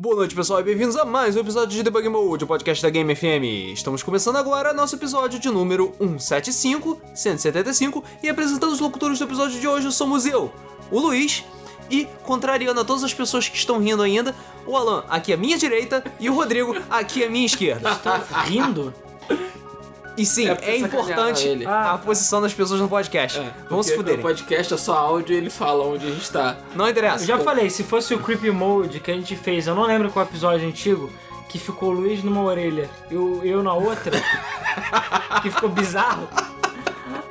Boa noite, pessoal, e bem-vindos a mais um episódio de Debug Mode, o podcast da Game FM. Estamos começando agora nosso episódio de número 175, 175, e apresentando os locutores do episódio de hoje somos eu, o Luiz, e contrariando a todas as pessoas que estão rindo ainda, o Alan aqui à minha direita e o Rodrigo aqui à minha esquerda. Rindo? E sim, É é, importante ele. a posição das pessoas no podcast. É, Vamos se fuderem. No podcast é só áudio e ele fala onde a gente tá. Não interessa. Eu já falei, se fosse o Creepy Mode que a gente fez, eu não lembro qual episódio antigo, que ficou o Luiz numa orelha e eu, eu na outra, que ficou bizarro.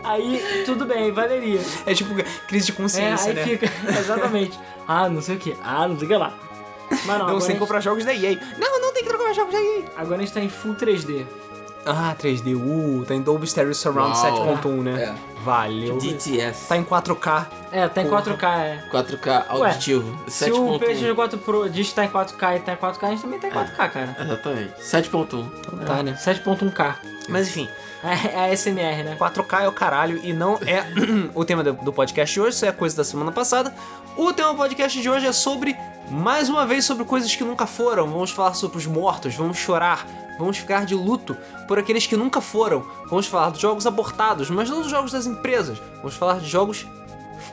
Aí tudo bem, valeria. É tipo crise de É, consciência, aí né? fica, exatamente. Ah, não sei o que. Ah, não liga lá. Mas não, Não, que gente, comprar jogos da EA. Não, não tem que comprar jogos da EA. agora a gente tá em Full 3D. Ah, 3D. Uh, tá em Dolby Stereo Surround Uau. 7.1, né? É. Valeu. DTS. Tá em 4K. É, tá em Porra. 4K, é. 4K auditivo. Se o 7.1. PlayStation 4 Pro diz que tá em 4K e tá em 4K, a gente também tá em 4K, cara. Exatamente. 7.1. Tá, né? 7.1K. Mas enfim, É, é a SMR, né? 4K é o caralho e não é o tema do, do podcast de hoje, isso é coisa da semana passada. O tema do podcast de hoje é sobre, mais uma vez, sobre coisas que nunca foram. Vamos falar sobre os mortos, vamos chorar, vamos ficar de luto por aqueles que nunca foram. Vamos falar dos jogos abortados, mas não dos jogos das empresas. Vamos falar de jogos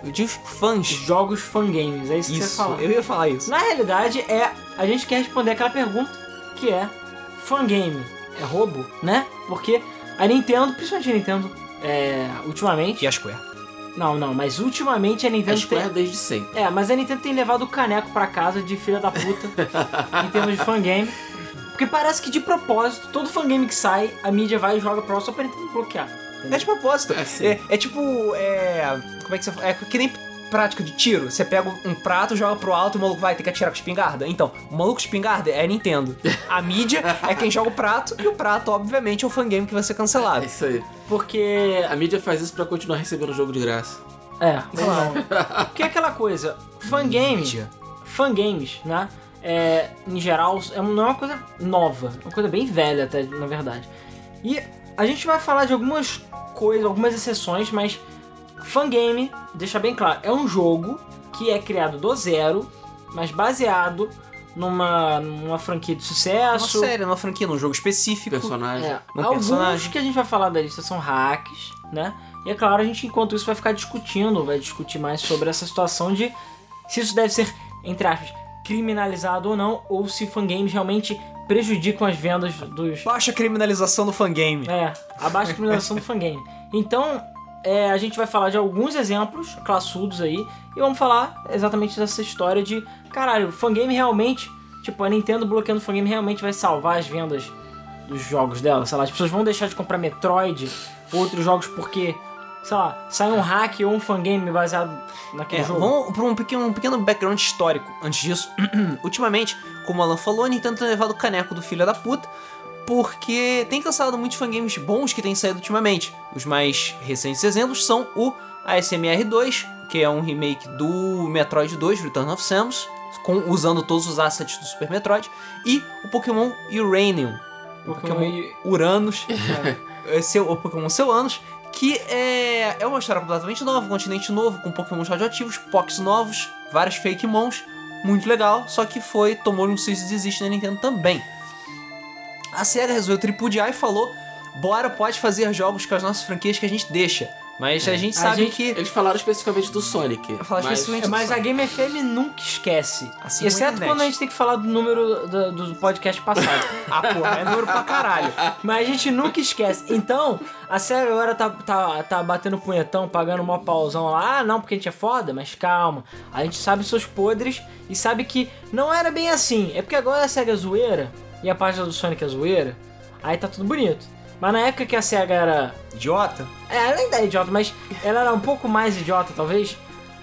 de fãs. Jogos fangames, é isso, que você Isso, fala. eu ia falar isso. Na realidade, é a gente quer responder aquela pergunta que é fangame é roubo, né? Porque a Nintendo, principalmente a Nintendo, é, ultimamente, E a Square. não, não, mas ultimamente a A Nintendo Square tem, desde sempre. é, mas a Nintendo tem levado o caneco pra casa de filha da puta em termos de fangame. Porque parece que de propósito, todo fangame que sai, a mídia vai e joga lá só pra Nintendo bloquear. É de propósito. É, sim. É, é tipo. É, como é que você fala? É que nem prática de tiro. Você pega um prato, joga pro alto e o maluco vai ter que atirar com espingarda. Então, o maluco espingarda é a Nintendo. A mídia é quem joga o prato e o prato, obviamente, é o fangame que vai ser É cancelado. isso aí. Porque A mídia faz isso pra continuar recebendo o jogo de graça. É, claro. Porque é aquela coisa, fangame, Mídia. fangames, né? É, em geral, é, não é uma coisa nova, é uma coisa bem velha até, na verdade. E a gente vai falar de algumas coisas, algumas exceções, mas fangame, deixa bem claro, é um jogo que é criado do zero, mas baseado numa, numa franquia de Uma sucesso. série, uma franquia, num jogo específico. Personagem. É, Um alguns personagem. que a gente vai falar da lista são hacks, né? E é claro, a gente enquanto isso vai ficar discutindo, vai discutir mais sobre essa situação de se isso deve ser, entre aspas, criminalizado ou não, ou se fangames realmente prejudicam as vendas dos. Baixa criminalização do fangame. É, a baixa criminalização do fangame. Então, é, a gente vai falar de alguns exemplos classudos aí e vamos falar exatamente dessa história de caralho, o fangame realmente, tipo, a Nintendo bloqueando o fangame realmente vai salvar as vendas dos jogos dela, sei lá, as pessoas vão deixar de comprar Metroid, outros jogos porque, sei lá, sai um hack ou um fangame baseado naquele É, jogo. vamos para um pequeno, um pequeno background histórico. Antes disso, ultimamente, como o Alan falou, a Nintendo tem levado o caneco do filho da puta, porque tem cancelado muitos fangames bons que têm saído ultimamente. Os mais recentes exemplos são o ASMR 2, que é um remake do Metroid 2, Return of Samus, com, usando todos os assets do Super Metroid, e o Pokémon Uranium, o Pokémon Uranus, é, seu, o Pokémon Seu Anos, que é, é uma história completamente nova, um continente novo, com Pokémons radioativos, Poks novos, vários fake mons, muito legal, só que foi, tomou um cease desiste na Nintendo também. A SEGA resolveu tripudiar e falou, bora, pode fazer jogos com as nossas franquias que a gente deixa, mas a gente A sabe gente- que... Eles falaram especificamente do Sonic. Mas- especificamente É, mas a Game FM nunca esquece. Assim a Exceto quando a gente tem que falar do número do, do podcast passado. Ah, porra, é número pra caralho. Mas a gente nunca esquece. Então, a SEGA agora tá, tá, tá batendo punhetão, pagando uma pausão lá. Ah, não, porque a gente é foda, mas calma. A gente sabe seus podres e sabe que não era bem assim. É porque agora a SEGA é zoeira e a página do Sonic é zoeira. Aí tá tudo bonito. Mas na época que a SEGA era. Idiota. É, ela ainda é idiota, mas ela era um pouco mais idiota, talvez.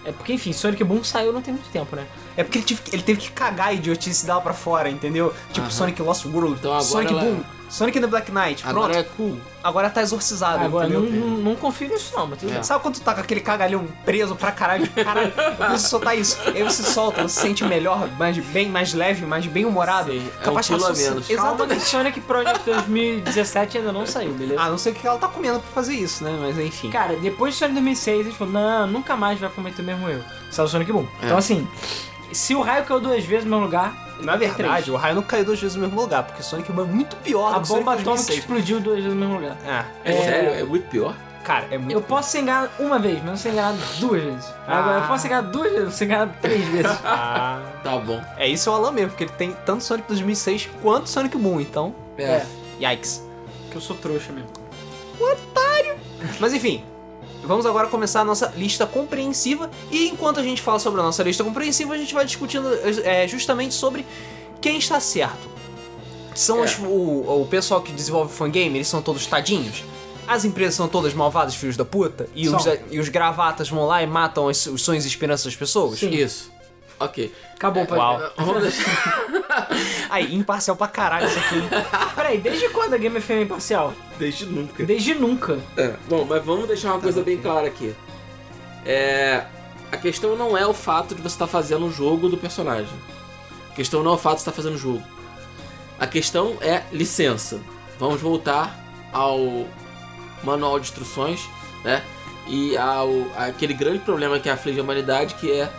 É porque, enfim, Sonic Boom saiu não tem muito tempo, né? É porque ele teve, que- ele teve que cagar a idiotice dela pra fora, entendeu? Tipo Aham. Sonic Lost World, Então agora Sonic ela- Boom, Sonic and the Black Knight, pronto. Agora Agora, é cool. tá exorcizado, Agora, não, não, não confio nisso não, mas tudo É. bem. Sabe quando tu tá com aquele cagalhão preso pra caralho? Caralho, eu preciso soltar isso. Aí você solta, você se sente melhor, mais, bem mais leve, mais bem humorado. Sim, é capaz um de a menos. Calma Exatamente. Sonic Project 2017 ainda não saiu, beleza? Ah, não sei o que ela tá comendo pra fazer isso, né? Mas enfim. Cara, depois de Sonic 2006, eles falaram, não, nunca mais vai cometer o mesmo erro. Saiu o Sonic Boom. É. Então assim, Se o raio caiu duas vezes no mesmo lugar, Na verdade, o raio não caiu duas vezes no mesmo lugar, porque Sonic é muito pior a do que Sonic bomba atômica 2006. explodiu duas vezes no mesmo lugar. É, É, sério, é muito pior. cara, é muito Eu posso ser enganado uma vez, mas não ser enganado duas vezes. Agora, eu posso ser enganado duas vezes, não ser enganado três vezes. Ah, Tá bom. é isso é o Alan mesmo, porque ele tem tanto Sonic 2006 quanto Sonic Boom, então, É. yikes. Que eu sou trouxa mesmo. Mas enfim, vamos agora começar a nossa lista compreensiva. E enquanto a gente fala sobre a nossa lista compreensiva, a gente vai discutindo é, justamente sobre quem está certo. São É. os- o, o pessoal que desenvolve fangame, eles são todos tadinhos? As empresas são todas malvadas, filhos da puta? E, os, e os gravatas vão lá e matam os, os sonhos e esperanças das pessoas? Sim. Isso. Ok. Acabou, pode Uau. Vamos deixar. Aí, imparcial pra caralho isso aqui. hein? Peraí, desde quando a Game FM é imparcial? Desde nunca. Desde nunca. É, bom, mas vamos deixar uma coisa bem clara aqui. É, a questão não é o fato de você estar fazendo o jogo do personagem. A questão não é o fato de você estar fazendo o jogo. A questão é licença. Vamos voltar ao manual de instruções, né? E ao aquele grande problema que aflige a humanidade, que é,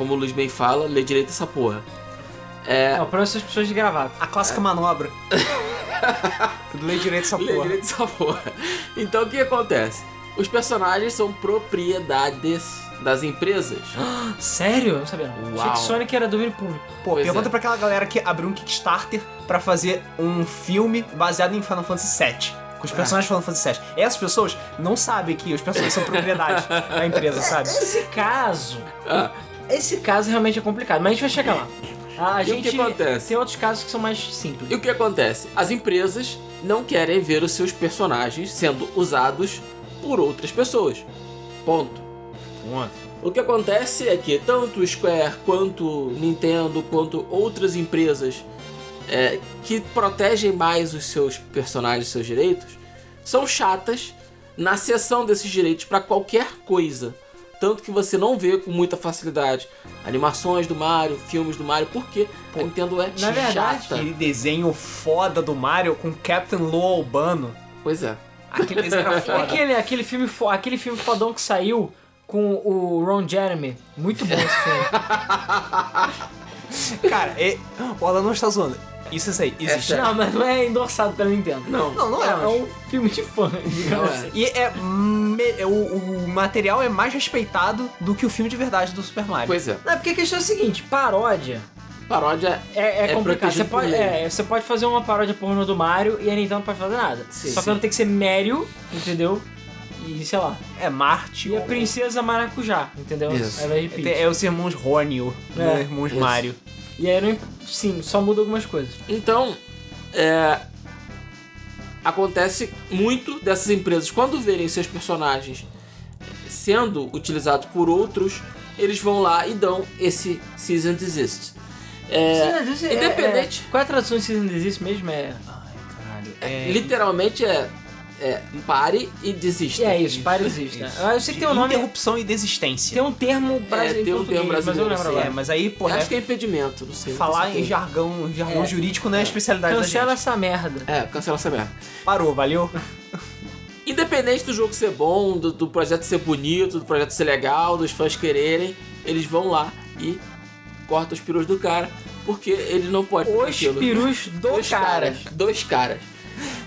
como o Luiz bem fala, ler direito essa porra. É, o problema são as pessoas de gravata. A clássica manobra. Lei direito essa porra. direito essa porra. Então o que acontece? Os personagens são propriedades das empresas. Sério? Eu não sabia. não. Achei Uau. que Sonic era domínio público. Pô, Pois pergunta é. pra aquela galera que abriu um Kickstarter pra fazer um filme baseado em Final Fantasy VII. Com os personagens de Final Fantasy VII. Essas pessoas não sabem que os personagens são propriedade da empresa, sabe? Esse caso. Ah, Esse caso realmente é complicado, mas a gente vai chegar lá. A, a E o gente que acontece? tem outros casos que são mais simples. E o que acontece? As empresas não querem ver os seus personagens sendo usados por outras pessoas. Ponto. O que acontece é que tanto Square quanto Nintendo quanto outras empresas é, que protegem mais os seus personagens, seus direitos, são chatas na cessão desses direitos para qualquer coisa. Tanto que você não vê com muita facilidade animações do Mario, filmes do Mario, porque a Nintendo é na verdade, chata. Aquele desenho foda do Mario com Captain Lou Albano. Pois é. Aquele desenho era É foda. aquele, aquele, filme, fo- aquele filme fodão que saiu com o Ron Jeremy. Muito bom esse filme. Cara, é... o Alan não está zoando. Isso aí, existe. sério. não, mas não é endossado pela Nintendo. Não. Não, não é, É, mas- um filme de fã, digamos é. assim. E é, me- é o, o material é mais respeitado do que o filme de verdade do Super Mario. Pois é. Não, porque a questão é a seguinte, paródia Paródia é, é É complicado. Você pode, é, você pode fazer uma paródia pornô do Mario e a Nintendo não pode fazer nada. Sim, Só que sim. não tem que ser Mario, entendeu? E sei lá. É Marte. E a Princesa Maracujá, entendeu? Isso. É, é os irmãos Hornio, É, os irmãos isso. Mario. E aí, não, sim, só muda algumas coisas. Então, é, acontece muito dessas empresas quando verem seus personagens sendo utilizados por outros, eles vão lá e dão esse season desist. É, é- independente. é- qual é a tradução de Season Desist mesmo? É. Ai, caralho. é, É, literalmente é, é pare e desista. É isso, para existe. né? Eu sei que tem um nome. Interrupção e desistência. Tem um termo brasileiro tem um termo mas eu lembro brasileiro. É, mas aí, porra, Acho que é impedimento, não sei. não falar em certeza. jargão, jargão É. jurídico não é a especialidade Cancela da gente. essa merda. É, cancela essa merda. Parou, valeu? Independente do jogo ser bom, do, do projeto ser bonito, do projeto ser legal, dos fãs quererem, eles vão lá e cortam os perus do cara, porque ele não pode fazer Os aquilo. perus do Dois cara. caras. Dois caras.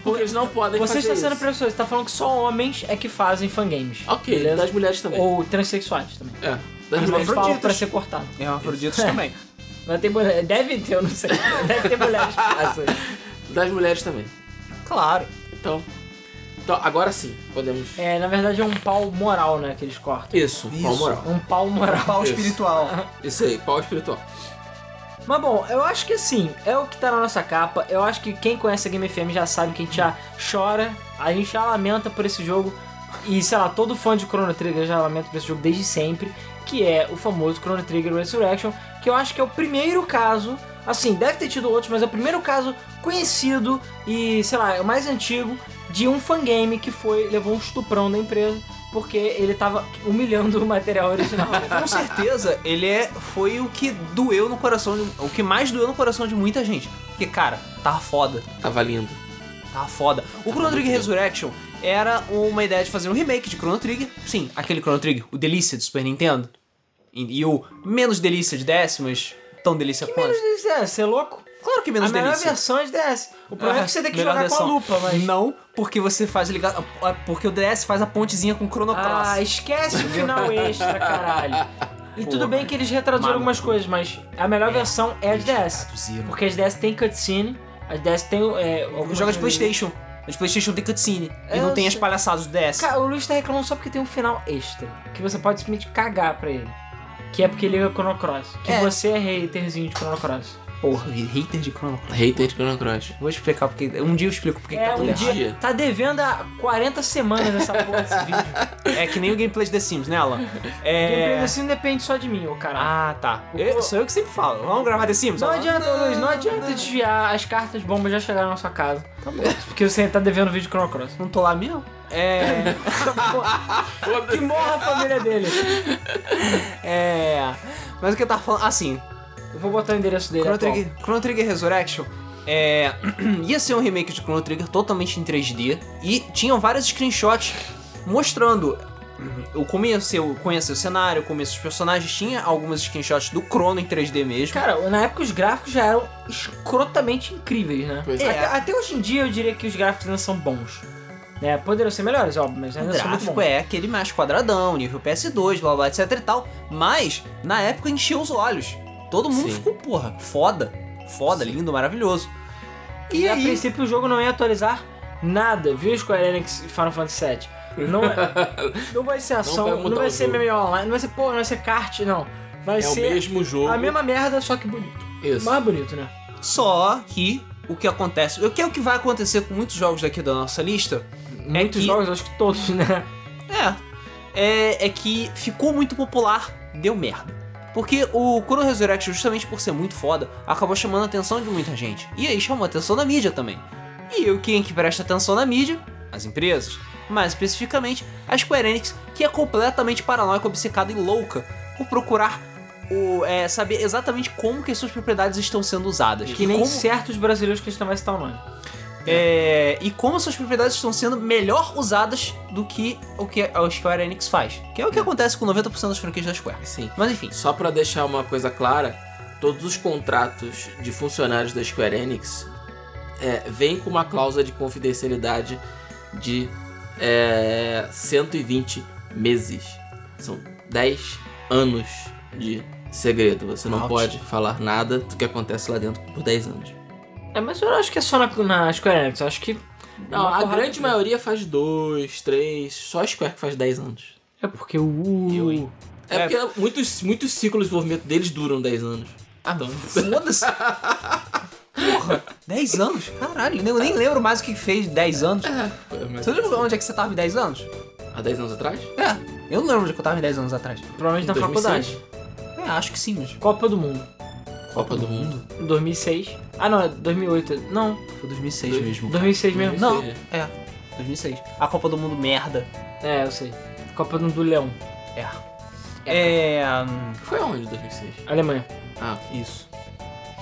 Porque eles não podem Você fazer está sendo isso. você tá falando que só homens é que fazem fangames. Ok, beleza? das mulheres também. Ou transexuais também. É, das Mas mulheres eles falam pra ser cortado. É Hermafroditos É. também. Mas tem mulher. Deve ter, eu não sei. Deve ter mulheres que fazem. Das mulheres também. Claro. Então, então agora sim, podemos... É, na verdade é um pau moral, né, que eles cortam. Isso, pau Isso. moral. Um pau moral. Pau Isso. espiritual. Isso aí, pau espiritual. Mas bom, eu acho que assim, é o que tá na nossa capa. Eu acho que quem conhece a Game FM já sabe que a gente já chora, a gente já lamenta por esse jogo. E sei lá, todo fã de Chrono Trigger já lamenta por esse jogo desde sempre. Que é o famoso Chrono Trigger Resurrection. Que eu acho que é o primeiro caso. Assim, deve ter tido outros, mas é o primeiro caso conhecido e, sei lá, é o mais antigo de um fangame que foi, levou um estuprão da empresa. Porque ele tava humilhando o material original. Com certeza, ele é, foi o que doeu no coração, de, o que mais doeu no coração de muita gente. Porque, cara, tava foda. Tava lindo. Tava foda. O Chrono Trigger Resurrection era uma ideia de fazer um remake de Chrono Trigger. Sim, aquele Chrono Trigger, o Delícia do Super Nintendo. E, e o menos delícia de DS, mas tão delícia quanto. Menos DS, você é louco? Claro que menos a melhor delícia. versão é de DS. O problema é que você tem que jogar com a lupa, mas... Não, porque você faz ligar. Porque o DS faz a pontezinha com o Chrono Cross. Ah, esquece o final extra, caralho. E tudo bem que eles retraduziram Mano. algumas coisas, mas a melhor versão é a de DS. traduziram. Porque as DS tem cutscene, as DS tem. É, algumas Joga de Playstation. As Playstation tem cutscene. É, e não eu tem as palhaçadas do DS. Cara, o Luiz tá reclamando só porque tem um final extra. Que você pode simplesmente cagar pra ele. Que é porque ele é Chrono Cross. Que É. você é haterzinho de Chrono Cross. Porra, hater de Chrono Cross. Hater de Chrono Cross. Vou explicar porque. Um dia eu explico porque que É, tá tudo um errado. dia. Tá devendo há 40 semanas essa porra desse vídeo. É que nem o gameplay de The Sims, né, Alan? Gameplay É. assim depende só de mim, ô caralho. Ah, tá. O Eu, sou eu que sempre falo. Vamos gravar The Sims? Não Alan? adianta, Luiz, não adianta desviar. As cartas bombas já chegaram na sua casa. Tá bom. Porque você tá devendo vídeo de Chrono Cross. Não tô lá mesmo? É. Que morra a família dele. é. Mas o que eu tava falando. Assim, Eu vou botar o endereço dele. Chrono atual. Trigger, Chrono Trigger Resurrection é, ia ser um remake de Chrono Trigger totalmente em 3D e tinham vários screenshots mostrando o começo, eu conheci o cenário, o começo dos personagens, tinha algumas screenshots do Chrono em 3D mesmo. Cara, na época os gráficos já eram escrotamente incríveis, né? Pois é. Até, até hoje em dia eu diria que os gráficos ainda são bons. Né? Poderiam ser melhores, óbvio, mas o ainda são muito gráfico bons. é aquele mais quadradão, nível PS2, blá blá, etc e tal. Mas, na época, encheu os olhos. Todo mundo Sim. ficou, porra, foda. Foda, lindo, maravilhoso. E, E a aí, princípio o jogo não ia atualizar nada, viu Square Enix e Final Fantasy VII? Não, é- não vai ser ação, vai não vai, mudar o ser jogo. MMO online, não vai ser, pô, não vai ser kart, não. Vai É o ser mesmo jogo. a mesma merda, só que bonito. Isso. Mais bonito, né? Só que o que acontece, o que é o que vai acontecer com muitos jogos daqui da nossa lista, Muitos que- jogos, acho que todos, né? é, é, é que ficou muito popular, deu merda. Porque o Chrono Resurrection, justamente por ser muito foda, acabou chamando a atenção de muita gente. E aí chamou a atenção da mídia também. E eu, quem que presta atenção na mídia? As empresas. Mais especificamente, a Square Enix, que é completamente paranoica, obcecada e louca por procurar o, é, saber exatamente como que as suas propriedades estão sendo usadas. Que nem como... certos brasileiros que a gente não vai citar o nome. É, e como essas propriedades estão sendo melhor usadas do que o que a Square Enix faz. Que é o que acontece com 90% das franquias da Square. Sim. Mas enfim. Só pra deixar uma coisa clara, todos os contratos de funcionários da Square Enix é, vêm com uma cláusula de confidencialidade de é, 120 meses. São 10 anos de segredo. Você não Ouch. pode falar nada do que acontece lá dentro por 10 anos. É, mas eu não acho que é só na, na Square Enix, eu acho que. Não, a grande de- maioria faz 2, 3, só a Square que faz 10 anos. É porque o. Eu? É, É. porque muitos, muitos ciclos de desenvolvimento deles duram 10 anos. Ah, foda-se. Porra, 10 anos? Caralho, eu nem lembro mais o que fez 10 anos. Você lembra onde é que você tava em 10 anos? Há 10 anos atrás? É, eu não lembro onde é eu tava em 10 anos atrás. Provavelmente na 2006. faculdade. É, acho que sim, mas. Copa do Mundo. Copa do Mundo. 2006. Ah, não, é 2008. Não, Foi 2006 Dois- mesmo. 2006 mesmo. Não, 2006. é. 2006. A Copa do Mundo merda. É, eu sei. Copa do do Leão. É. É. hum, Foi aonde 2006? Alemanha. Ah, Isso.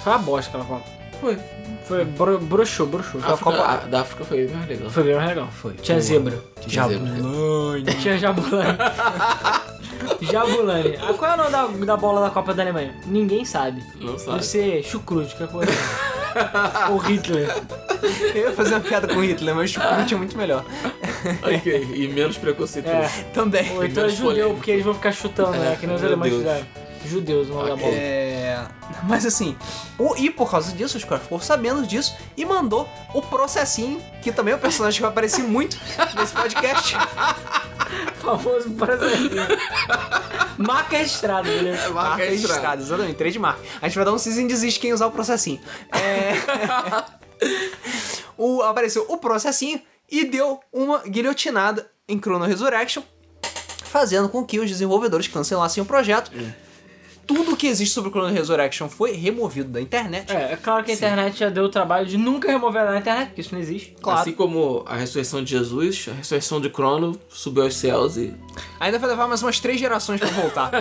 Foi uma bosta aquela Copa. foi. Foi bro, broxou, broxou. A África, a, da África foi mais legal. foi bem legal. Foi. Tinha zebra. Jabulani. Tinha Jabulani. Jabulani. Ah, qual é o nome da, da bola da Copa da Alemanha? Ninguém sabe. Não Deve sabe. ser chucrute, que é coisa. Ou Hitler. Eu ia fazer uma piada com Hitler, mas o Chucrute é muito melhor. ok, e menos preconceituoso. É. Também. Ou então é judeu, porque eles vão ficar chutando, né? Que nem os alemães fizeram. Judeus, o nome da Ok. bola. É. Mas assim, o, e por causa disso, a Square ficou sabendo disso e mandou o processinho, que também é um personagem que vai aparecer muito nesse podcast. Famoso brasileiro. Marca registrada, beleza? Marca Marca registrada. exatamente, trademark. A gente vai dar um season desiste quem usar o processinho. É. o, apareceu o processinho e deu uma guilhotinada em Chrono Resurrection, fazendo com que os desenvolvedores cancelassem o projeto. Tudo que existe sobre Chrono Resurrection foi removido da internet. É, é claro que a internet já deu o trabalho de nunca remover ela na internet, porque isso não existe. Claro. Assim como a ressurreição de Jesus, a ressurreição de Crono subiu aos céus e. Ainda vai levar mais umas três gerações pra voltar.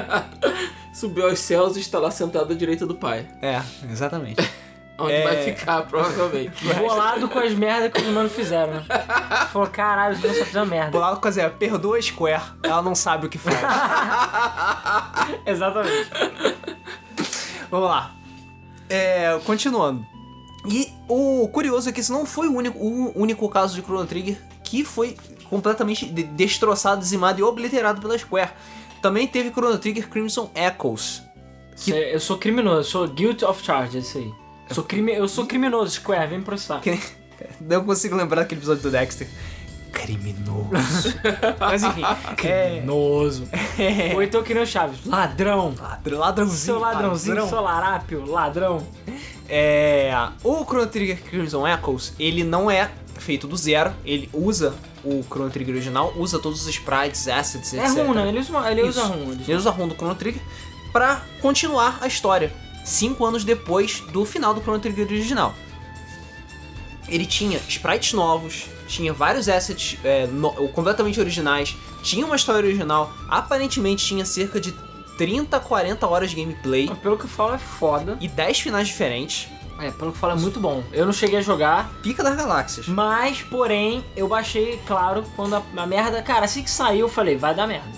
Subiu aos céus e está lá sentado à direita do Pai. é, exatamente. Onde É. vai ficar, provavelmente. Bolado com as merdas que os humanos fizeram, né? Falou, caralho, os humanos só fizeram merda. Bolado com a Zé, perdoa a Square, ela não sabe o que faz. Exatamente. Vamos lá. É, continuando. E o curioso é que esse não foi o único, o único caso de Chrono Trigger que foi completamente de- destroçado, dizimado e obliterado pela Square. Também teve Chrono Trigger Crimson Echoes. Cê- Eu sou criminoso, eu sou guilty of charge, é isso aí. Eu sou, crime, eu sou criminoso, Square, vem me processar. Que- Não consigo lembrar daquele episódio do Dexter. Criminoso. Mas enfim. É, Criminoso. Ou então que nem o Chaves, ladrão. ladrão, ladrãozinho. Seu ladrãozinho, ladrão. seu larápio, ladrão. É, o Chrono Trigger Crimson Echoes, ele não é feito do zero, ele usa o Chrono Trigger original, usa todos os sprites, assets, É etc. rum, né? Ele usa, ele usa Isso. rum. ele- usa ROM do Chrono Trigger pra continuar a história, cinco anos depois do final do Chrono Trigger original. Ele tinha sprites novos, tinha vários assets é, no- completamente originais, tinha uma história original, aparentemente tinha cerca de 30, 40 horas de gameplay Mas Pelo que eu falo, é foda. e 10 finais diferentes. É, pelo que eu falo, é muito bom. Eu não cheguei a jogar, Pica das galáxias. mas, porém, eu baixei, claro, quando a, a merda... Cara, assim que saiu, eu falei, vai dar merda.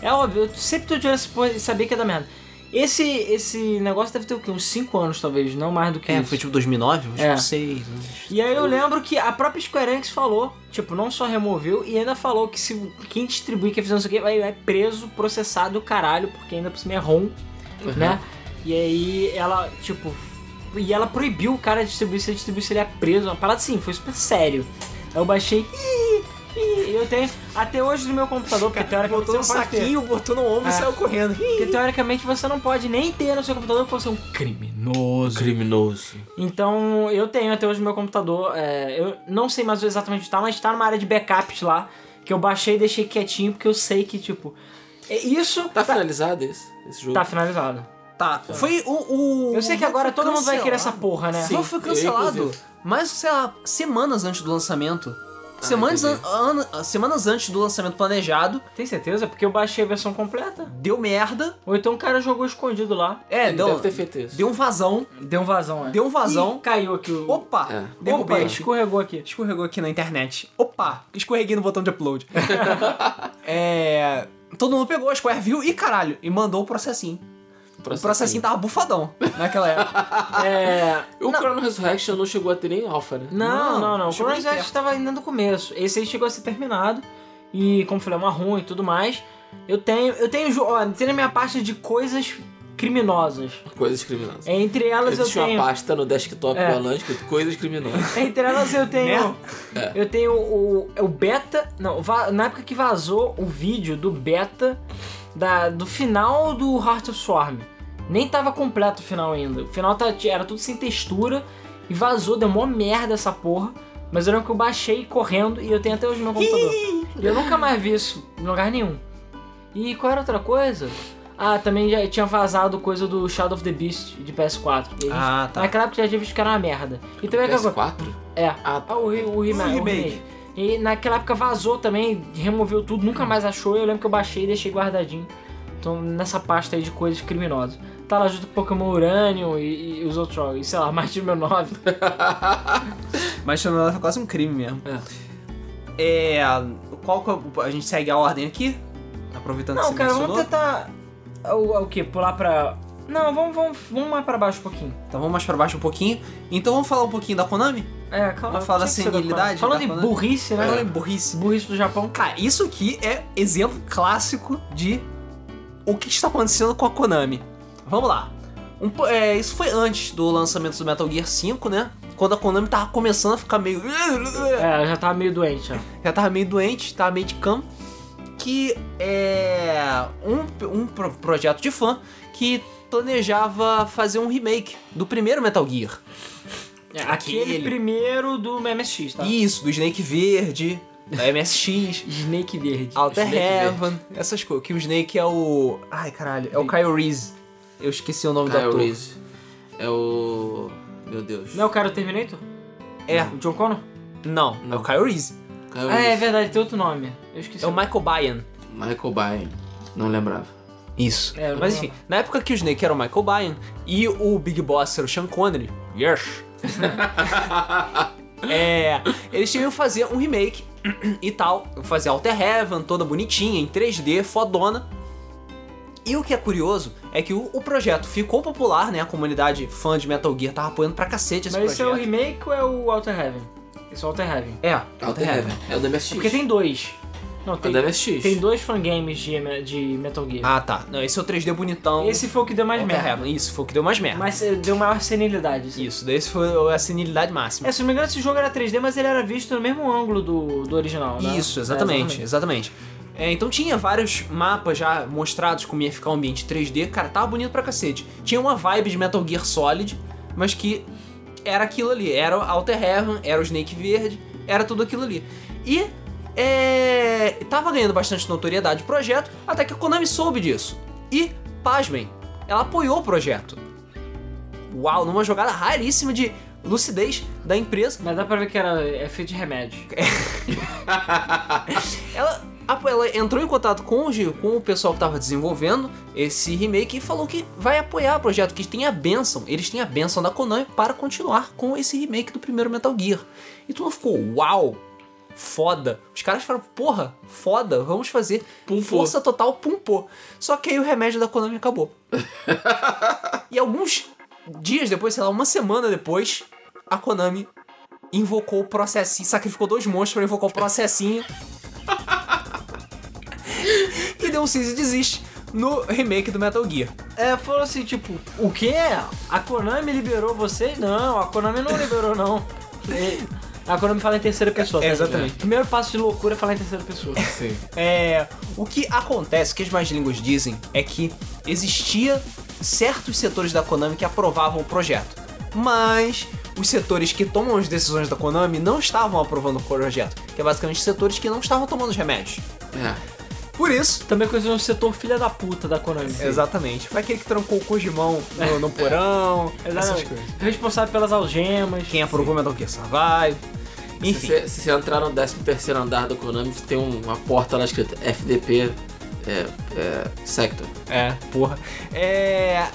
É óbvio, eu sempre tô de olho e sabia que ia dar merda. Esse, esse negócio deve ter o quê? Uns 5 anos, talvez, não mais do que É, isso. foi tipo 2009? Acho É. que 6. E aí eu lembro que a própria Square Enix falou, tipo, não só removeu, e ainda falou que se quem distribui, quem fizer isso aqui, vai, vai preso, processado, caralho, porque ainda por cima é ROM, né? E aí ela, tipo, e ela proibiu o cara de distribuir, se ele distribuísse ele é preso, uma parada assim, foi super sério. Aí eu baixei, ih, e eu tenho, até hoje no meu computador, porque teoricamente Botou no você não pode ter. saquinho, botou no ombro É. e saiu correndo. Porque teoricamente você não pode nem ter no seu computador porque você é um criminoso. Criminoso. Então, eu tenho até hoje no meu computador, é, eu não sei mais exatamente onde tá, mas tá numa área de backups lá, que eu baixei e deixei quietinho, porque eu sei que, tipo, é isso Tá finalizado esse, esse jogo? tá finalizado. Tá, foi o. o Eu sei que agora todo mundo vai querer essa cancelado. porra, né? O jogo foi cancelado, mas, sei lá, semanas antes do lançamento. Semanas, an an- semanas antes do lançamento planejado, Tem certeza? Porque eu baixei a versão completa. deu merda. Ou então o cara jogou escondido lá. É, Ele deu, deve ter feito isso. deu um vazão. Deu um vazão, é. Deu um vazão. Ih, caiu aqui o... Opa! É. Opa, Derrubei. escorregou aqui. Escorregou aqui na internet. Opa! Escorreguei no botão de upload. é. Todo mundo pegou, a Square viu e caralho, e mandou o processinho. O processinho tava bufadão naquela época. É... O Chrono Resurrection não chegou a ter nem alpha, né? Não, Não, não, não. O Chrono Rex estava ainda no começo. Esse aí chegou a ser terminado. E como eu falei, é uma ruim e tudo mais. Eu tenho. Eu tenho. Ó, tem na minha pasta de coisas criminosas. Coisas criminosas. Entre elas Existe eu uma tenho. pasta no desktop É. do Alan escrito coisas criminosas. Entre elas eu tenho. É. Eu tenho o, o beta. Não, na época que vazou o vídeo do beta da, do final do Heart of Swarm. Nem tava completo o final ainda. O final tá- era tudo sem textura e vazou, deu mó merda essa porra. Mas eu lembro que eu baixei correndo e eu tenho até hoje no meu computador. e eu nunca mais vi isso em lugar nenhum. E qual era outra coisa? Ah, também já tinha vazado coisa do Shadow of the Beast de PS4. E a gente- Ah, tá. Naquela época já tinha visto que era uma merda. E também aquela coisa- PS4? é. Ah, Ah, o, O o remake. E naquela época vazou também, removeu tudo, nunca mais achou. Eu lembro que eu baixei e deixei guardadinho. Então, nessa pasta aí de coisas criminosas. Tá lá junto com Pokémon Uranium e, e os outros jogos. E sei lá, mais de meu 9. Mas foi quase um crime mesmo. É. Qual que é a gente segue a ordem aqui? Aproveitando que Não, você cara, mencionou. vamos tentar. O, o que? Pular pra. Não, vamos, vamos, vamos mais pra baixo um pouquinho. Então vamos mais pra baixo um pouquinho. Então vamos falar um pouquinho da Konami? É, calma. Vamos falar da senilidade Falando da em Konami? burrice, né? Olha, burrice. Burrice do Japão. Cara, isso aqui é exemplo clássico de o que está acontecendo com a Konami. Vamos lá. Um é, isso foi antes do lançamento do Metal Gear 5, né? Quando a Konami tava começando a ficar meio. É, já tava meio doente, já. Já tava meio doente, tava meio de cama. Que é um, um pro- projeto de fã que planejava fazer um remake do primeiro Metal Gear. É, aquele, Aquele. primeiro do MSX, tá? Isso, do Snake Verde, da MSX. Snake verde. Alter Snake Heaven, essas coisas. Que o Snake é o. Ai, caralho, é o Kyle Reese. Eu esqueci o nome do Kyle ator. Reese. É o... Meu Deus. Não é o cara do Terminator? É, O John Connor? não, é Não. o Kyle Reese. Kyle Ah, é Reese. verdade, tem outro nome. Eu esqueci. É o Michael Bian. Michael Bay. Não lembrava. Isso. É, Mas enfim, na época que o Snake era o Michael Bian e o Big Boss era o Sean Connery, Yes! é, eles tinham que fazer um remake e tal, fazer Alter Heaven, toda bonitinha, em 3D, fodona. E o que é curioso é que o, o projeto ficou popular, né? A comunidade fã de Metal Gear tava apoiando pra cacete esse Mas esse é o projeto. remake ou é o Alter Heaven? Esse é o Alter Heaven. É, Alter Heaven. É o da MSX. Porque tem dois. Não, É tem, o da MSX. tem dois fangames de, de Metal Gear. Ah, tá. Não, esse é o 3D bonitão. Esse foi o que deu mais merda. Heaven. Isso, foi o que deu mais merda. Mas eh, deu maior senilidade. assim. Isso, daí esse foi a senilidade máxima. É, se não me engano, esse jogo era 3D, mas ele era visto no mesmo ângulo do, do original, né? Isso, É, exatamente, exatamente. É, então tinha vários mapas já mostrados como ia ficar o ambiente 3D, cara, tava bonito pra cacete. Tinha uma vibe de Metal Gear Solid, mas que era aquilo ali, era o Alter Heaven, era o Snake Verde, era tudo aquilo ali. E é, tava ganhando bastante notoriedade o projeto, até que a Konami soube disso. E, pasmem, ela apoiou o projeto. Uau, numa jogada raríssima de lucidez da empresa, Mas dá pra ver que era é feito de remédio. Ela, a- ela entrou em contato com o, com o pessoal que tava desenvolvendo esse remake e falou que vai apoiar o projeto, que tem a benção, eles têm a benção da Konami para continuar com esse remake do primeiro Metal Gear. E tudo ficou, uau, foda. Os caras falaram, porra, foda, vamos fazer. Força total, pum, pô. Só que aí o remédio da Konami acabou. e alguns dias depois, sei lá, uma semana depois, a Konami invocou o processinho, sacrificou dois monstros pra invocar o processinho. e deu um cease e desiste no remake do Metal Gear. É, falou assim, tipo, o quê? A Konami liberou você? Não, a Konami não liberou, não. E A Konami fala em terceira pessoa. É, exatamente. Primeiro passo de loucura é falar em terceira pessoa. Sim. É, o que acontece, o que as mais línguas dizem, é que existia certos setores da Konami que aprovavam o projeto. Mas os setores que tomam as decisões da Konami não estavam aprovando o projeto. Que é basicamente setores que não estavam tomando os remédios. É. Por isso, Também conhecido no setor filha da puta da Konami. Exatamente. Foi aquele que trancou o Kojimão no, no porão, essas Exatamente. coisas. Responsável pelas algemas. Quem aprovou Metal Gear Survive. Se Enfim, você, se você entrar no 13 terceiro andar da Konami, tem um- uma porta lá escrita FDP é, é, Sector. é, porra. É.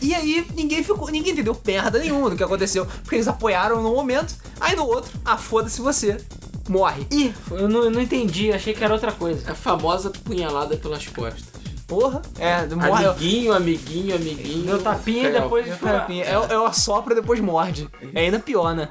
E aí, ninguém ficou. Ninguém entendeu merda nenhuma do que aconteceu. Porque eles apoiaram num momento, aí no outro, ah, foda-se você. Morre. Ih, eu não, eu não entendi, achei que era outra coisa. A famosa punhalada pelas costas. Porra. É, morre. Amiguinho, amiguinho, amiguinho. Deu tapinha e É, depois É, foi. é, é o assopra depois morde. É ainda pior, né?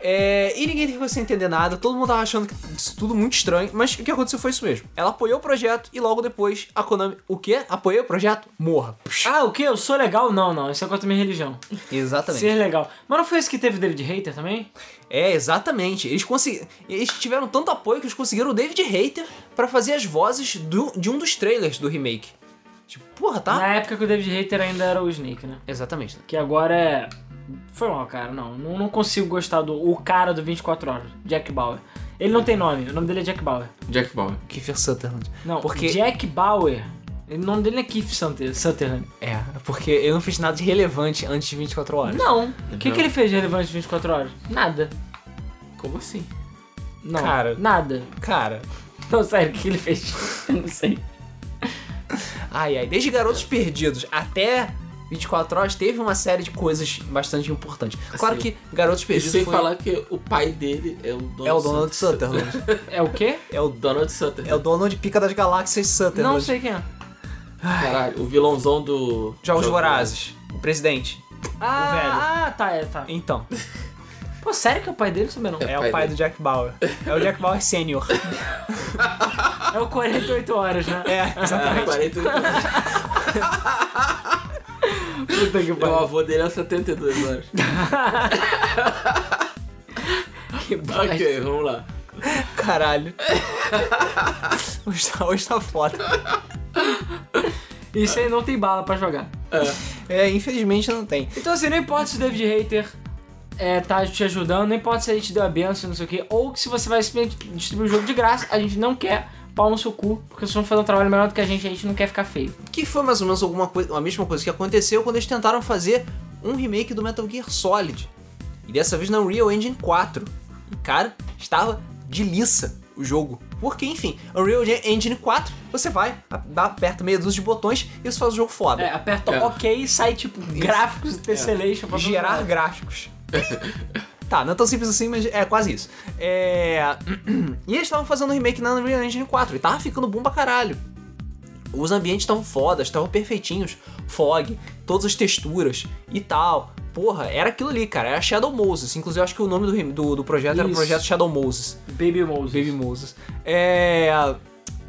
É, e ninguém ficou sem entender nada, todo mundo tava achando que isso tudo muito estranho, mas o que aconteceu foi isso mesmo. Ela apoiou o projeto e logo depois a Konami, o quê? Apoiou o projeto? Morra. Ah, o quê? Eu sou legal? Não, não. Isso é contra a minha religião. Exatamente. Ser legal. Mas não foi esse que teve o David Hater também? É, exatamente. Eles conseguiram. Eles tiveram tanto apoio que eles conseguiram o David Hater pra fazer as vozes do- de um dos trailers do remake. Tipo, porra, tá? Na época que o David Hater ainda era o Snake, né? Exatamente. Que agora é. Foi mal, cara. Não, não, não consigo gostar do. O cara do 24 horas, Jack Bauer. Ele não tem nome, o nome dele é Jack Bauer. Jack Bauer. Kiefer Sutherland. Não, Porque- Jack Bauer. O nome dele é Keith Sutherland. É, porque eu não fiz nada de relevante antes de 24 horas. Não. O que, que ele fez de relevante de 24 horas? Nada. Como assim? Não. Cara. Nada. Cara, Não, sério, o que que ele fez? Eu não sei. Ai, ai, desde Garotos Perdidos até 24 Horas teve uma série de coisas bastante importantes. Claro Assim, que Garotos E Perdidos sem foi- falar que o pai dele é o Donald, é o Donald Sutherland. É o quê? é, o, Donald Sutherland. é o Donald Pica das Galáxias Sutherland. Não sei quem é. Caralho, o vilãozão do... Jogos Jogo Vorazes. O presidente. Ah, velho. ah, tá, é, tá. Então, Pô, sério que é o pai dele? Sabia não. é, o o pai pai dele. do Jack Bauer. É o Jack Bauer Sênior. É o 48 horas, né? É, exatamente. 48 anos. Puta que O pariu. avô dele é 72 horas. Que bosta. ok, vamos lá. Caralho. hoje, tá, hoje tá foda. Isso aí não tem bala pra jogar. É, infelizmente não tem. Então assim, não importa se o David Hater é, tá te ajudando, não importa se a gente deu a benção, não sei o que, ou que se você vai simplesmente distribuir o jogo de graça, a gente não quer pau no seu cu, porque vocês vão fazer um trabalho melhor do que a gente, a gente não quer ficar feio. Que foi mais ou menos alguma coisa, a mesma coisa que aconteceu quando eles tentaram fazer um remake do Metal Gear Solid. E dessa vez na Unreal Engine 4. E cara, estava de liça. o jogo. Porque, enfim, Unreal Engine 4, você vai, aperta meia dúzia de botões e você faz o jogo foda. É, aperta é. OK e sai, tipo, gráficos, tessellation é. pra Gerar gráficos. Tá, não é tão simples assim, mas é quase isso. É... E eles estavam fazendo um remake na Unreal Engine 4 e tava ficando bom pra caralho. Os ambientes estavam fodas, estavam perfeitinhos. Fog, todas as texturas e tal. Porra, era aquilo ali, cara. Era Shadow Moses. Inclusive, eu acho que o nome do, do, do projeto Isso. era o projeto Shadow Moses. Baby Moses. Baby Moses. É.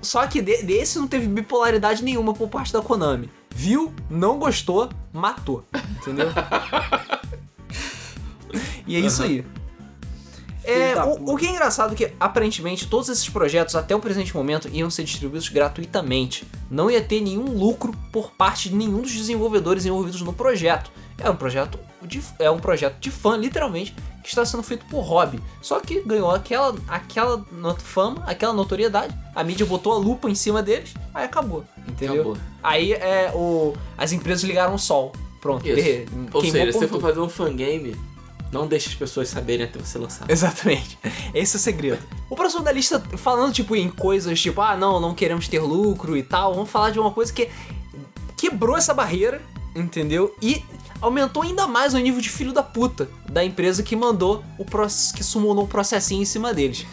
Só que de, desse não teve bipolaridade nenhuma por parte da Konami. Viu, não gostou, matou. Entendeu? e é isso aí. É, o, o, que é engraçado é que, aparentemente, todos esses projetos, até o presente momento, iam ser distribuídos gratuitamente. Não ia ter nenhum lucro por parte de nenhum dos desenvolvedores envolvidos no projeto. É um projeto de, é um projeto de fã, literalmente, que está sendo feito por hobby. Só que ganhou aquela, aquela fama, aquela notoriedade, a mídia botou a lupa em cima deles, aí acabou. Entendeu? Acabou. Aí é, o, as empresas ligaram o sol. Pronto. Isso. Ou seja, se você for fazer um fangame, não deixe as pessoas saberem até você lançar. Exatamente. Esse é o segredo. O próximo da lista, falando tipo em coisas tipo, ah, não, não queremos ter lucro e tal, vamos falar de uma coisa que quebrou essa barreira, entendeu? E aumentou ainda mais o nível de filho da puta da empresa que mandou o que sumou um processinho em cima deles.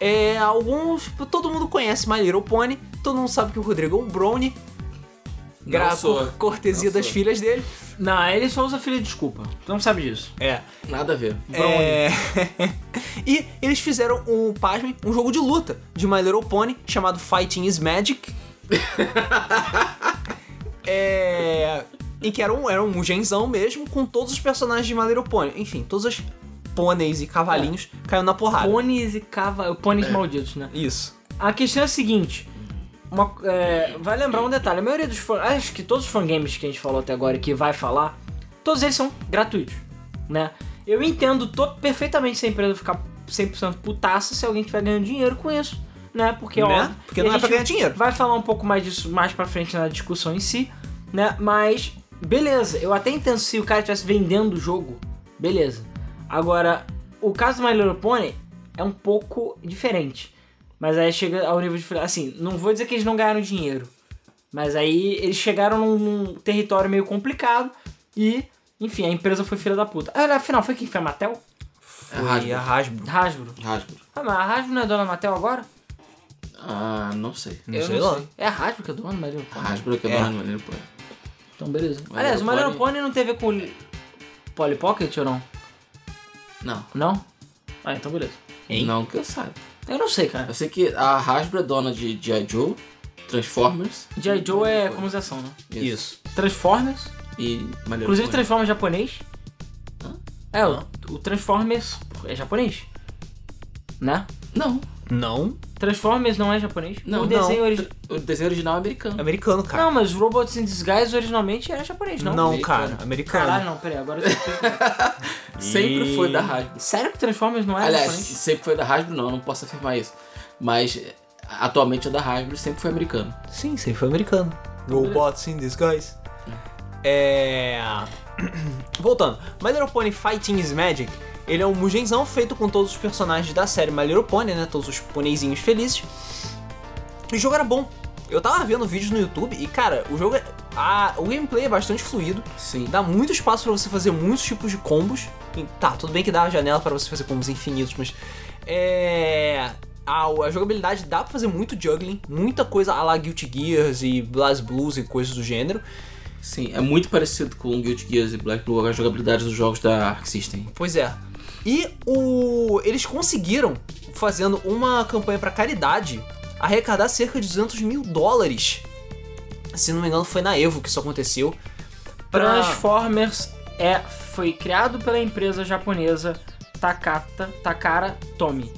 É, alguns, todo mundo conhece My Little Pony, todo mundo sabe que o Rodrigo é um brownie, Grava cortesia das filhas dele. Não, ele só usa filha de desculpa. Tu não sabe disso. É. Nada a ver. É... e eles fizeram, um, pasmem, um jogo de luta de My Little Pony chamado Fighting is Magic. é... Em que era um, era um genzão mesmo, com todos os personagens de My Little Pony. Enfim, todos os pôneis e cavalinhos é. caiu na porrada. Pôneis e cavalos. Pôneis é. malditos, né? Isso. A questão é a seguinte: uma, é, vai lembrar um detalhe: a maioria dos fãs, acho que todos os fangames que a gente falou até agora e que vai falar, todos eles são gratuitos, né? Eu entendo todo, perfeitamente se a empresa ficar 100% putaça se alguém estiver ganhando dinheiro com isso, né? Porque, né? Ó, Porque não é pra ganhar dinheiro. Vai falar um pouco mais disso mais pra frente na discussão em si, né? Mas, beleza, eu até entendo se o cara estivesse vendendo o jogo, beleza. Agora, o caso do My Little Pony é um pouco diferente. Mas aí chega ao nível de. Assim, não vou dizer que eles não ganharam dinheiro. Mas aí eles chegaram num, num território meio complicado e, enfim, a empresa foi filha da puta. Ah, afinal, foi quem foi a Mattel? Foi a Hasbro. Hasbro. Hasbro. Ah, mas a Hasbro não é dona da Mattel agora? Ah, não sei. Não Eu sei não sei. É a Hasbro que é dona do Mario Pony. A Hasbro que é, é. dona do Mario Pony. Então, beleza. Aliás, o Mario Pony não teve com o Polly Pocket ou não? Não. Não? Ah, então beleza. Hein? Não que eu saiba. Eu não sei, cara. Eu sei que a Hasbro é dona de G.I. Joe, Transformers. G.I. Joe é comunização, né? Isso. Isso. Transformers. E Inclusive Transformers japonês. Hã? É, o, o Transformers é japonês. Né? Não. Não. Transformers não é japonês? Não, o desenho, origi... o desenho original é americano. Americano, cara. Não, mas Robots in Disguise originalmente era japonês, não? Não, americano. cara, americano. Caralho, não, peraí, agora eu Sempre foi da Hasbro. Sério que Transformers não era Aliás, japonês? sempre foi da Hasbro, não, não posso afirmar isso. Mas atualmente é da Hasbro sempre foi americano. Sim, sempre foi americano. Robots in Disguise. É. Voltando. My Little Pony Fighting is Magic ele é um Mugenzão feito com todos os personagens da série My Little Pony, né? Todos os ponezinhos felizes. E o jogo era bom. Eu tava vendo vídeos no YouTube e, cara, o jogo é. A, o gameplay é bastante fluido. Sim. Dá muito espaço para você fazer muitos tipos de combos. E, tá, tudo bem que dá a janela para você fazer combos infinitos, mas. É. A, a, jogabilidade dá pra fazer muito juggling, muita coisa a la Guilty Gears e Blast Blues e coisas do gênero. Sim, é muito parecido com Guilty Gears e Black Blue, a jogabilidade dos jogos da Arc System. Pois é. E o eles conseguiram, fazendo uma campanha para caridade, arrecadar cerca de 200 mil dólares. Se não me engano, foi na Evo que isso aconteceu. Pra... Transformers é, foi criado pela empresa japonesa Takata, Takara Tomy,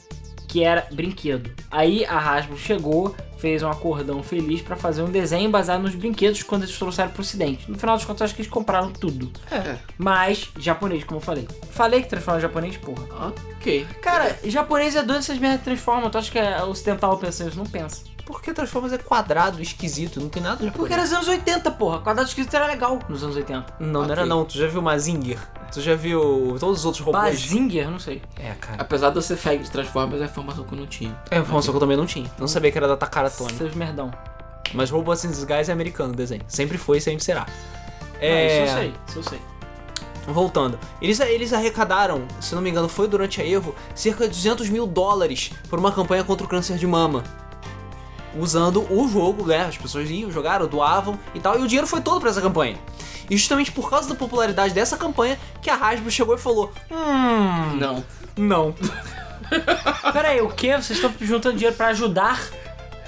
que era brinquedo. Aí a Hasbro chegou, fez um acordão feliz para fazer um desenho baseado nos brinquedos quando eles trouxeram pro ocidente. No final das contas, acho que eles compraram tudo. É. Mas, japonês, como eu falei. Falei que transforma japonês, porra. Ok. Cara, japonês é doido essas merdas transformam. Tu acha que é ocidental pensando isso? Não pensa. Porque Transformers é quadrado, esquisito, não tem nada de Porque era nos anos 80, porra. Quadrado esquisito era legal nos anos 80. Não, okay. não era não. Tu já viu Mazinger? Tu já viu todos os outros robôs? Bazinger, não sei. É, cara. Apesar de eu ser fag de Transformers, é informação que eu não tinha. É informação que eu também não tinha. Não sabia que era da Takara Tony. Seus merdão. Mas Robots in Disguise é americano o desenho. Sempre foi e sempre será. É... É... isso eu sei, isso eu sei. Voltando. Eles, eles arrecadaram, se não me engano, foi durante a Evo, cerca de 200 mil dólares por uma campanha contra o câncer de mama. Usando o jogo, né? As pessoas iam, jogaram, doavam e tal. E o dinheiro foi todo pra essa campanha. E justamente por causa da popularidade dessa campanha que a Hasbro chegou e falou: Hum. Não. Não. Pera aí, o que? Vocês estão juntando dinheiro pra ajudar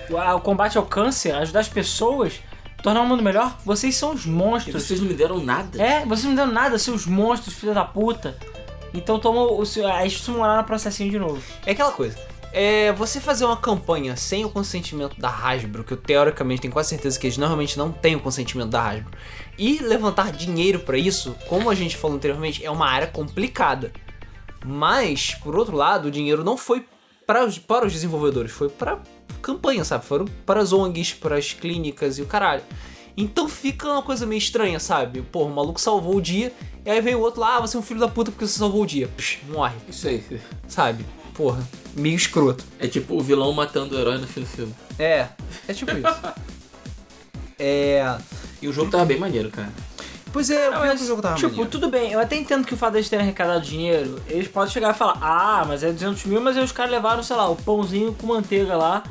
o, combate ao câncer, ajudar as pessoas, tornar o mundo melhor? Vocês são os E monstros. vocês não me deram nada. É, vocês não deram nada, seus monstros, filha da puta. Então tomou o seu. Aí isso morar no processinho de novo. É aquela coisa. É, você fazer uma campanha sem o consentimento da Hasbro, que eu teoricamente tenho quase certeza que eles normalmente não têm o consentimento da Hasbro, e levantar dinheiro pra isso, como a gente falou anteriormente, é uma área complicada. Mas, por outro lado, o dinheiro não foi para os, para os desenvolvedores, foi pra campanha, sabe? Foram para as ONGs, para as clínicas e o caralho. Então fica uma coisa meio estranha, sabe? Pô, o maluco salvou o dia, e aí vem o outro lá, ah, você é um filho da puta porque você salvou o dia. Psh, morre, Isso aí. sabe? Porra, meio escroto. É tipo o vilão matando o herói no fim do filme. É, é tipo isso. é. E o jogo tava bem maneiro, cara. Pois é, o Não, mas, o jogo tava tipo, maneiro. tudo bem, eu até entendo que o fato deles terem arrecadado dinheiro, eles podem chegar e falar, ah, mas é 200 mil, mas aí os caras levaram, sei lá, o pãozinho com manteiga lá,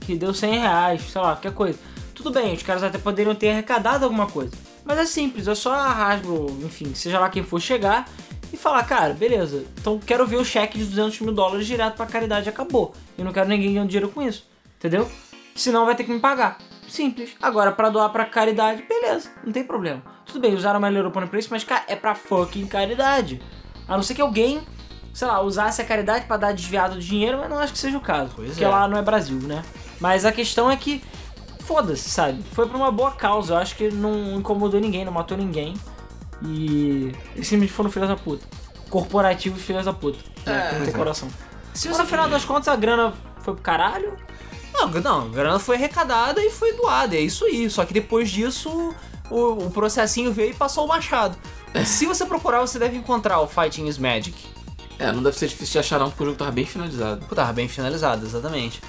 que deu 100 reais, sei lá, qualquer coisa. Tudo bem, os caras até poderiam ter arrecadado alguma coisa. Mas é simples, é só a Hasbro, enfim, seja lá quem for chegar e falar, cara, beleza, então quero ver o cheque de 200 mil dólares direto pra caridade acabou. Eu não quero ninguém ganhando dinheiro com isso, entendeu? Senão vai ter que me pagar. Simples. Agora, pra doar pra caridade, beleza, não tem problema. Tudo bem, usaram uma Little Pony pra isso, mas, cara, é pra fucking caridade. A não ser que alguém, sei lá, usasse a caridade pra dar desviado de dinheiro, mas não acho que seja o caso. Pois porque é. lá não é Brasil, né? Mas a questão é que, foda-se, sabe? Foi pra uma boa causa. Eu acho que não incomodou ninguém, não matou ninguém. E eles simplesmente foram filhos da puta. Corporativos filhos da puta. É, não tem coração. Se no final das contas a grana foi pro caralho. Não, não, a grana foi arrecadada e foi doada, é isso aí. Só que depois disso, o, o processinho veio e passou o machado. Se você procurar, você deve encontrar o Fighting is Magic. É, não deve ser difícil de achar não, porque o jogo tava bem finalizado. Pô, tava bem finalizado, exatamente.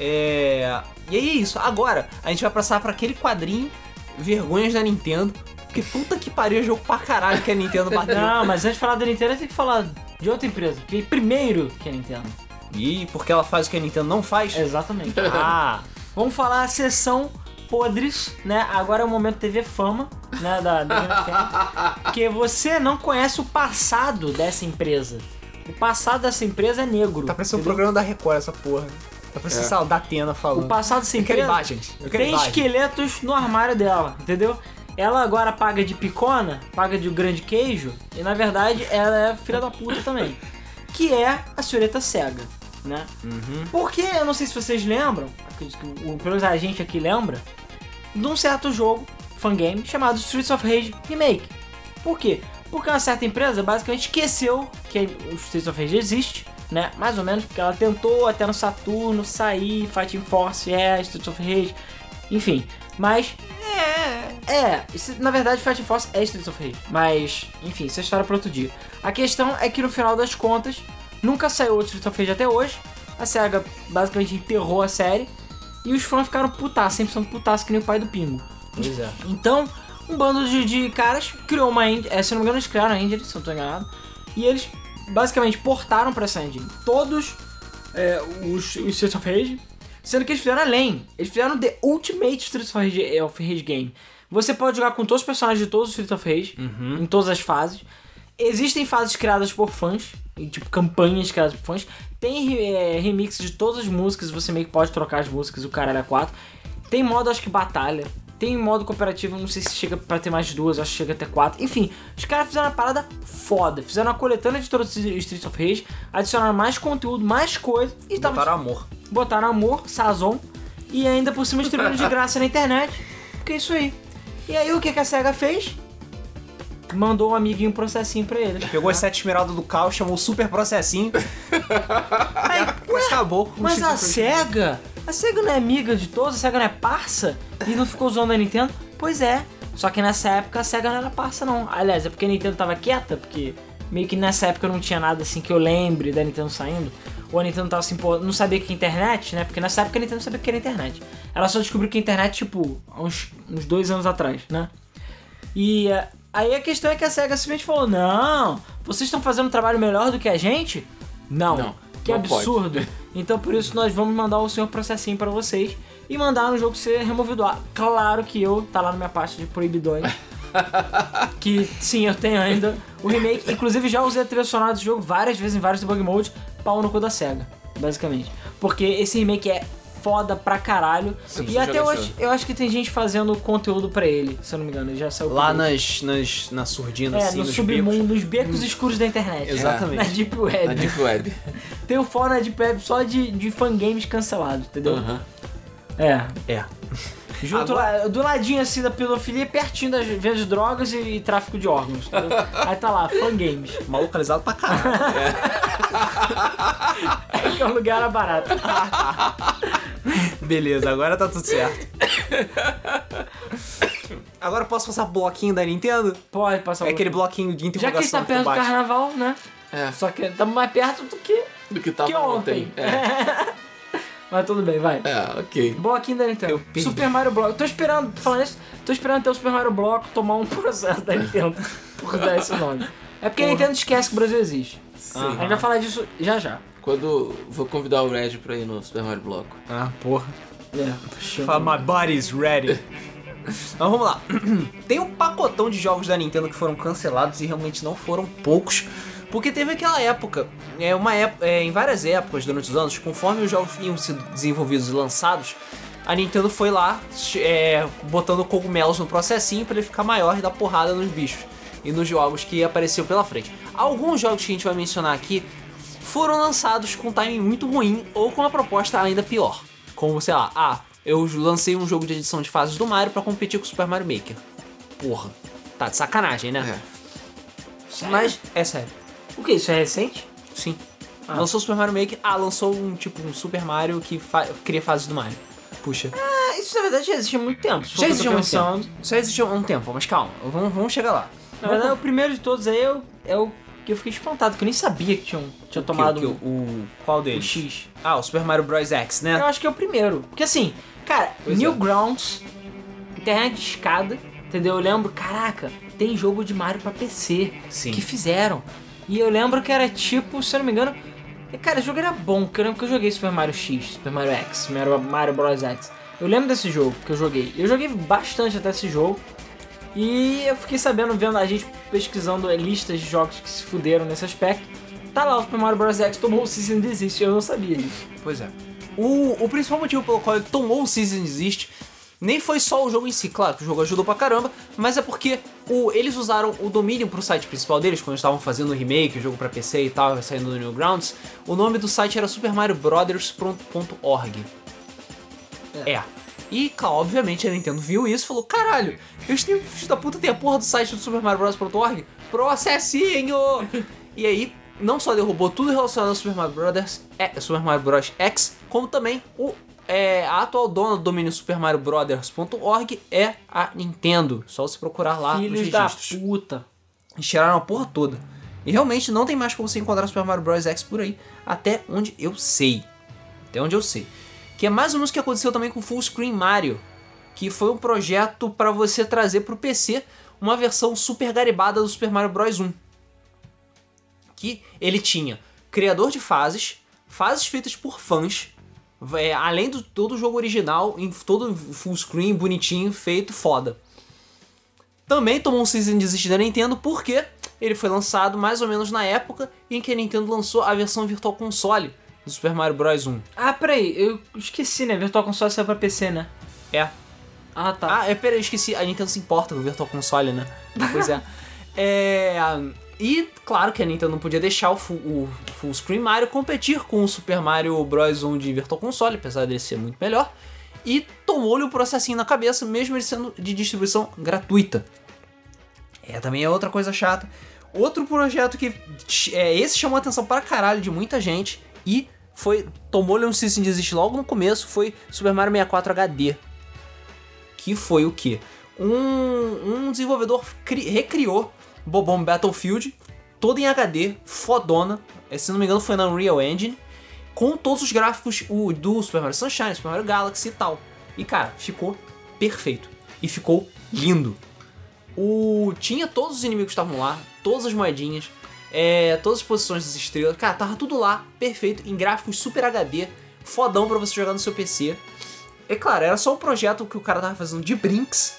É... E aí é isso. Agora, a gente vai passar pra aquele quadrinho Vergonhas da Nintendo. Porque puta que pariu, jogo pra caralho que a Nintendo bateu. Não, mas antes de falar da Nintendo, tem que falar de outra empresa. Que primeiro que é a Nintendo. E porque ela faz o que a Nintendo não faz? Exatamente. Ah, Vamos falar a sessão podres, né? Agora é o momento TV Fama, né? Da, da Nintendo. que você não conhece o passado dessa empresa. O passado dessa empresa é negro. tá parecendo um programa da Record essa porra. Tá parecendo, É. sei lá, da Atena falando. O passado dessa Eu quero empresa imagens. Eu quero tem imagens. esqueletos no armário dela, entendeu? Ela agora paga de picona, paga de grande queijo, e na verdade ela é filha da puta também. Que é a senhorita cega, né? Uhum. Porque, eu não sei se vocês lembram, pelo menos a gente aqui lembra, de um certo jogo, fangame, chamado Streets of Rage Remake. Por quê? Porque uma certa empresa basicamente esqueceu que o Streets of Rage existe, né? Mais ou menos, porque ela tentou até no Saturno sair, Fighting Force, é, Streets of Rage, enfim. Mas É. é, isso, na verdade Fighting Force é Streets of Rage. Mas, enfim, isso é história para outro dia. A questão é que no final das contas, nunca saiu outro Streets of Rage até hoje. A SEGA basicamente enterrou a série. E os fãs ficaram putaços, 100% putaços que nem o pai do Pingo. Pois é. Então, um bando de, de caras criou uma engine. É, se eu não me engano, eles criaram a engine, se eu não tô enganado. E eles basicamente portaram pra essa engine todos é, os, os Streets of Rage. Sendo que eles fizeram além. Eles fizeram The Ultimate Streets of Rage, of Rage Game. Você pode jogar com todos os personagens de todos os Streets of Rage, em todas as fases. Existem fases criadas por fãs, tipo campanhas criadas por fãs. Tem é, remix de todas as músicas, você meio que pode trocar as músicas, o caralho é 4. Tem modo, acho que batalha. Tem modo cooperativo, não sei se chega pra ter mais duas, acho que chega até quatro. Enfim, os caras fizeram uma parada foda. Fizeram uma coletânea de todos os Streets of Rage, adicionaram mais conteúdo, mais coisa e tava Botaram amor. botaram amor, sazon e ainda por cima distribuindo de graça na internet. Porque é isso aí. E aí o que, que a SEGA fez? Mandou um amiguinho um processinho pra ele. Pegou as sete esmeraldas do caos, chamou o super processinho. Aí, e acabou mas a. SEGA, a SEGA não é amiga de todos, a SEGA não é parça e não ficou zoando a Nintendo? Pois é. Só que nessa época a SEGA não era parça, não. Aliás, é porque a Nintendo tava quieta, porque meio que nessa época não tinha nada assim que eu lembre da Nintendo saindo. Ou a Nintendo tava assim, pô, não sabia que internet, né? Porque nessa época a Nintendo não sabia que era internet. Ela só descobriu que a internet, tipo, há uns, uns dois anos atrás, né? E eh, aí a questão é que a SEGA simplesmente falou: Não, vocês estão fazendo um trabalho melhor do que a gente? Não. Não, que não absurdo. Então por isso nós vamos mandar o senhor processinho pra vocês e mandar no jogo ser removido. Ah, claro que eu, tá lá na minha pasta de proibidões. que sim, eu tenho ainda o remake. Inclusive já usei a trilha sonora do jogo várias vezes em vários debug modes, pau no cu da SEGA, basicamente. Porque esse remake é foda pra caralho. Sim. E até hoje eu acho que tem gente fazendo conteúdo pra ele, se eu não me engano. Ele já saiu Lá nas, nas, na surdina, É, assim, no nos submundo, nos becos escuros da internet. Exatamente. Na Deep Web. Na Deep Web. Tem um fórum na Deep Web só de, de fangames cancelados, entendeu? É. É. Junto lá, do ladinho assim da pedofilia, pertinho das vendas de drogas e, e tráfico de órgãos. Aí tá lá, fangames. Mal localizado pra caralho. que é um lugar barato. Beleza, agora tá tudo certo. Agora posso passar bloquinho da Nintendo? Pode passar É aquele bloquinho de Já que a gente interrogação tá perto do carnaval, né? É. Só que estamos mais perto do que, Do que tava que ontem. ontem. É. Mas tudo bem, vai. é, ok. Bloquinho da Nintendo. Eu perdi. Super Mario Bloco. Tô esperando, falando isso, tô esperando até o Super Mario Bloco tomar um processo da Nintendo por dar esse nome. É porque a Nintendo esquece que o Brasil existe. Sim. A gente vai falar disso já já. Quando vou convidar o Red pra ir no Super Mario Bloco. Ah, porra. É, Fala, my body's ready. Então vamos lá. Tem um pacotão de jogos da Nintendo que foram cancelados e realmente não foram poucos. Porque teve aquela época, é uma época, é, em várias épocas durante os anos, conforme os jogos iam sendo desenvolvidos e lançados, a Nintendo foi lá é, botando cogumelos no processinho para ele ficar maior e dar porrada nos bichos e nos jogos que apareceu pela frente. Alguns jogos que a gente vai mencionar aqui foram lançados com timing muito ruim ou com uma proposta ainda pior. Como, sei lá, ah, eu lancei um jogo de edição de fases do Mario pra competir com o Super Mario Maker. Porra, tá de sacanagem, né? É. Mas, é sério, O que? Isso é recente? sim. Ah. Lançou o Super Mario Maker, ah, lançou um tipo um Super Mario que fa- cria fases do Mario. Puxa. Ah, isso na verdade já existe há muito tempo. Já existe há muito tempo. Só existe há um tempo, mas calma, vamos, vamos chegar lá. Na verdade, o primeiro de todos aí é o, é o que eu fiquei espantado, que eu nem sabia que tinham, tinha tomado Que- um, que- o, qual um deles? X. Ah, o Super Mario Bros. X, né? Eu acho que é o primeiro. Porque assim, cara, Pois é. Newgrounds, internet de escada, entendeu? Eu lembro, caraca, tem jogo de Mario pra PC Sim. que fizeram. E eu lembro que era tipo, se eu não me engano. Cara, o jogo era bom, porque eu lembro que eu joguei Super Mario X, Super Mario X, Mario, Mario Bros. X. Eu lembro desse jogo que eu joguei. Eu joguei bastante até esse jogo. E eu fiquei sabendo, vendo a gente pesquisando eh, listas de jogos que se fuderam nesse aspecto. Tá lá, o Super Mario Bros. X tomou o Season Desist, eu não sabia disso. Pois é. O, o principal motivo pelo qual ele tomou o Season Desist nem foi só o jogo em si, claro que o jogo ajudou pra caramba, mas é porque o, eles usaram o domínio pro site principal deles, quando estavam fazendo o remake, o jogo pra PC e tal, saindo do Newgrounds. O nome do site era supermariobrothers.org. É. E, claro, obviamente a Nintendo viu isso e falou: caralho, eles têm, filho da puta, tem a porra do site do supermariobros.org? Processinho! e aí, não só derrubou tudo relacionado ao Super Mario Brothers, é, Super Mario Bros. X, como também o, é, a atual dona do domínio supermariobrothers.org é a Nintendo. Só se procurar lá nos Filhos da registros. puta. Eles tiraram a porra toda. E realmente não tem mais como você encontrar Super Mario Bros. X por aí, até onde eu sei. Até onde eu sei. Que é mais ou menos o que aconteceu também com Full Screen Mario, que foi um projeto para você trazer pro PC uma versão super garibada do Super Mario Bros. 1. Que ele tinha criador de fases, fases feitas por fãs, é, além do todo o jogo original, em todo full screen, bonitinho, feito, foda. Também tomou um season desist da Nintendo porque ele foi lançado mais ou menos na época em que a Nintendo lançou a versão Virtual Console do Super Mario Bros 1. Ah, peraí, eu esqueci, né? Virtual Console saiu pra PC, né? É. Ah, tá. Ah, é, peraí, eu esqueci. A Nintendo se importa com o Virtual Console, né? Pois é. é. E claro que a Nintendo não podia deixar o full, o full Screen Mario competir com o Super Mario Bros 1 de Virtual Console, apesar dele ser muito melhor. E tomou-lhe o processinho na cabeça, mesmo ele sendo de distribuição gratuita. É, também é outra coisa chata. Outro projeto que é, esse chamou a atenção para caralho de muita gente e foi tomou-lhe um cease and desist logo no começo, foi Super Mario 64 HD. Que foi o quê? um, um desenvolvedor cri- recriou Bobomb Battlefield, todo em HD, fodona. eh, Se não me engano, foi na Unreal Engine, com todos os gráficos o, do Super Mario Sunshine, Super Mario Galaxy e tal. E cara, ficou perfeito. E ficou lindo. O, tinha todos os inimigos que estavam lá, todas as moedinhas, é, todas as posições das estrelas. Cara, tava tudo lá, perfeito, em gráficos Super HD, fodão pra você jogar no seu PC. É claro, era só um projeto que o cara tava fazendo de brinks,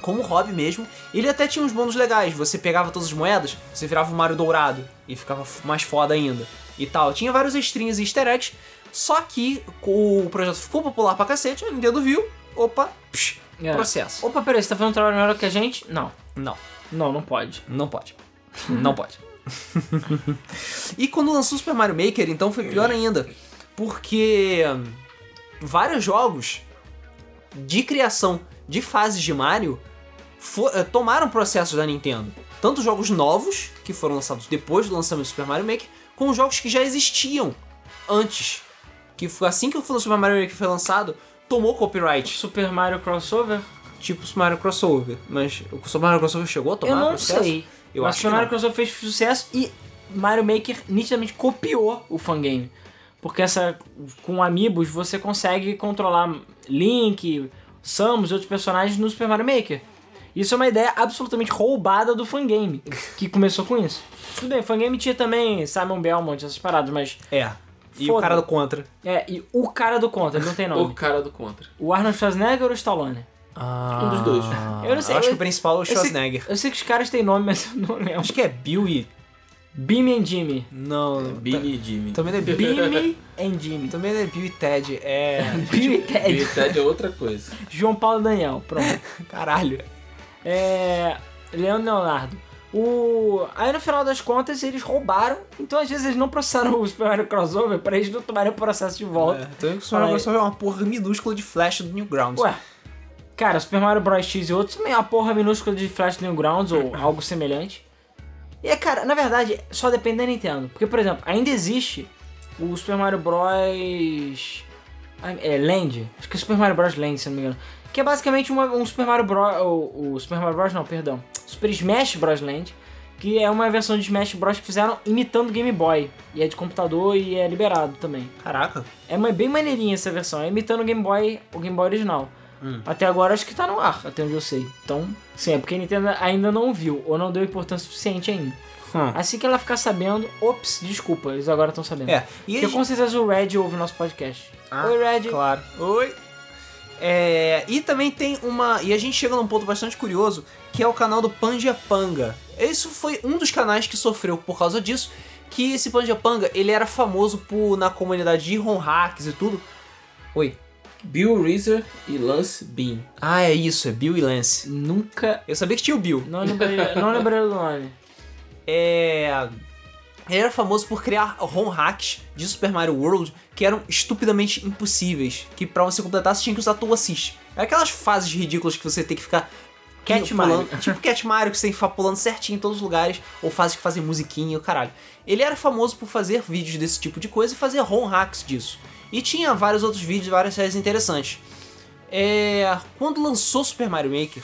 como hobby mesmo. Ele até tinha uns bônus legais. Você pegava todas as moedas, você virava o Mario dourado e ficava mais foda ainda. E tal. Tinha vários extrinhos e easter eggs. Só que o projeto ficou popular pra cacete, a Nintendo viu. Opa, psh, É. processo. Opa, peraí, você tá fazendo um trabalho melhor que a gente? Não. Não, Não, não pode. não pode. Não pode. e quando lançou o Super Mario Maker, então foi pior ainda. Porque hum, vários jogos de criação de fases de Mario fo- eh, tomaram processos da Nintendo. Tanto jogos novos, que foram lançados depois do lançamento do Super Mario Maker, como jogos que já existiam antes. Que foi assim que o Super Mario Maker foi lançado, tomou copyright, Super Mario Crossover? tipo Super Mario Crossover. Mas o Super Mario Crossover chegou a tomar eu não processo? sei. Eu Mas acho que Mario. Crossover fez sucesso e Mario Maker nitidamente copiou o fangame. Porque essa com Amiibos você consegue controlar Link, Samus e outros personagens no Super Mario Maker. Isso é uma ideia absolutamente roubada do fangame, que começou com isso. Tudo bem, o fangame tinha também Simon Belmont, essas paradas, mas É. E Foda. o cara do Contra. é, e o cara do contra, ele não tem O nome. cara do contra. O Arnold Schwarzenegger ou o Stallone? Ah, Um dos dois. Eu não sei, acho eu- que o principal é o eu sei- Schwarzenegger. Eu sei que os caras têm nome, mas eu não lembro. Acho que é Bill e... Beam and Jimmy. Não, Billy e Jimmy. também não é Bill. Beam and Jimmy. também não é Bill e Ted, é... Bill e Billy Ted. e Ted é outra coisa. João Paulo e Daniel, pronto. Caralho. É. Leandro Leonardo. O... Aí no final das contas eles roubaram, então às vezes eles não processaram o Super Mario Crossover pra eles não tomarem o processo de volta. É, então o Super Mario Bros. é uma porra minúscula de flash do Newgrounds. Ué, cara, Super Mario Bros. X e outros também é uma porra minúscula de Flash Newgrounds ou algo semelhante. E é, cara, na verdade, só depende da Nintendo. Porque, por exemplo, ainda existe o Super Mario Bros. É, Land. Acho que é Super Mario Bros. Land, se não me engano. Que é basicamente uma- um Super Mario Bros. O, o Super Mario Bros. não, perdão. Super Smash Bros. Land. Que é uma versão de Smash Bros. que fizeram imitando Game Boy. E é de computador e é liberado também. Caraca. É bem maneirinha essa versão, é imitando o Game Boy, o Game Boy original. Até agora acho que tá no ar, até onde eu sei. Então, sim, é porque a Nintendo ainda não viu, ou não deu importância suficiente ainda. Hum. Assim que ela ficar sabendo, ops, desculpa, eles agora estão sabendo. É, e Porque a com certeza o Red ouve o nosso podcast. Ah, Oi, Red. Claro. Oi. É, e também tem uma. E a gente chega num ponto bastante curioso, que é o canal do Panjapanga. Isso foi um dos canais que sofreu por causa disso. Que esse Panjapanga, ele era famoso por, na comunidade de ROM hacks e tudo. Oi. Bill Reeser e Lance Bean. Ah, é isso, é Bill e Lance. Nunca. Eu sabia que tinha o Bill. Não lembrei, não lembrei do nome. É. Ele era famoso por criar ROM hacks de Super Mario World que eram estupidamente impossíveis. Que pra você completar você tinha que usar Tool Assist. É aquelas fases ridículas que você tem que ficar. Cat pulando, Mario. Tipo Cat Mario, que você tem que ficar pulando certinho em todos os lugares. Ou fases que fazem musiquinha e o caralho. Ele era famoso por fazer vídeos desse tipo de coisa e fazer ROM hacks disso. E tinha vários outros vídeos, várias séries interessantes. É. Quando lançou Super Mario Maker,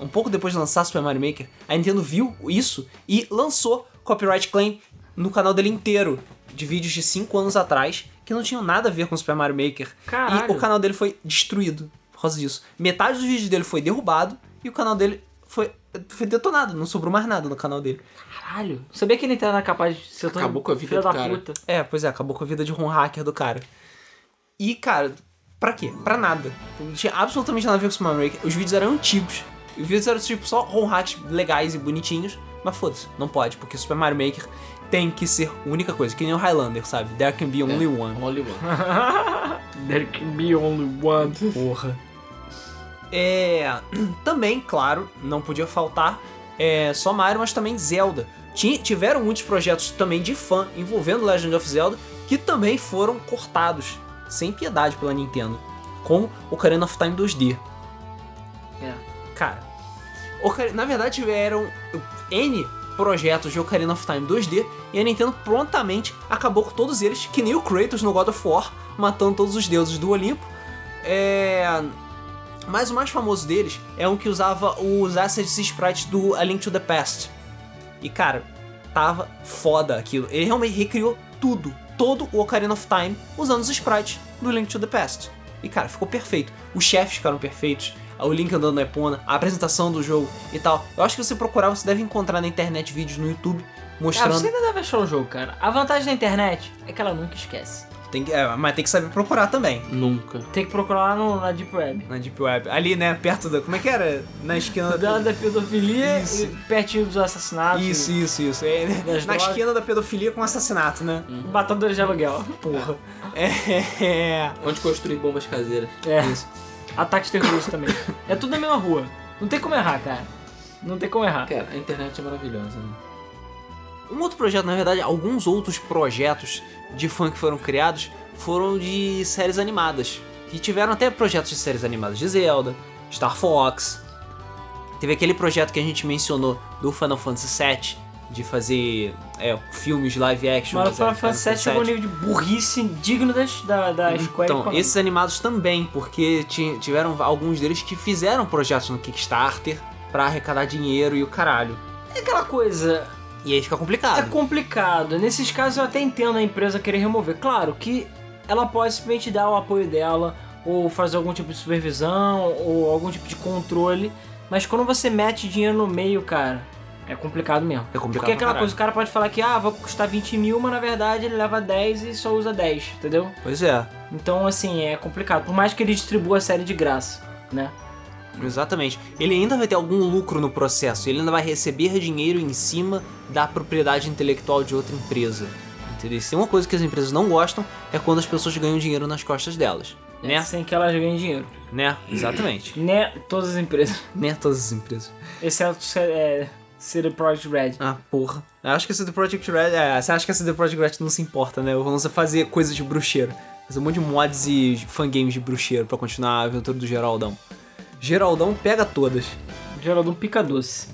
um pouco depois de lançar Super Mario Maker, a Nintendo viu isso e lançou copyright claim no canal dele inteiro, de vídeos de 5 anos atrás, que não tinham nada a ver com Super Mario Maker. Caralho. E o canal dele foi destruído por causa disso. Metade dos vídeos dele foi derrubado e o canal dele foi, foi detonado, não sobrou mais nada no canal dele. Caralho. Sabia que ele era capaz de ser tão Acabou com a vida do da cara. puta. É, pois é, acabou com a vida de um hacker do cara. E, cara, pra quê? Pra nada. Não tinha absolutamente nada a ver com o Super Mario Maker. Os vídeos eram antigos. Os vídeos eram, tipo, só ROM hacks legais e bonitinhos. Mas foda-se, não pode, porque Super Mario Maker tem que ser a única coisa. Que nem o Highlander, sabe? There can be only one. Only one. There can be only one. Porra. É. Também, claro, não podia faltar é, só Mario, mas também Zelda. Ti- tiveram muitos projetos também de fã envolvendo Legend of Zelda que também foram cortados sem piedade pela Nintendo, como Ocarina of Time 2D. É. Cara, Ocar- na verdade tiveram N projetos de Ocarina of Time 2D e a Nintendo prontamente acabou com todos eles, que nem o Kratos no God of War, matando todos os deuses do Olimpo. É... Mas o mais famoso deles é um que usava os assets e sprites do A Link to the Past. E cara, tava foda aquilo. Ele realmente recriou tudo, todo o Ocarina of Time usando os sprites do Link to the Past. E cara, ficou perfeito. Os chefes ficaram perfeitos. O Link andando na Epona, a apresentação do jogo e tal. Eu acho que você procurar, você deve encontrar na internet vídeos no YouTube mostrando. Ah, você ainda deve achar o jogo, cara. A vantagem da internet é que ela nunca esquece. Tem que, é, mas tem que saber procurar também. Nunca. Tem que procurar lá no, na Deep Web. Na Deep Web. Ali, né, perto da. Como é que era? Na esquina da, da pedofilia Isso. e pertinho dos assassinatos. Isso, isso, isso. É, na drogas. esquina da pedofilia com assassinato, né? Batadores de aluguel. Porra. É. Onde construir bombas caseiras. É. Isso. Ataques terroristas também. É tudo na mesma rua. Não tem como errar, cara. Não tem como errar. Cara, a internet é maravilhosa, né? Um outro projeto, na verdade, alguns outros projetos de fã que foram criados foram de séries animadas. E tiveram até projetos de séries animadas de Zelda, Star Fox. Teve aquele projeto que a gente mencionou do Final Fantasy VII, de fazer é, filmes live action. Mas o Final Fantasy VII chegou a um nível de burrice digno das, da, da Square Então, esses animados também, porque ti- tiveram alguns deles que fizeram projetos no Kickstarter pra arrecadar dinheiro e o caralho. É aquela coisa, E aí fica complicado. é complicado. Nesses casos eu até entendo a empresa querer remover. Claro que ela pode simplesmente dar o apoio dela, ou fazer algum tipo de supervisão, ou algum tipo de controle. Mas quando você mete dinheiro no meio, cara, é complicado mesmo. É complicado Porque pra aquela coisa, o cara pode falar que, ah, vai custar 20 mil, mas na verdade ele leva 10 e só usa 10, entendeu? Pois é. Então, assim, é complicado. Por mais que ele distribua a série de graça, né? Exatamente. Ele ainda vai ter algum lucro no processo, ele ainda vai receber dinheiro em cima da propriedade intelectual de outra empresa. Entendeu? Se tem uma coisa que as empresas não gostam é quando as pessoas ganham dinheiro nas costas delas. Né? Sem que elas ganhem dinheiro. Né? Exatamente. Né? Todas as empresas. né? Todas as empresas. Exceto é, CD Projekt Red. Ah, porra. Eu acho que a CD Projekt Red. É, você acha que a CD Projekt Red não se importa, né? Vamos fazer coisas de bruxeiro. Fazer um monte de mods e fangames de bruxeiro pra continuar a aventura do Geraldão. Geraldão pega todas. Geraldão pica doce.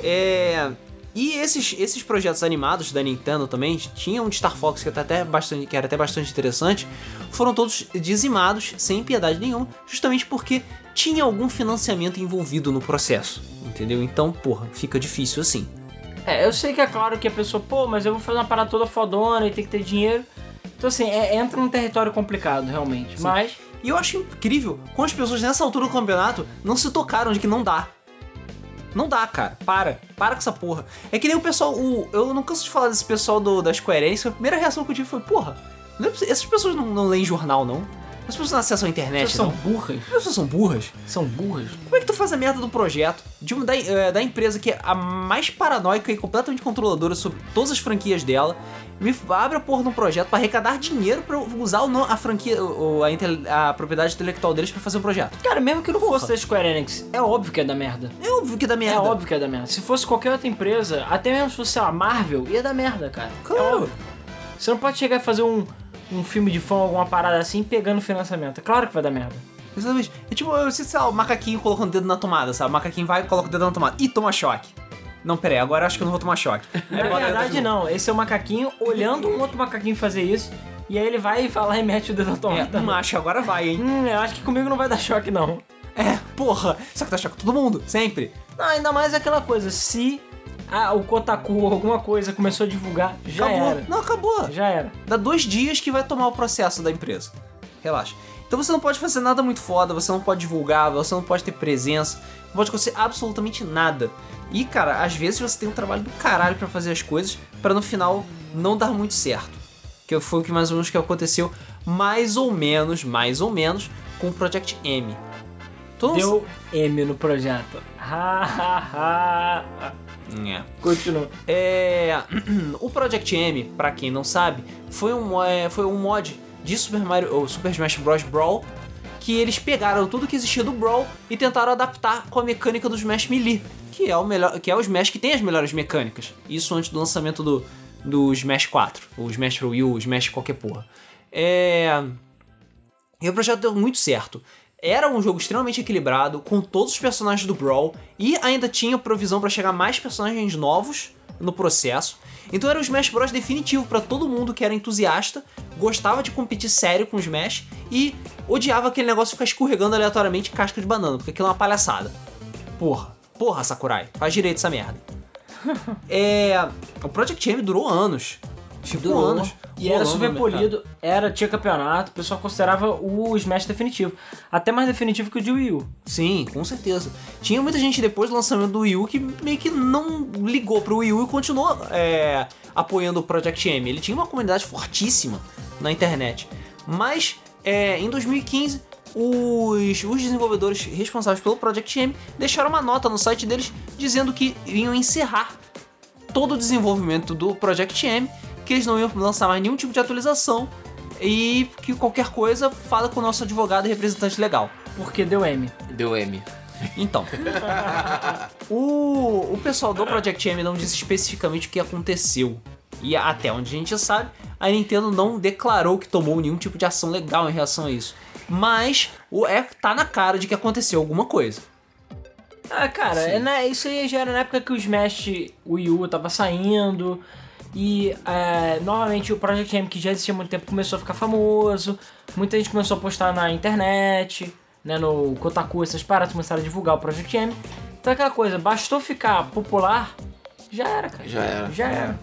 É. E esses, esses projetos animados da Nintendo também, tinha um de Star Fox que, era até bastante, que era até bastante interessante, foram todos dizimados sem piedade nenhuma, justamente porque tinha algum financiamento envolvido no processo, entendeu? Então, porra, fica difícil assim. É, eu sei que é claro que a pessoa, pô, mas eu vou fazer uma parada toda fodona e tem que ter dinheiro. Então, assim, é- entra num território complicado, realmente. Mas, E eu acho incrível como as pessoas nessa altura do campeonato não se tocaram de que não dá. Não dá, cara. Para. Para com essa porra. É que nem o pessoal. O, eu não canso de falar desse pessoal do, da Square Enix. A primeira reação que eu tive foi: porra, é essas pessoas não, não leem jornal, não. As pessoas não acessam a internet, são não. burras. As pessoas são burras. São burras. Como é que tu faz a merda do projeto de uma, da, eh, da empresa que é a mais paranoica e completamente controladora sobre todas as franquias dela? Me abre a porra de um projeto pra arrecadar dinheiro pra usar a franquia, a, a propriedade intelectual deles pra fazer um projeto. Cara, mesmo que não fosse da Square Enix, é óbvio que é da merda. É óbvio que dá merda. É óbvio que é da merda. Se fosse qualquer outra empresa, até mesmo se fosse, lá, Marvel, ia dar merda, cara. É Claro. óbvio. Você não pode chegar e fazer um, um filme de fã, alguma parada assim, pegando financiamento. É claro que vai dar merda. Exatamente. É tipo, eu sei, sei lá, o macaquinho colocando o dedo na tomada, sabe? O macaquinho vai e coloca o dedo na tomada. E toma choque. Não, peraí, agora eu acho que eu não vou tomar choque. Na Agora eu verdade, não. Esse é o macaquinho olhando um outro macaquinho fazer isso. E aí ele vai e lá e mete o dedo na É, tomada. um macho, agora vai, hein? Hum, eu acho que comigo não vai dar choque, não. É, porra. Só que dá choque todo mundo, sempre. Não, ainda mais aquela coisa, se ah, o Kotaku alguma coisa começou a divulgar, já acabou. era. Não, acabou. Já era. Dá dois dias que vai tomar o processo da empresa. Relaxa. Então você não pode fazer nada muito foda, você não pode divulgar, você não pode ter presença, não pode acontecer absolutamente nada. E, cara, às vezes você tem um trabalho do caralho pra fazer as coisas, pra no final não dar muito certo. Que foi o que mais ou menos que aconteceu, mais ou menos, mais ou menos, com o Project M. Todo Deu M no projeto. É. Continua. É, o Project M, pra quem não sabe, foi um, é, foi um mod de Super Mario ou Super Smash Bros. Brawl que eles pegaram tudo que existia do Brawl e tentaram adaptar com a mecânica do Smash Melee, que é o melhor, que é o Smash que tem as melhores mecânicas. Isso antes do lançamento do, do Smash 4, o Smash pro Wii o Smash qualquer porra. É, e o projeto deu muito certo. Era um jogo extremamente equilibrado, com todos os personagens do Brawl, e ainda tinha provisão pra chegar mais personagens novos no processo. Então era o Smash Bros definitivo para todo mundo que era entusiasta, gostava de competir sério com o Smash e odiava aquele negócio de ficar escorregando aleatoriamente casca de banana, porque aquilo é uma palhaçada. Porra, porra, Sakurai, faz direito essa merda. é, o Project M durou anos. Ficou Durou. anos. E era super polido, era, tinha campeonato, o pessoal considerava o Smash definitivo. Até mais definitivo que o de Wii U. Sim, com certeza. Tinha muita gente depois do lançamento do Wii U que meio que não ligou pro Wii U e continuou é, apoiando o Project M. Ele tinha uma comunidade fortíssima na internet. Mas é, em 2015, os, os desenvolvedores responsáveis pelo Project M deixaram uma nota no site deles dizendo que iam encerrar todo o desenvolvimento do Project M, que eles não iam lançar mais nenhum tipo de atualização e que qualquer coisa fala com o nosso advogado e representante legal. Porque deu M. Deu M. Então, o, o pessoal do Project M não disse especificamente o que aconteceu. E até onde a gente sabe, a Nintendo não declarou que tomou nenhum tipo de ação legal em relação a isso. Mas o é tá na cara de que aconteceu alguma coisa. Ah, cara, é na- isso aí já era na época que o Smash Wii U tava saindo. E é, novamente o Project M, que já existia há muito tempo, começou a ficar famoso. Muita gente começou a postar na internet, né, no Kotaku, essas paradas, começaram a divulgar o Project M. Então é aquela coisa, bastou ficar popular, já era, cara. Já era. Já era.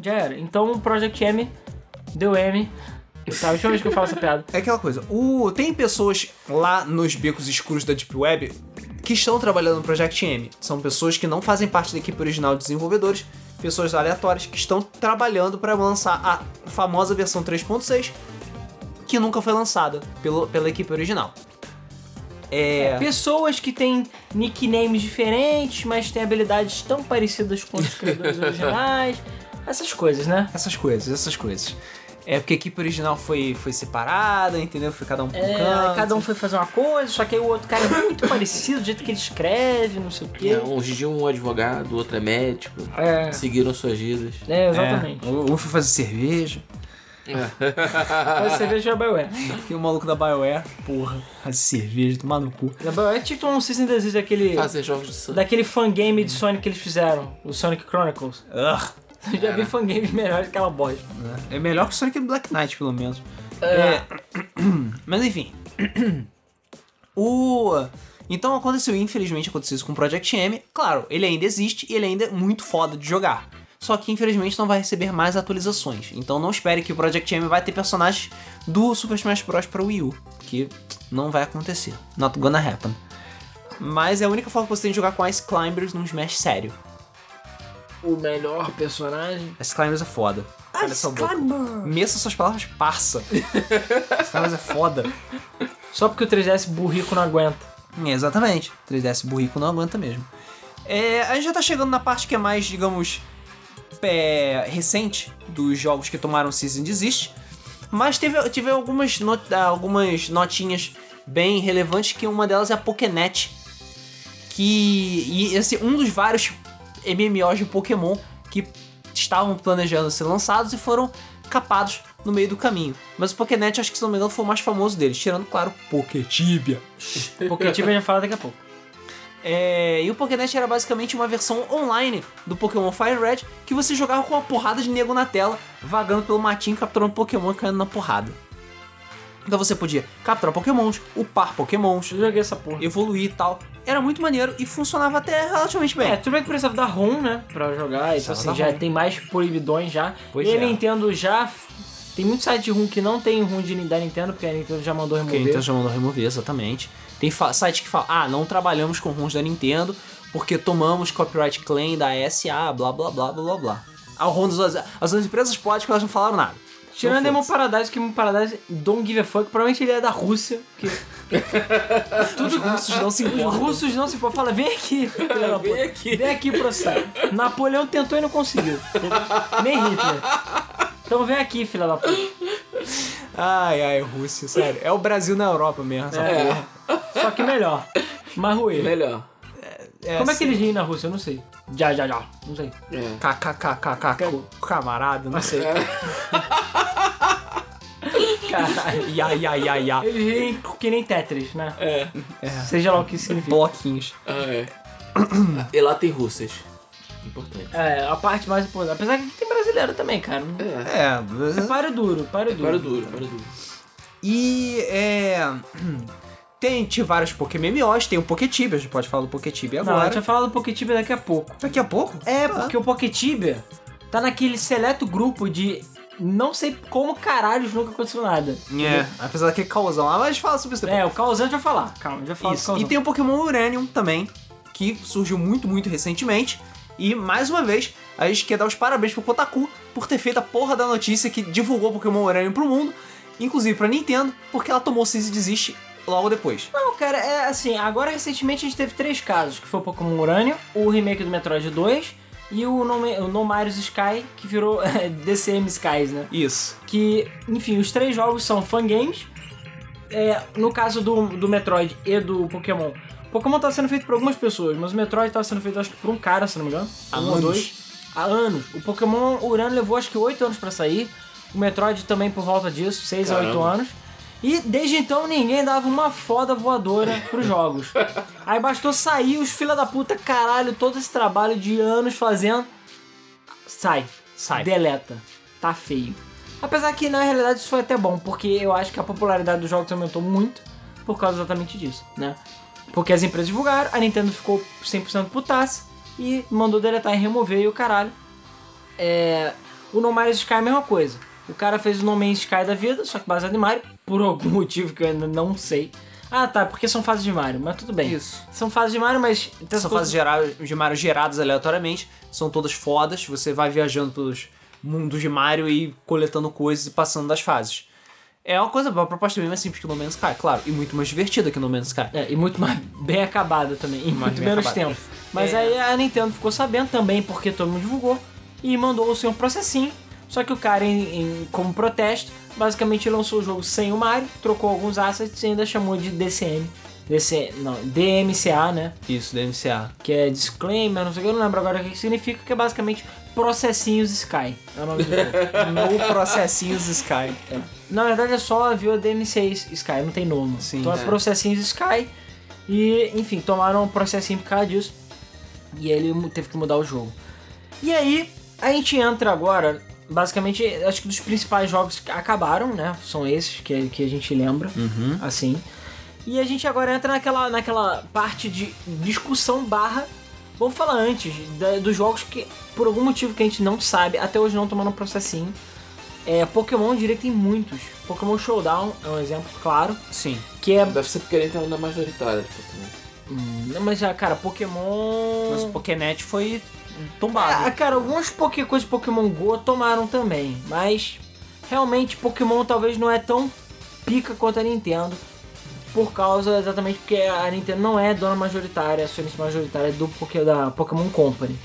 Já era. Então o Project M deu M. Tá, a última vez que eu falo essa piada. É aquela coisa. O, tem pessoas lá nos becos escuros da Deep Web que estão trabalhando no Project M. São pessoas que não fazem parte da equipe original de desenvolvedores, pessoas aleatórias que estão trabalhando para lançar a famosa versão 3.6 que nunca foi lançada pelo, pela equipe original. É. Pessoas que têm nicknames diferentes, mas têm habilidades tão parecidas com os criadores originais. Essas coisas, né? Essas coisas, essas coisas. É porque a equipe original foi, foi separada, entendeu? Foi cada um pro É, canto. cada um foi fazer uma coisa, só que aí o outro cara é muito parecido, do jeito que ele escreve, não sei o quê. Um de um advogado, o outro é médico. É, Seguiram suas vidas. é, exatamente. É, um foi fazer cerveja. Faz cerveja da BioWare. Que o maluco da BioWare, porra, fazer cerveja, tomar no cu. Da BioWare tinha que tomar um Season Desist daquele, Fazer jogos de sangue. daquele fangame de Sonic que eles fizeram, o Sonic Chronicles. Ugh. Eu já vi fangames melhores que aquela bosta. É melhor que o Sonic Black Knight, pelo menos. É. É, Mas enfim. o. Então aconteceu, infelizmente aconteceu isso com o Project M. Claro, ele ainda existe e ele ainda é muito foda de jogar. Só que infelizmente não vai receber mais atualizações. Então não espere que o Project M vai ter personagens do Super Smash Bros. para Wii U. Que não vai acontecer. Not gonna happen. Mas é a única forma que você tem de jogar com Ice Climbers num Smash sério. O melhor personagem. Ice Climbers é foda. Olha só, boca. Meça suas palavras, parça. Ice Climbers é foda. Só porque o 3DS burrico não aguenta. É, exatamente. 3DS burrico não aguenta mesmo. É, a gente já tá chegando na parte que é mais, digamos, é, recente dos jogos que tomaram Season Desist. Mas teve, teve algumas, not- algumas notinhas bem relevantes, que uma delas é a Pokénet. Que. E esse um dos vários MMOs de Pokémon que estavam planejando ser lançados e foram capados no meio do caminho. Mas o Pokénet, acho que se não me engano, foi o mais famoso deles, tirando, claro, Poketibia. Tipo a gente vai falar daqui a pouco. É, e o Pokénet era basicamente uma versão online do Pokémon Fire Red que você jogava com uma porrada de nego na tela, vagando pelo matinho, capturando Pokémon e caindo na porrada. Então você podia capturar Pokémons, upar Pokémons, Eu joguei essa porra. evoluir e tal. Era muito maneiro e funcionava até relativamente bem. É, tudo bem que precisava da ROM, né? Pra jogar, então assim, já ROM. tem mais proibidões já. Pois e a é. Nintendo já. Tem muito site de ROM que não tem ROM de, da Nintendo, porque a Nintendo já mandou Porque remover. então já mandou remover, exatamente. Tem site que fala, ah, não trabalhamos com ROMs da Nintendo porque tomamos copyright claim da SA, blá blá blá blá blá blá. A ROM das as, as outras empresas podem porque elas não falaram nada. Tirando Não Demon. Paradise, que Demon Paradise don't give a fuck, provavelmente ele é da Rússia. Que Os russos não se os importam. russos não se podem. Fala, vem aqui. filha da Vem aqui. Vem aqui processar. Napoleão tentou e não conseguiu. Nem Hitler. Então vem aqui, filha da puta. Ai, ai, Rússia, sério. É o Brasil na Europa mesmo, essa É. porra. Só que melhor. Mais ruim. Melhor. Como é que eles riem na Rússia? Eu não sei. Já, já, já. Não sei. É. KKKKK, camarada, não sei. Caralho. Ia, ia, ia, ia. Eles riem que nem Tetris, né? É. Seja lá o que significa. Bloquinhos. Ah, é. e lá tem russas. Importante. É, a parte mais importante. Apesar que aqui tem brasileiro também, cara. É. É, É duro, páreo duro. Para duro, para duro. E é. Tem vários Pokémon tem o Poketibia, a gente pode falar do Poketibia Não, a gente agora. vai falar do Poketibia daqui a pouco. Daqui a pouco? É, porque o Poketibia tá naquele seleto grupo de não sei como caralhos nunca aconteceu nada. É, apesar daquele causão lá, mas a gente fala sobre isso depois. É, o Causante vai falar. Calma, a gente vai falar Isso. E tem o Pokémon Uranium também, que surgiu muito, muito recentemente. E, mais uma vez, a gente quer dar os parabéns pro Kotaku por ter feito a porra da notícia que divulgou o Pokémon Uranium pro mundo, inclusive pra Nintendo, porque ela tomou Cease e Desist logo depois. Não, cara, é assim, agora recentemente a gente teve três casos, que foi o Pokémon Urânio, o remake do Metroid 2 e o No, o no Marios Sky, que virou DCM Skies, né? Isso. Que, enfim, os três jogos são fangames. É, no caso do, do Metroid e do Pokémon, o Pokémon tá sendo feito por algumas pessoas, mas o Metroid tá sendo feito, acho que por um cara, se não me engano. Há um anos. dois. Há anos. O Pokémon Urânio levou acho que 8 anos pra sair. O Metroid também por volta disso, 6 a 8 Caramba. anos. E desde então ninguém dava uma foda voadora pros jogos. Aí bastou sair os fila da puta, caralho, todo esse trabalho de anos fazendo. Sai. Sai. Deleta. Tá feio. Apesar que na realidade isso foi até bom, porque eu acho que a popularidade dos jogos aumentou muito por causa exatamente disso, né? Porque as empresas divulgaram, a Nintendo ficou 100% putaça e mandou deletar e remover e o caralho. É, o No Man's Sky é a mesma coisa. O cara fez o No Man's Sky da vida, só que baseado em Mario, por algum motivo que eu ainda não sei. Ah, tá, porque são fases de Mario, mas tudo bem. Isso. São fases de Mario, mas... São coisas- fases gera- de Mario geradas aleatoriamente, são todas fodas, você vai viajando pelos mundos de Mario e coletando coisas e passando das fases. É uma coisa, uma proposta bem mais simples que No Man's Sky, claro, e muito mais divertida que No Man's Sky. É, e muito mais bem acabada também, em muito menos acabada. tempo. Mas É. aí a Nintendo ficou sabendo também, porque todo mundo divulgou, e mandou o seu processinho. Só que o cara, em, em- como protesto, basicamente lançou o jogo sem o Mario, trocou alguns assets e ainda chamou de DCM. DC, não, DMCA, né? Isso, DMCA. Que é Disclaimer, não sei o que, eu não lembro agora o que significa, que é basicamente Processinhos Sky. É o nome do jogo. No processinhos Sky. Na verdade é só viu DMC Sky, não tem nome. Sim. então é, É. processinhos Sky. E, enfim, tomaram um processinho por causa disso. E ele teve que mudar o jogo. E aí, a gente entra agora. Basicamente, acho que dos principais jogos que acabaram, né? São esses que, que a gente lembra, Uhum. assim. E a gente agora entra naquela, naquela parte de discussão barra. Vamos falar antes da- dos jogos que, por algum motivo que a gente não sabe, até hoje não tomaram processinho. É, Pokémon, eu diria que tem muitos. Pokémon Showdown é um exemplo claro. Sim. Que é. Deve ser porque a Nintendo é majoritária de Pokémon. Hum, Mas já, cara, Pokémon. Mas Pokénet foi Tombado. cara, algumas poké coisas Pokémon Go tomaram também. Mas realmente Pokémon talvez não é tão pica quanto a Nintendo. Por causa exatamente porque a Nintendo não é dona majoritária, acionista majoritária do Poké, da Pokémon Company.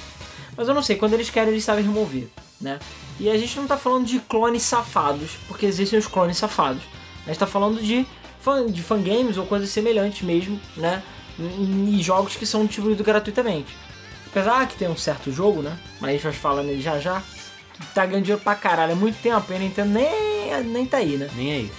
Mas eu não sei, quando eles querem eles sabem remover, né? E a gente não tá falando de clones safados, porque existem os clones safados. A gente tá falando de, fan, de fangames ou coisas semelhantes mesmo, né? E jogos que são distribuídos gratuitamente. Apesar que tem um certo jogo, né? Mas a gente vai falar nele já já. Que tá ganhando dinheiro pra caralho há muito tempo e a Nintendo nem, nem tá aí, né? Nem aí.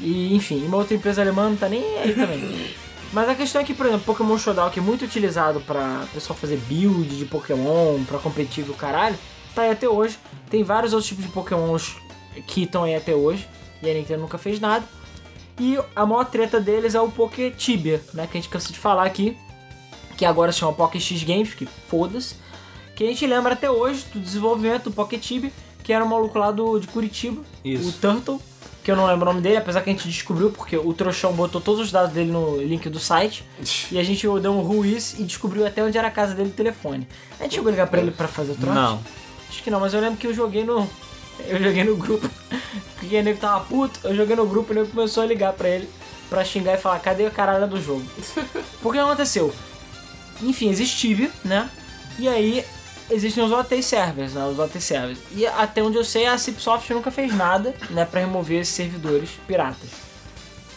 E enfim, uma outra empresa alemã não tá nem aí também. Mas a questão é que, por exemplo, Pokémon Showdown, que é muito utilizado pra pessoal fazer build de Pokémon, pra competitivo e o caralho, tá aí até hoje. Tem vários outros tipos de Pokémons que estão aí até hoje, e a Nintendo nunca fez nada. E a maior treta deles é o Poké Tibia, né, que a gente cansa de falar aqui, que agora se chama Poké X Games, que foda-se. Que a gente lembra até hoje do desenvolvimento do Poké Tibia, que era um maluco lá do, de Curitiba, Isso. o Turtle, que eu não lembro o nome dele, apesar que a gente descobriu, porque o trouxão botou todos os dados dele no link do site, e a gente deu um ruiz e descobriu até onde era a casa dele o telefone. A gente chegou a ligar pra ele pra fazer o trote? Não. Acho que não, mas eu lembro que eu joguei no. Eu joguei no grupo. Porque o nego tava puto, eu joguei no grupo e o nego começou a ligar pra ele pra xingar e falar, cadê a caralho do jogo? Porque aconteceu? Enfim, existe Tibia, né? E aí existem os OT servers, né? Os OT servers. E até onde eu sei, a Cipsoft nunca fez nada, né, pra remover esses servidores piratas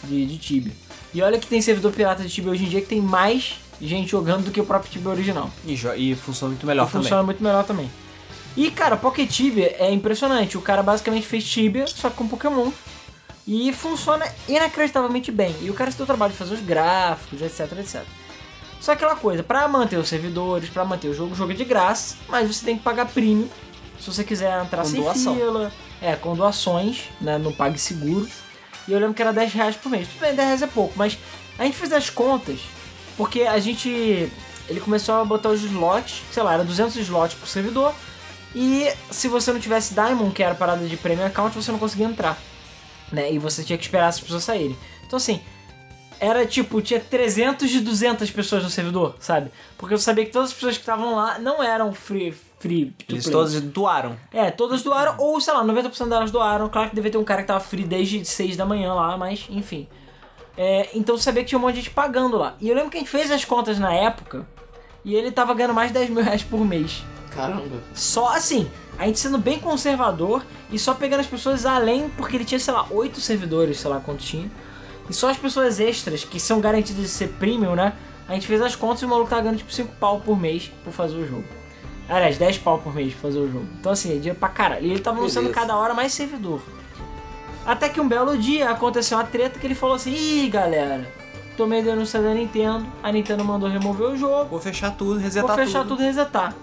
de, de Tibia. E olha que tem servidor pirata de Tibia hoje em dia que tem mais gente jogando do que o próprio Tibia original. E, e funciona muito melhor E funciona muito melhor também. E, cara, Pocket Tibia é impressionante. O cara basicamente fez Tibia, só que com Pokémon. E funciona inacreditavelmente bem. E o cara se deu o trabalho de fazer os gráficos, etc, etc. Só aquela coisa, para manter os servidores, para manter o jogo, o jogo é de graça, mas você tem que pagar premium se você quiser entrar Com sem doação. fila, é, com doações, né, no PagSeguro. E eu lembro que era 10 reais por mês. Tudo bem, 10 reais é pouco, mas a gente fez as contas, porque a gente, ele começou a botar os slots, sei lá, era 200 slots por servidor, e se você não tivesse Diamond, que era a parada de Premium Account, você não conseguia entrar, né, e você tinha que esperar as pessoas saírem. Então assim, era tipo, tinha 300 de 200 pessoas no servidor, sabe? Porque eu sabia que todas as pessoas que estavam lá não eram free, free to Eles play. todos doaram. É, todas doaram, ou sei lá, 90% delas doaram. Claro que devia ter um cara que tava free desde 6 da manhã lá, mas enfim. É, então eu sabia que tinha um monte de gente pagando lá. E eu lembro que a gente fez as contas na época e ele tava ganhando mais de 10 mil reais por mês. Caramba. Só assim, a gente sendo bem conservador e só pegando as pessoas além, porque ele tinha, sei lá, 8 servidores, sei lá quanto tinha. E só as pessoas extras, que são garantidas de ser premium, né? A gente fez as contas e o maluco tá ganhando tipo 5 pau por mês por fazer o jogo. Aliás, 10 pau por mês pra fazer o jogo. Então assim, é dinheiro pra caralho. E ele tava anunciando Beleza. cada hora mais servidor. Até que um belo dia aconteceu uma treta que ele falou assim: Ih, galera, tomei denúncia da Nintendo. A Nintendo mandou remover o jogo. Vou fechar tudo, resetar Vou fechar tudo e resetar.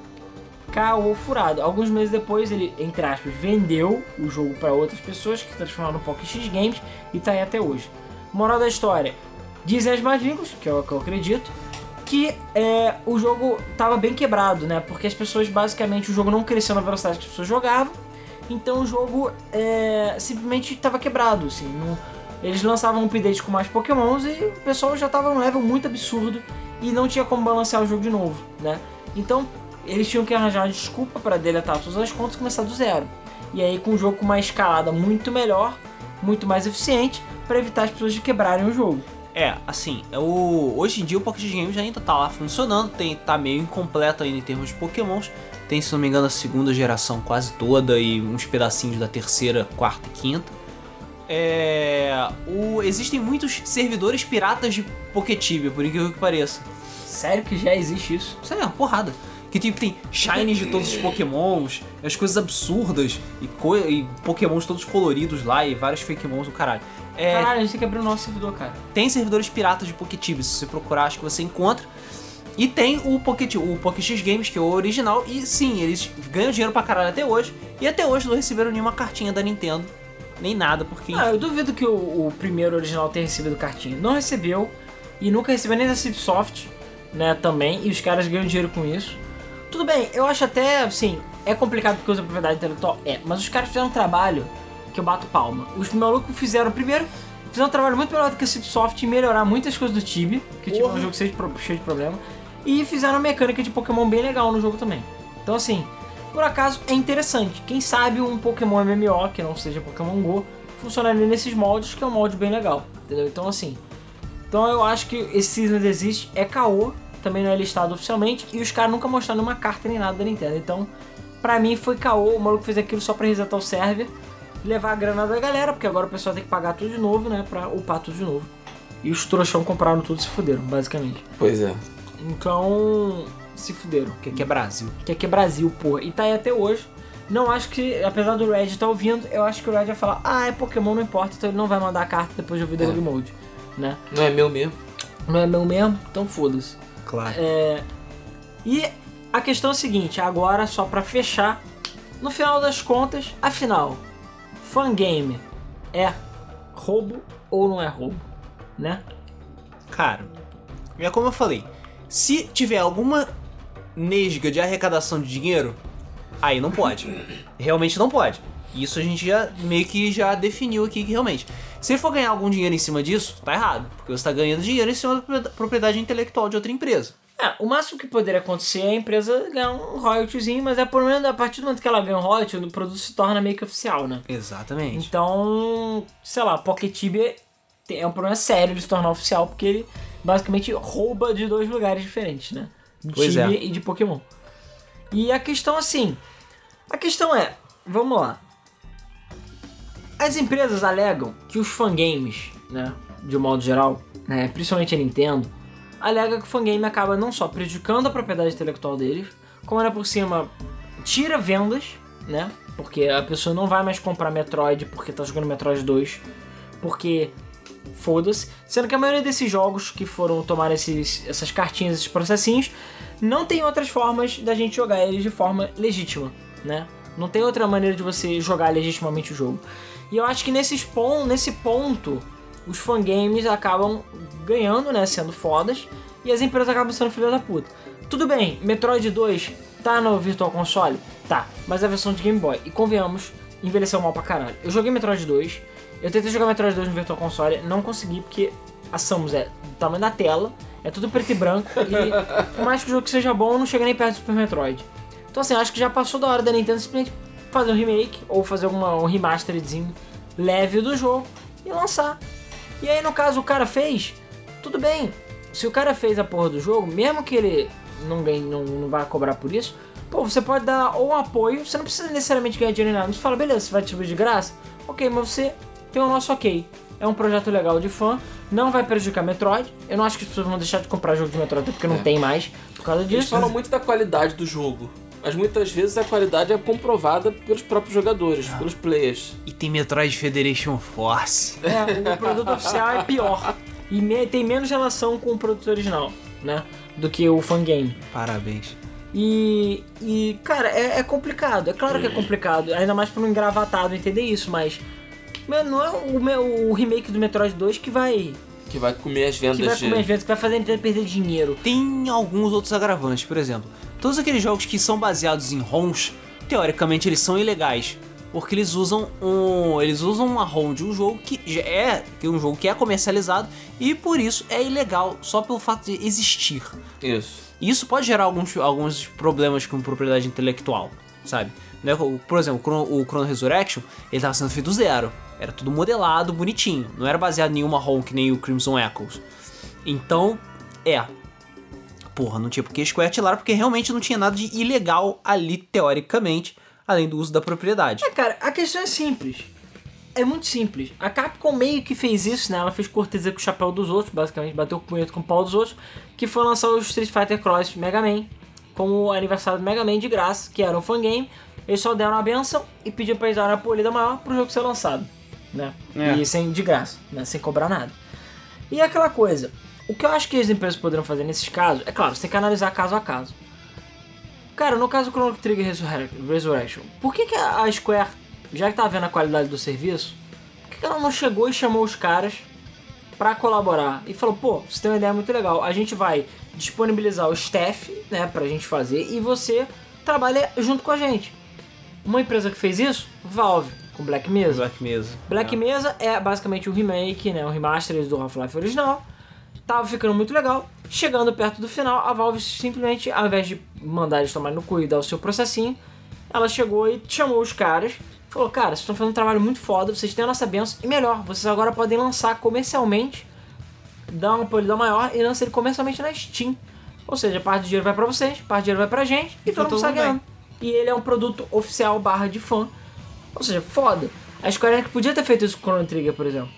Caô furado. Alguns meses depois, ele, entre aspas, vendeu o jogo para outras pessoas que transformaram no Pocket X Games e tá aí até hoje. Moral da história: dizem as más línguas, que é o que eu acredito, que é, o jogo tava bem quebrado, né? Porque as pessoas, basicamente, o jogo não cresceu na velocidade que as pessoas jogavam. Então o jogo é, simplesmente tava quebrado, assim. não- eles lançavam um update com mais pokémons e o pessoal já tava num level muito absurdo e não tinha como balancear o jogo de novo, né? Então eles tinham que arranjar uma desculpa para deletar todas as contas e começar do zero. E aí com um jogo com uma escalada muito melhor, muito mais eficiente, para evitar as pessoas de quebrarem o jogo. É, assim, é o, hoje em dia o Pocket Games ainda tá lá funcionando, tem, tá meio incompleto ainda em termos de pokémons. Tem, se não me engano, a segunda geração quase toda e uns pedacinhos da terceira, quarta e quinta. É, o, existem muitos servidores piratas de Poketibia, por incrível que pareça. Sério que já existe isso? Isso aí é uma porrada. Que tipo, tem shinies de todos os pokémons, as coisas absurdas, e, co e pokémons todos coloridos lá, e vários fakemons do caralho. É, Caralho, a gente tem que abrir o nosso servidor, cara. tem servidores piratas de Poketibia, se você procurar, acho que você encontra. E tem o Pocket, o Pocket Games, que é o original, e sim, eles ganham dinheiro pra caralho até hoje. E até hoje não receberam nenhuma cartinha da Nintendo, nem nada, porque. Ah, eu duvido que o, o primeiro original tenha recebido cartinha. Não recebeu, e nunca recebeu nem da Cipsoft, né, também, e os caras ganham dinheiro com isso. Tudo bem, eu acho até, assim, é complicado porque usa propriedade intelectual, é, mas os caras fizeram um trabalho que eu bato palma. Os malucos fizeram, primeiro, fizeram um trabalho muito melhor do que a Cipsoft em melhorar muitas coisas do Tibia, que tinha um Porra. jogo cheio de, pro- cheio de problema, e fizeram uma mecânica de Pokémon bem legal no jogo também. Então, assim, por acaso é interessante. Quem sabe um Pokémon MMO, que não seja Pokémon GO, funcionaria nesses moldes, que é um molde bem legal, entendeu? Então, assim, então eu acho que esse Season Desist é caô, também não é listado oficialmente, e os caras nunca mostraram nenhuma carta nem nada da Nintendo. Então, pra mim foi caô, o maluco fez aquilo só pra resetar o server, levar a grana da galera, porque agora o pessoal tem que pagar tudo de novo, né, pra upar tudo de novo. E os trouxão compraram tudo e se fuderam, basicamente. Pois é. Então, se fuderam. Que aqui é Brasil. Que aqui é Brasil, porra. E tá aí até hoje. Não acho que, apesar do Red estar ouvindo, eu acho que o Red vai falar, ah, é Pokémon, não importa, então ele não vai mandar a carta depois de ouvir É. Debug Mode, né? Não é meu mesmo. Não é meu mesmo? Então foda-se. Claro. É, E a questão é a seguinte, agora só pra fechar, no final das contas, afinal, fangame é roubo ou não é roubo, né? Cara, é como eu falei, se tiver alguma nesga de arrecadação de dinheiro, aí não pode. Realmente não pode. Isso a gente já meio que já definiu aqui que realmente. Se for ganhar algum dinheiro em cima disso, tá errado. Porque você tá ganhando dinheiro em cima da propriedade intelectual de outra empresa. É, o máximo que poderia acontecer é a empresa ganhar um royaltyzinho, mas é por menos a partir do momento que ela ganha um royalty, o produto se torna meio que oficial, né? Exatamente. Então, sei lá, Pocket Tibia é um problema sério ele se tornar oficial, porque ele basicamente rouba de dois lugares diferentes, né? De Pois Tibia é. e de Pokémon. E a questão assim, a questão é, vamos lá. As empresas alegam que os fangames, né, de um modo geral, né, principalmente a Nintendo, alega que o fangame acaba não só prejudicando a propriedade intelectual deles, como ainda por cima tira vendas, né? Porque a pessoa não vai mais comprar Metroid porque tá jogando Metroid 2, porque foda-se. Sendo que a maioria desses jogos que foram tomar esses, essas cartinhas, esses processinhos, não tem outras formas da gente jogar eles de forma legítima, né? Não tem outra maneira de você jogar legitimamente o jogo. E eu acho que pon nesse ponto, os fangames acabam ganhando, né? Sendo fodas. E as empresas acabam sendo filha da puta. Tudo bem, Metroid 2 tá no Virtual Console? Tá, mas é a versão de Game Boy. E convenhamos, envelheceu mal pra caralho. Eu joguei Metroid 2, eu tentei jogar Metroid 2 no Virtual Console, não consegui porque a Samus é do tamanho da tela, é tudo preto e branco, e por mais que o jogo seja bom, não chega nem perto do Super Metroid. Então assim, acho que já passou da hora da Nintendo simplesmente fazer um remake, ou fazer alguma, um remasteredzinho leve do jogo e lançar. E aí no caso o cara fez, tudo bem. Se o cara fez a porra do jogo, mesmo que ele não, ganhe, não, não vai cobrar por isso, pô, você pode dar ou um apoio, você não precisa necessariamente ganhar dinheiro em nada. Você fala, beleza, você vai distribuir de graça? Ok, mas você tem o nosso ok. É um projeto legal de fã, não vai prejudicar Metroid. Eu não acho que as pessoas vão deixar de comprar jogo de Metroid porque não É. tem mais por causa Eles disso. falam muito da qualidade do jogo. Mas muitas vezes a qualidade é comprovada pelos próprios jogadores, Ah. pelos players. E tem Metroid Federation Force. É, o produto oficial é pior. E me- tem menos relação com o produto original, né? Do que o fangame. Parabéns. E, e cara, é, é complicado. É claro que é complicado. Ainda mais pra um engravatado entender isso, mas. não é o, meu, o remake do Metroid 2 que vai. Que vai comer as vendas Que vai de. comer eventos, que vai fazer a Nintendo perder dinheiro. Tem alguns outros agravantes, por exemplo, todos aqueles jogos que são baseados em ROMs, teoricamente eles são ilegais, porque eles usam um, eles usam uma ROM de um jogo que já é, que é um jogo que é comercializado e por isso é ilegal só pelo fato de existir. Isso. E isso pode gerar alguns, alguns problemas com propriedade intelectual, sabe? Né, o- Por exemplo, o Chrono, o Chrono Resurrection, ele estava sendo feito do zero. Era tudo modelado, bonitinho. Não era baseado em nenhuma ROM que nem o Crimson Echoes. Então, é. Porra, não tinha por que Square atirar, porque realmente não tinha nada de ilegal ali, teoricamente, além do uso da propriedade. É, cara, a questão é simples. É muito simples. A Capcom meio que fez isso, né? Ela fez cortesia com o chapéu dos outros, basicamente, bateu o punheta com o pau dos outros, que foi lançar o Street Fighter Cross Mega Man, como aniversário do Mega Man de graça, que era um fangame. Eles só deram a benção e pediram pra eles darem a polida maior pro jogo ser lançado, né? É. E sem de graça, né? Sem cobrar nada. E é aquela coisa, o que eu acho que as empresas poderiam fazer nesses casos, é claro, você tem que analisar caso a caso. Cara, no caso do Chrono Trigger Resurre- Resurrection, por que, que a Square, já que tá vendo a qualidade do serviço, por que, que ela não chegou e chamou os caras pra colaborar? E falou, pô, você tem uma ideia muito legal, a gente vai disponibilizar o staff, né, pra gente fazer, e você trabalha junto com a gente. Uma empresa que fez isso, Valve, com Black Mesa. Black Mesa. Black É. Mesa é basicamente o remake, né, o remaster do Half-Life original. Tava ficando muito legal. Chegando perto do final, a Valve simplesmente, ao invés de mandar eles tomarem no cu e dar o seu processinho, ela chegou e chamou os caras. Falou, cara, vocês estão fazendo um trabalho muito foda, vocês têm a nossa benção. E melhor, vocês agora podem lançar comercialmente, dar uma polida maior e lançar ele comercialmente na Steam. Ou seja, parte do dinheiro vai pra vocês, parte do dinheiro vai pra gente e, E todo tá mundo sai ganhando. E ele é um produto oficial barra de fã. Ou seja, foda. A Square Enix podia ter feito isso com o Chrono Trigger, por exemplo.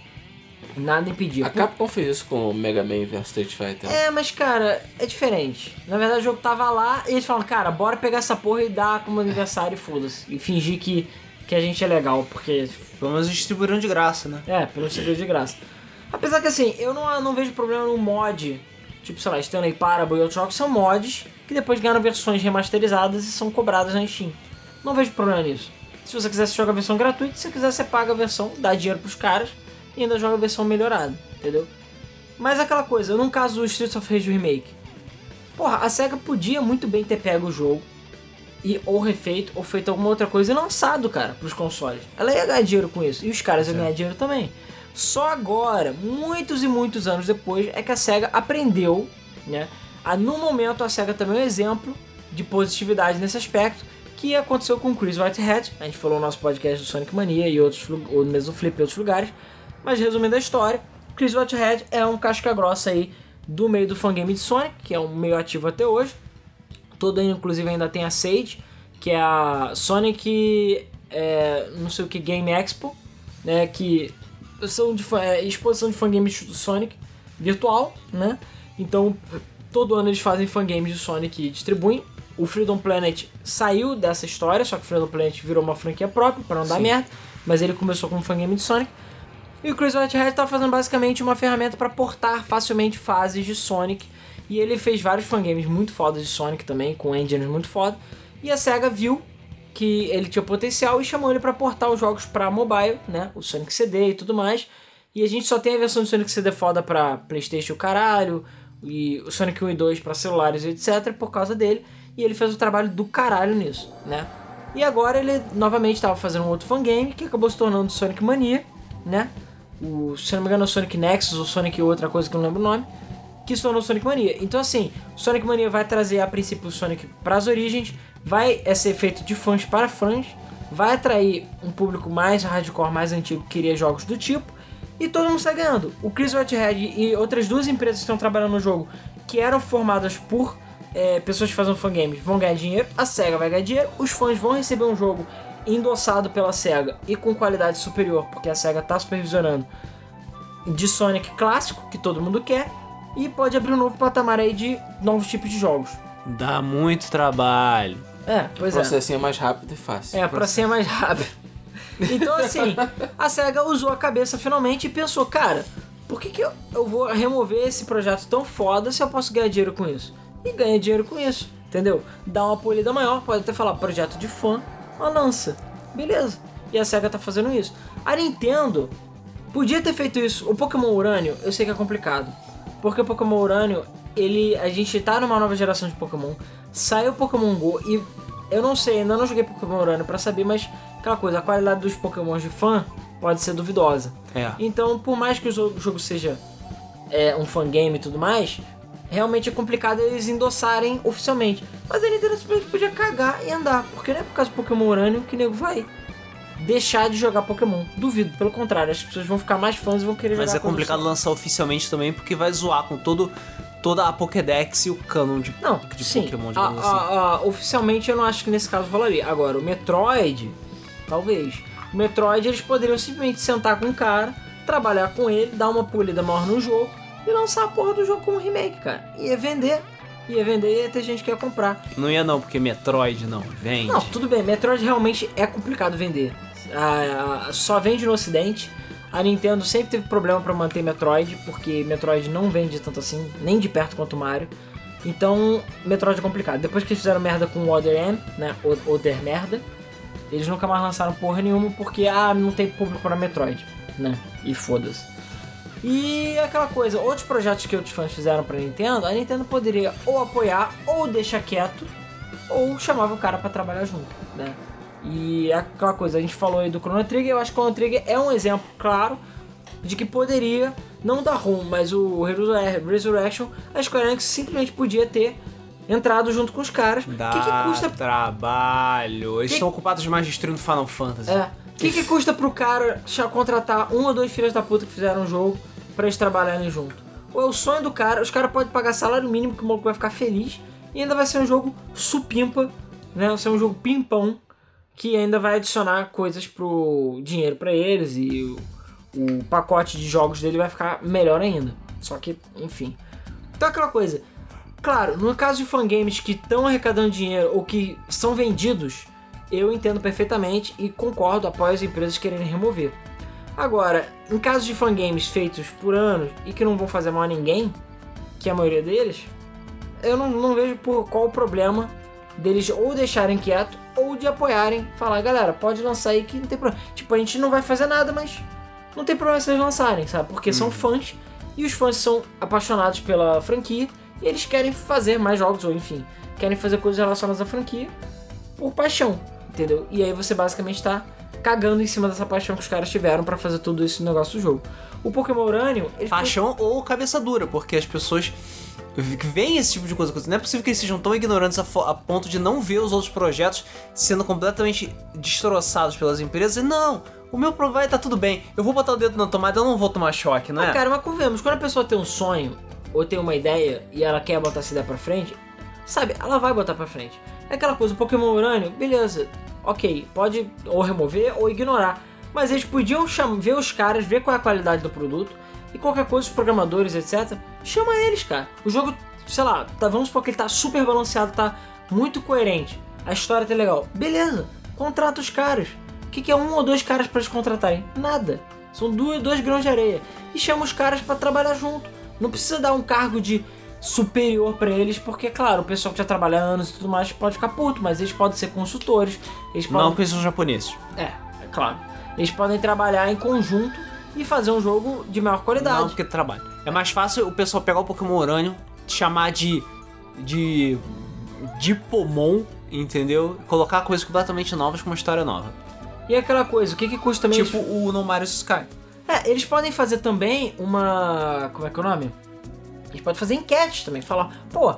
Nada impedia. A Capcom fez isso com o Mega Man vs Street Fighter. É, mas cara, é diferente. Na verdade o jogo tava lá e eles falaram, cara, bora pegar essa porra e dar como aniversário e foda-se. E fingir que, que a gente é legal, porque. Pelo menos distribuíram de graça, né? É, pelo segredo de graça. Apesar que assim, eu não, não vejo problema no mod. Tipo, sei lá, Stanley Parable e outros jogos são mods que depois ganharam versões remasterizadas e são cobradas na Steam. Não vejo problema nisso. Se você quiser, você joga a versão gratuita. Se você quiser, você paga a versão, dá dinheiro pros caras e ainda joga a versão melhorada, entendeu? Mas aquela coisa, no caso do Streets of Rage Remake, porra, a SEGA podia muito bem ter pego o jogo e ou refeito ou feito alguma outra coisa e lançado, cara, pros consoles. Ela ia ganhar dinheiro com isso e os caras iam ganhar dinheiro também. Só agora, muitos e muitos anos depois, é que a SEGA aprendeu, né? A, no momento, a SEGA também é um exemplo de positividade nesse aspecto, que aconteceu com o Chris Whitehead. A gente falou no nosso podcast do Sonic Mania e outros, ou mesmo Flip e outros lugares. Mas resumindo a história, Chris Whitehead é um casca grossa aí do meio do fangame de Sonic, que é um meio ativo até hoje. Todo inclusive, ainda tem a Sage, que é a Sonic, é, não sei o que, Game Expo, né, que são de, é, exposição de fangames do Sonic virtual, né? Então, todo ano eles fazem fangames de Sonic e distribuem. O Freedom Planet saiu dessa história, só que o Freedom Planet virou uma franquia própria, para não dar Sim. merda, mas ele começou como fangame de Sonic. E o Chris Whitehead tá fazendo basicamente uma ferramenta para portar facilmente fases de Sonic. E ele fez vários fangames muito fodas de Sonic também, com engines muito foda. E a SEGA viu que ele tinha potencial e chamou ele para portar os jogos para mobile, né? O Sonic CD e tudo mais. E a gente só tem a versão do Sonic CD foda para PlayStation caralho, e o Sonic 1 e 2 para celulares e etc. por causa dele. E ele fez o trabalho do caralho nisso, né? E agora ele novamente estava fazendo um outro fangame que acabou se tornando Sonic Mania, né? O, se não me engano, o Sonic Nexus ou Sonic outra coisa que eu não lembro o nome, que se tornou Sonic Mania. Então, assim, Sonic Mania vai trazer a princípio o Sonic para as origens, vai é ser feito de fãs para fãs, vai atrair um público mais hardcore, mais antigo que queria jogos do tipo, e todo mundo sai ganhando. O Chris Whitehead e outras duas empresas que estão trabalhando no jogo, que eram formadas por é, pessoas que fazem fangames, vão ganhar dinheiro, a SEGA vai ganhar dinheiro, os fãs vão receber um jogo endossado pela SEGA e com qualidade superior, porque a SEGA está supervisionando, de Sonic clássico, que todo mundo quer, e pode abrir um novo patamar aí de novos tipos de jogos. Dá muito trabalho. É, pois o é. processinho é mais rápido e fácil. É, pra ser mais rápido. Então, assim, a SEGA usou a cabeça finalmente e pensou, cara, por que, que eu, eu vou remover esse projeto tão foda se eu posso ganhar dinheiro com isso? E ganha dinheiro com isso, entendeu? Dá uma polida maior, pode até falar projeto de fã, uma lança. Beleza. E a SEGA tá fazendo isso. A Nintendo podia ter feito isso. O Pokémon Urânio, eu sei que é complicado. Porque o Pokémon Urânio, ele. A gente tá numa nova geração de Pokémon. Saiu o Pokémon GO e eu não sei, ainda não joguei Pokémon Urânio pra saber, mas aquela coisa, a qualidade dos Pokémons de fã pode ser duvidosa. É. Então, por mais que o jogo, o jogo seja é, um fangame e tudo mais, realmente é complicado eles endossarem oficialmente. Mas a Nintendo simplesmente podia cagar e andar, porque não é por causa do Pokémon Urânio que o nego vai deixar de jogar Pokémon. Duvido, pelo contrário, as pessoas vão ficar mais fãs e vão querer Mas jogar é complicado com lançar oficialmente também, porque vai zoar com todo, toda a Pokédex e o canon de, Não, de sim. Pokémon, a, digamos assim. a- a- oficialmente eu não acho que nesse caso rolaria. Agora, o Metroid, talvez. O Metroid eles poderiam simplesmente sentar com um cara, trabalhar com ele, dar uma polida maior no jogo e lançar a porra do jogo como remake, cara. Ia vender. Ia vender e ia ter gente que ia comprar. Não ia não, porque Metroid não vende. Não, tudo bem, Metroid realmente é complicado vender. Ah, só vende no ocidente. A Nintendo sempre teve problema pra manter Metroid, porque Metroid não vende tanto assim, nem de perto quanto Mario. Então, Metroid é complicado. Depois que eles fizeram merda com o Other M, né, o- Other Merda, eles nunca mais lançaram porra nenhuma porque, ah, não tem público pra Metroid, né, e foda-se. E aquela coisa, outros projetos que outros fãs fizeram pra Nintendo, a Nintendo poderia ou apoiar, ou deixar quieto, ou chamava o cara pra trabalhar junto, né? E aquela coisa, a gente falou aí do Chrono Trigger, eu acho que o Chrono Trigger é um exemplo claro de que poderia, não dar rumo, mas o Resur- Resurrection, a Square Enix simplesmente podia ter entrado junto com os caras. O Dá que, que custa trabalho. Eles Que- estão ocupados demais destruindo Final Fantasy. É. O que, que custa pro cara contratar um ou dois filhos da puta que fizeram um jogo pra eles trabalharem junto? Ou é o sonho do cara, os caras podem pagar salário mínimo que o maluco vai ficar feliz e ainda vai ser um jogo supimpa, né? Vai ser um jogo pimpão que ainda vai adicionar coisas pro dinheiro pra eles e o, o pacote de jogos dele vai ficar melhor ainda. Só que, enfim. Então aquela coisa. Claro, no caso de fangames que estão arrecadando dinheiro ou que são vendidos, eu entendo perfeitamente e concordo, apoio as empresas quererem remover. Agora, em casos de fangames feitos por anos e que não vão fazer mal a ninguém, que é a maioria deles, eu não, não vejo por qual o problema deles ou deixarem quieto ou de apoiarem, falar, galera, pode lançar aí que não tem problema. Tipo, a gente não vai fazer nada, mas não tem problema se eles lançarem, sabe? Porque são fãs e os fãs são apaixonados pela franquia e eles querem fazer mais jogos, ou enfim, querem fazer coisas relacionadas à franquia por paixão, entendeu? E aí você basicamente tá cagando em cima dessa paixão que os caras tiveram pra fazer tudo isso no negócio do jogo. O Pokémon Urânio, Paixão ou cabeça dura, porque as pessoas veem esse tipo de coisa. Não é possível que eles sejam tão ignorantes a, a ponto de não ver os outros projetos sendo completamente destroçados pelas empresas. E não, o meu vai tá tudo bem. Eu vou botar o dedo na tomada, eu não vou tomar choque, não é? Ah, cara, mas convenhamos, quando a pessoa tem um sonho ou tem uma ideia e ela quer botar essa ideia pra frente, sabe, ela vai botar pra frente. É aquela coisa, o Pokémon Urânio, beleza, ok, pode ou remover ou ignorar. Mas eles podiam ver os caras, ver qual é a qualidade do produto e qualquer coisa, os programadores, etc. Chama eles, cara. O jogo, sei lá, tá, vamos supor que ele tá super balanceado, tá muito coerente. A história tá legal. Beleza, contrata os caras. O que, que é um ou dois caras pra eles contratarem? Nada. São dois, dois grãos de areia. E chama os caras para trabalhar junto. Não precisa dar um cargo de superior para eles, porque, claro, o pessoal que já trabalha anos e tudo mais pode ficar puto, mas eles podem ser consultores. Eles podem... Não porque são japoneses. É, é claro. Eles podem trabalhar em conjunto e fazer um jogo de maior qualidade. Não porque trabalho. É mais fácil o pessoal pegar o Pokémon Urânio, chamar de. de. de Pomon, entendeu? Colocar coisas completamente novas com uma história nova. E aquela coisa, o que, que custa também? Tipo o No Mario Sky. É, eles podem fazer também uma. Como é que é o nome? Eles podem fazer enquetes também. Falar, pô,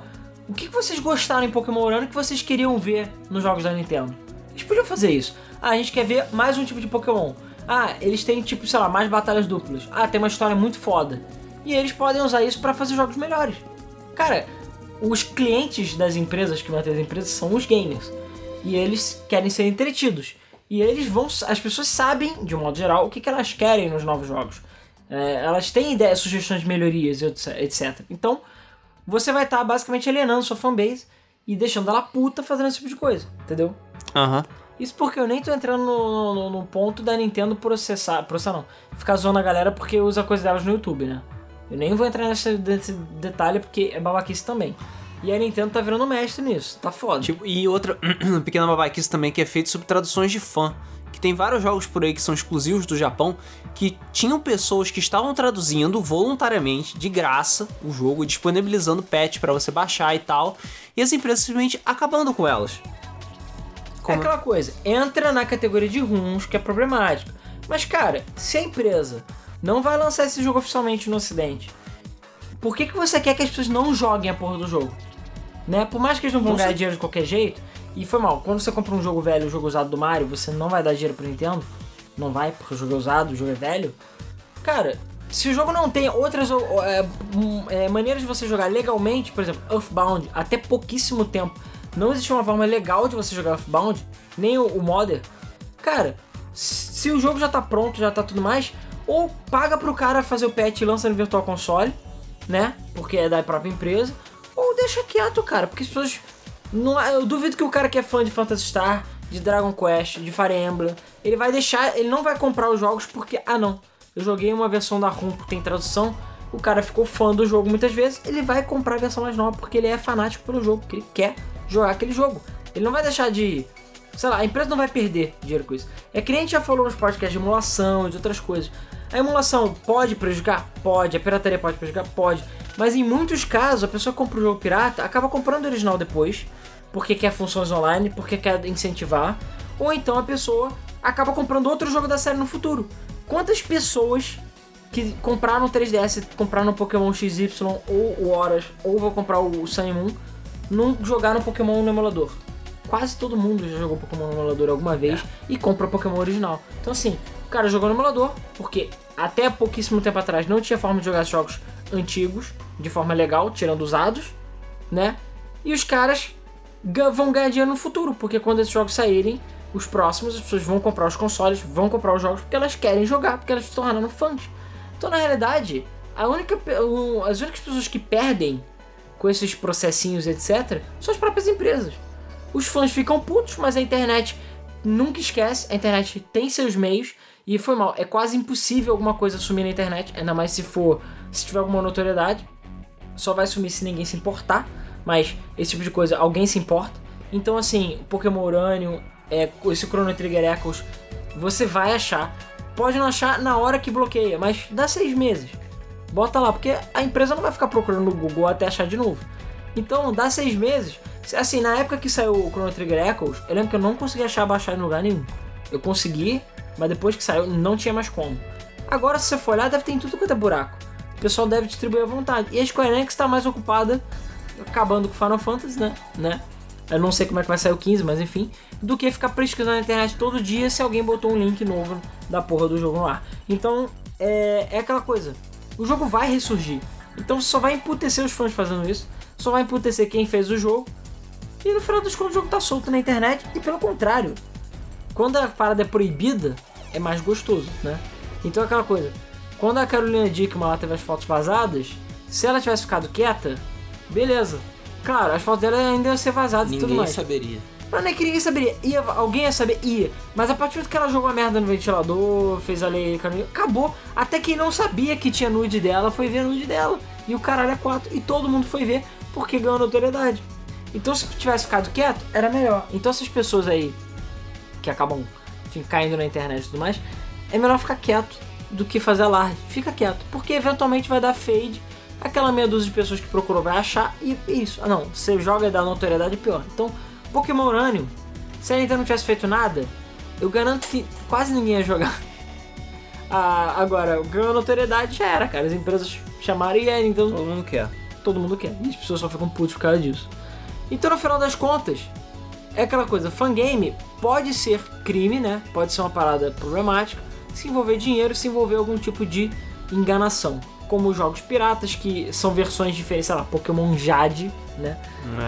o que vocês gostaram em Pokémon Urano que vocês queriam ver nos jogos da Nintendo? Eles podiam fazer isso. Ah, a gente quer ver mais um tipo de Pokémon. Ah, eles têm, tipo, sei lá, mais batalhas duplas. Ah, tem uma história muito foda. E eles podem usar isso para fazer jogos melhores. Cara, os clientes das empresas que mantêm as empresas são os gamers. E eles querem ser entretidos. E eles vão. As pessoas sabem, de um modo geral, o que elas querem nos novos jogos. É, elas têm ideias, sugestões de melhorias, etc. Então, você vai estar tá basicamente alienando sua fanbase e deixando ela puta fazendo esse tipo de coisa, entendeu? Aham. Uhum. Isso porque eu nem tô entrando no, no, no, ponto da Nintendo processar, processar não, ficar zoando a galera porque usa coisa delas no YouTube, né? Eu nem vou entrar nesse, nesse detalhe porque é babaquice também. E a Nintendo tá virando mestre nisso, tá foda. Tipo, e outra pequena babaquice também que é feito sobre traduções de fã. Que tem vários jogos por aí que são exclusivos do Japão que tinham pessoas que estavam traduzindo voluntariamente, de graça, o jogo, disponibilizando patch para você baixar e tal, e as empresas simplesmente acabando com elas. Como... É aquela coisa, entra na categoria de runs, que é problemática. Mas, cara, se a empresa não vai lançar esse jogo oficialmente no ocidente, por que, que você quer que as pessoas não joguem a porra do jogo? Né? Por mais que eles não vão ganhar dinheiro de qualquer jeito, e foi mal, quando você compra um jogo velho, um jogo usado do Mario, você não vai dar dinheiro pro Nintendo, não vai, porque o jogo é usado, o jogo é velho. Cara, se o jogo não tem outras é, é, maneiras de você jogar legalmente, por exemplo, Earthbound, até pouquíssimo tempo, não existe uma forma legal de você jogar Earthbound, nem o, o modder. Cara, se o jogo já tá pronto, já tá tudo mais, ou paga pro cara fazer o patch e lança no Virtual Console, né? Porque é da própria empresa, ou deixa quieto, cara, porque as pessoas. Não, eu duvido que o cara que é fã de Phantasy Star, de Dragon Quest, de Fire Emblem, ele vai deixar. Ele não vai comprar os jogos porque, ah não, eu joguei uma versão da ROM que tem tradução, o cara ficou fã do jogo muitas vezes, ele vai comprar a versão mais nova porque ele é fanático pelo jogo, porque ele quer jogar aquele jogo. Ele não vai deixar de. Sei lá, a empresa não vai perder dinheiro com isso. É que nem a gente já falou nos podcasts de emulação e de outras coisas. A emulação pode prejudicar? Pode. A pirataria pode prejudicar? Pode. Mas em muitos casos, a pessoa compra o jogo pirata, acaba comprando o original depois, porque quer funções online, porque quer incentivar. Ou então a pessoa acaba comprando outro jogo da série no futuro. Quantas pessoas que compraram o 3DS, compraram o Pokémon XY ou o Horas, ou vão comprar o Sun Moon, não jogaram Pokémon no emulador. Quase todo mundo já jogou Pokémon no emulador alguma vez é. e compra o Pokémon original. Então assim, cara jogou no emulador, porque até pouquíssimo tempo atrás não tinha forma de jogar jogos antigos de forma legal, tirando usados, né? E os caras vão ganhar dinheiro no futuro, porque quando esses jogos saírem, os próximos, as pessoas vão comprar os consoles, vão comprar os jogos porque elas querem jogar, porque elas se tornaram fãs. Então, na realidade, a única, as únicas pessoas que perdem com esses processinhos, etc., são as próprias empresas. Os fãs ficam putos, mas a internet nunca esquece, a internet tem seus meios, e foi mal. É quase impossível alguma coisa sumir na internet, ainda mais se for, se tiver alguma notoriedade. Só vai sumir se ninguém se importar, mas esse tipo de coisa alguém se importa. Então assim, Pokémon Urânio, é, esse Chrono Trigger Echoes, você vai achar. Pode não achar na hora que bloqueia, mas dá seis meses. Bota lá, porque a empresa não vai ficar procurando no Google até achar de novo. Então, dá seis meses. Assim, na época que saiu o Chrono Trigger Echoes, eu lembro que eu não consegui achar baixar em lugar nenhum. Eu consegui, mas depois que saiu, não tinha mais como. Agora, se você for olhar, deve ter em tudo quanto é buraco. O pessoal deve distribuir à vontade. E a Square Enix está mais ocupada acabando com Final Fantasy, né? né? Eu não sei como é que vai sair o 15, mas enfim. Do que ficar pesquisando na internet todo dia se alguém botou um link novo da porra do jogo no ar. Então, é, é aquela coisa o jogo vai ressurgir. Então só vai emputecer os fãs fazendo isso, só vai emputecer quem fez o jogo. E no final dos contos o jogo tá solto na internet e pelo contrário, quando a parada é proibida, é mais gostoso, né? Então é aquela coisa, quando a Carolina Dickman lá teve as fotos vazadas, se ela tivesse ficado quieta, beleza. Claro, as fotos dela ainda iam ser vazadas Ninguém e tudo mais. saberia. Não, nem que ninguém saberia. Ia, alguém ia saber? Ia. Mas a partir do momento que ela jogou a merda no ventilador, fez a lei, acabou. Até quem não sabia que tinha nude dela foi ver a nude dela. E o caralho é 4. E todo mundo foi ver porque ganhou notoriedade. Então se tivesse ficado quieto, era melhor. Então essas pessoas aí que acabam enfim, caindo na internet e tudo mais, é melhor ficar quieto do que fazer alarde. Fica quieto, porque eventualmente vai dar fade. Aquela meia dúzia de pessoas que procurou vai achar e é isso. Ah, não, você joga e dá notoriedade pior. Então, Pokémon Urânio, se a Nintendo não tivesse feito nada, eu garanto que quase ninguém ia jogar. Ah, agora, ganhou notoriedade já era, cara. As empresas chamaram e a Nintendo. Todo mundo quer. Todo mundo quer. E as pessoas só ficam putas por causa disso. Então, no final das contas, é aquela coisa: fangame pode ser crime, né? Pode ser uma parada problemática. Se envolver dinheiro, se envolver algum tipo de enganação. Como jogos piratas, que são versões diferentes, sei lá, Pokémon Jade, né?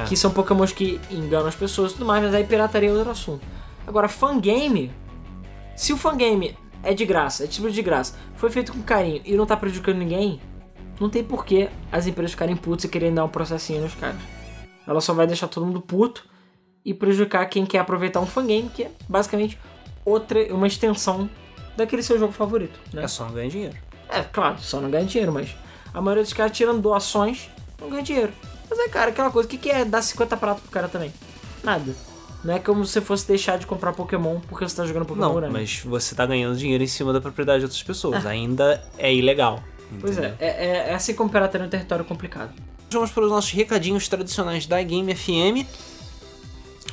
É. Que são Pokémons que enganam as pessoas e tudo mais, mas aí pirataria é outro assunto. Agora, fangame. Se o fangame é de graça, é tipo de graça, foi feito com carinho e não tá prejudicando ninguém, não tem porquê as empresas ficarem putas e querendo dar um processinho nos caras. Ela só vai deixar todo mundo puto e prejudicar quem quer aproveitar um fangame, que é basicamente outra, uma extensão daquele seu jogo favorito. Né? É só não ganhar dinheiro. É, claro, só não ganha dinheiro, mas a maioria dos caras tirando doações não ganha dinheiro. Mas é, cara, aquela coisa, o que, que é dar 50 pratos pro cara também? Nada. Não é como se você fosse deixar de comprar Pokémon porque você tá jogando Pokémon Não, grande. mas você tá ganhando dinheiro em cima da propriedade de outras pessoas. É. Ainda é ilegal. Pois é, é, é, é assim como pirateria é um território complicado. Vamos para os nossos recadinhos tradicionais da Game FM.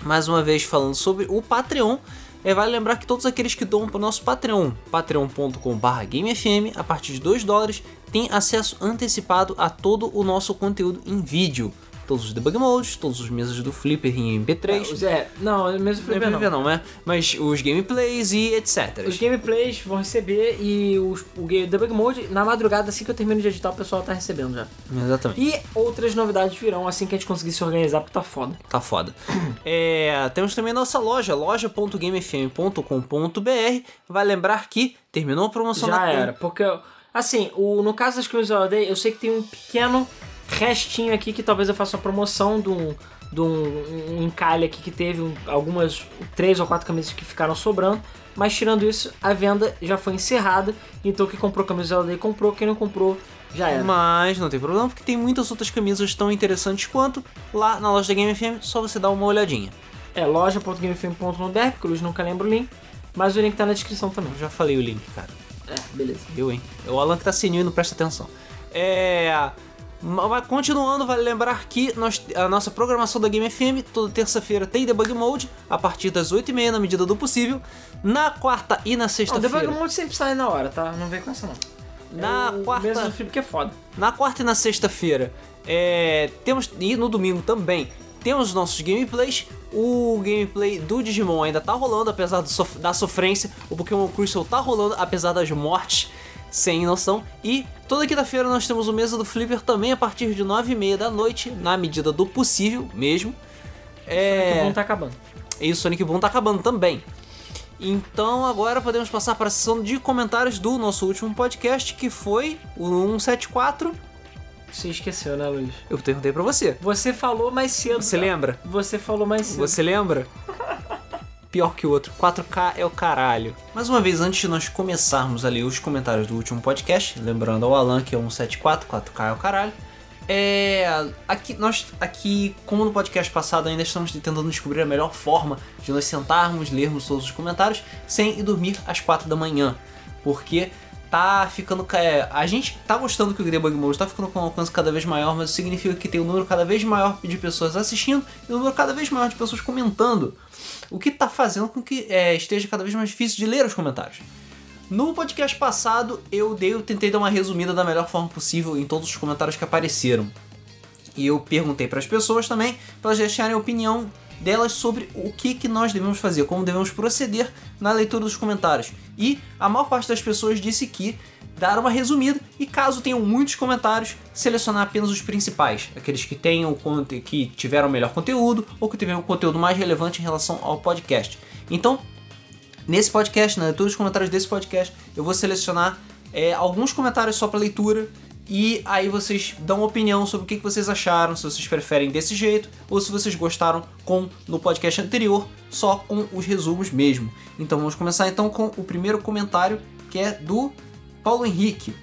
Mais uma vez falando sobre o Patreon. É, vale lembrar que todos aqueles que doam para o nosso Patreon, patreon.com.br GameFM, a partir de 2 dólares, têm acesso antecipado a todo o nosso conteúdo em vídeo todos os debug modes, todos os mesas do Flipper em MP3. É, é não, mesmo Flipper não. não, né? Mas os gameplays e etc. Os gameplays vão receber e os, o debug mode, na madrugada, assim que eu termino de editar, o pessoal tá recebendo já. Exatamente. E outras novidades virão assim que a gente conseguir se organizar, porque tá foda. Tá foda. é, temos também a nossa loja, loja.gamefm.com.br. Vai lembrar que terminou a promoção já da era, porque... Assim, o, no caso das Cruz Holiday, eu sei que tem um pequeno restinho aqui que talvez eu faça uma promoção de um, de um, um encalhe aqui que teve um, algumas três ou quatro camisas que ficaram sobrando. Mas tirando isso, a venda já foi encerrada. Então quem comprou camiseta daí comprou, quem não comprou já era. Mas não tem problema, porque tem muitas outras camisas tão interessantes quanto lá na loja da Game FM, só você dar uma olhadinha. É loja.gamefm.br, porque eu nunca lembro o link. Mas o link tá na descrição também. Eu já falei o link, cara. É, beleza. Eu, hein? É o Alan que tá sininho e não presta atenção. É. Mas continuando, vale lembrar que nós, a nossa programação da Game FM, toda terça-feira tem Debug Mode, a partir das 8h30, na medida do possível. Na quarta e na sexta-feira. O Debug Mode sempre sai na hora, tá? Não vem com essa não. Na é quarta. Mesmo filme que é foda. Na quarta e na sexta-feira, é, temos. E no domingo também, temos nossos gameplays. O gameplay do Digimon ainda tá rolando, apesar sof da sofrência. O Pokémon Crystal tá rolando, apesar das mortes sem noção. E toda quinta-feira nós temos o Mesa do Flipper também a partir de 9h30 da noite, na medida do possível mesmo. É... Sonic Boom tá acabando. E o Sonic Boom tá acabando também. Então agora podemos passar para a sessão de comentários do nosso último podcast, que foi o 174. Você esqueceu, né, Luiz? Eu perguntei para você. Você falou mais cedo. Você lembra? Você falou mais cedo. Você lembra? pior que o outro. 4K é o caralho. Mais uma vez, antes de nós começarmos a ler os comentários do último podcast, lembrando ao Alan que é 174, 4K é o caralho. É, aqui, nós, aqui, como no podcast passado, ainda estamos tentando descobrir a melhor forma de nós sentarmos, lermos todos os comentários sem ir dormir às 4 da manhã. Porque tá ficando. É, a gente tá gostando que o Debug Mode tá ficando com um alcance cada vez maior, mas isso significa que tem um número cada vez maior de pessoas assistindo e um número cada vez maior de pessoas comentando o que está fazendo com que é, esteja cada vez mais difícil de ler os comentários. No podcast passado, eu dei, eu tentei dar uma resumida da melhor forma possível em todos os comentários que apareceram. E eu perguntei para as pessoas também para elas deixarem a opinião delas sobre o que, que nós devemos fazer, como devemos proceder na leitura dos comentários. E a maior parte das pessoas disse que dar uma resumida e caso tenham muitos comentários, selecionar apenas os principais, aqueles que tenham que tiveram melhor conteúdo ou que tiveram um conteúdo mais relevante em relação ao podcast. Então, nesse podcast, na leitura dos comentários desse podcast, eu vou selecionar é, alguns comentários só para leitura E aí vocês dão opinião sobre o que vocês acharam, se vocês preferem desse jeito ou se vocês gostaram com no podcast anterior, só com os resumos mesmo. Então vamos começar então com o primeiro comentário que é do Paulo Henrique.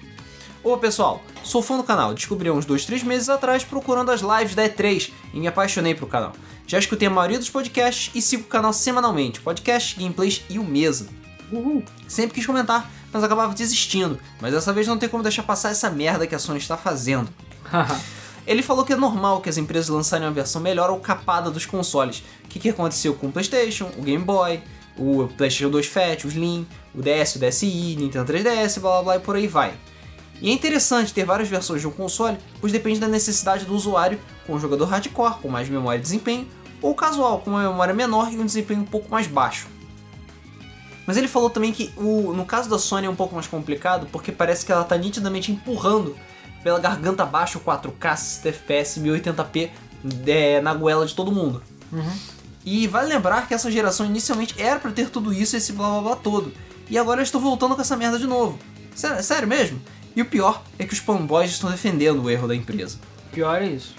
Ô pessoal, sou fã do canal, descobri uns 2, 3 meses atrás procurando as lives da E3 e me apaixonei pro canal. Já escutei a maioria dos podcasts e sigo o canal semanalmente, podcasts, gameplays e o Mesa. Uhul. Sempre quis comentar, mas acabava desistindo. Mas dessa vez não tem como deixar passar essa merda que a Sony está fazendo. Ele falou que é normal que as empresas lançarem uma versão melhor ou capada dos consoles. O que, que aconteceu com o PlayStation, o Game Boy, o PlayStation 2 Fat, o Slim, o DS, o DSi, Nintendo 3DS, blá blá blá e por aí vai. E é interessante ter várias versões de um console, pois depende da necessidade do usuário, com um jogador hardcore com mais memória e desempenho, ou casual com uma memória menor e um desempenho um pouco mais baixo. Mas ele falou também que o, no caso da Sony é um pouco mais complicado, porque parece que ela está nitidamente empurrando pela garganta abaixo 4K 60 FPS 1080p é, na goela de todo mundo. Uhum. E vale lembrar que essa geração inicialmente era para ter tudo isso, esse blá blá blá todo. E agora eu estou voltando com essa merda de novo. Sério, sério mesmo? E o pior é que os fanboys estão defendendo o erro da empresa. Pior é isso.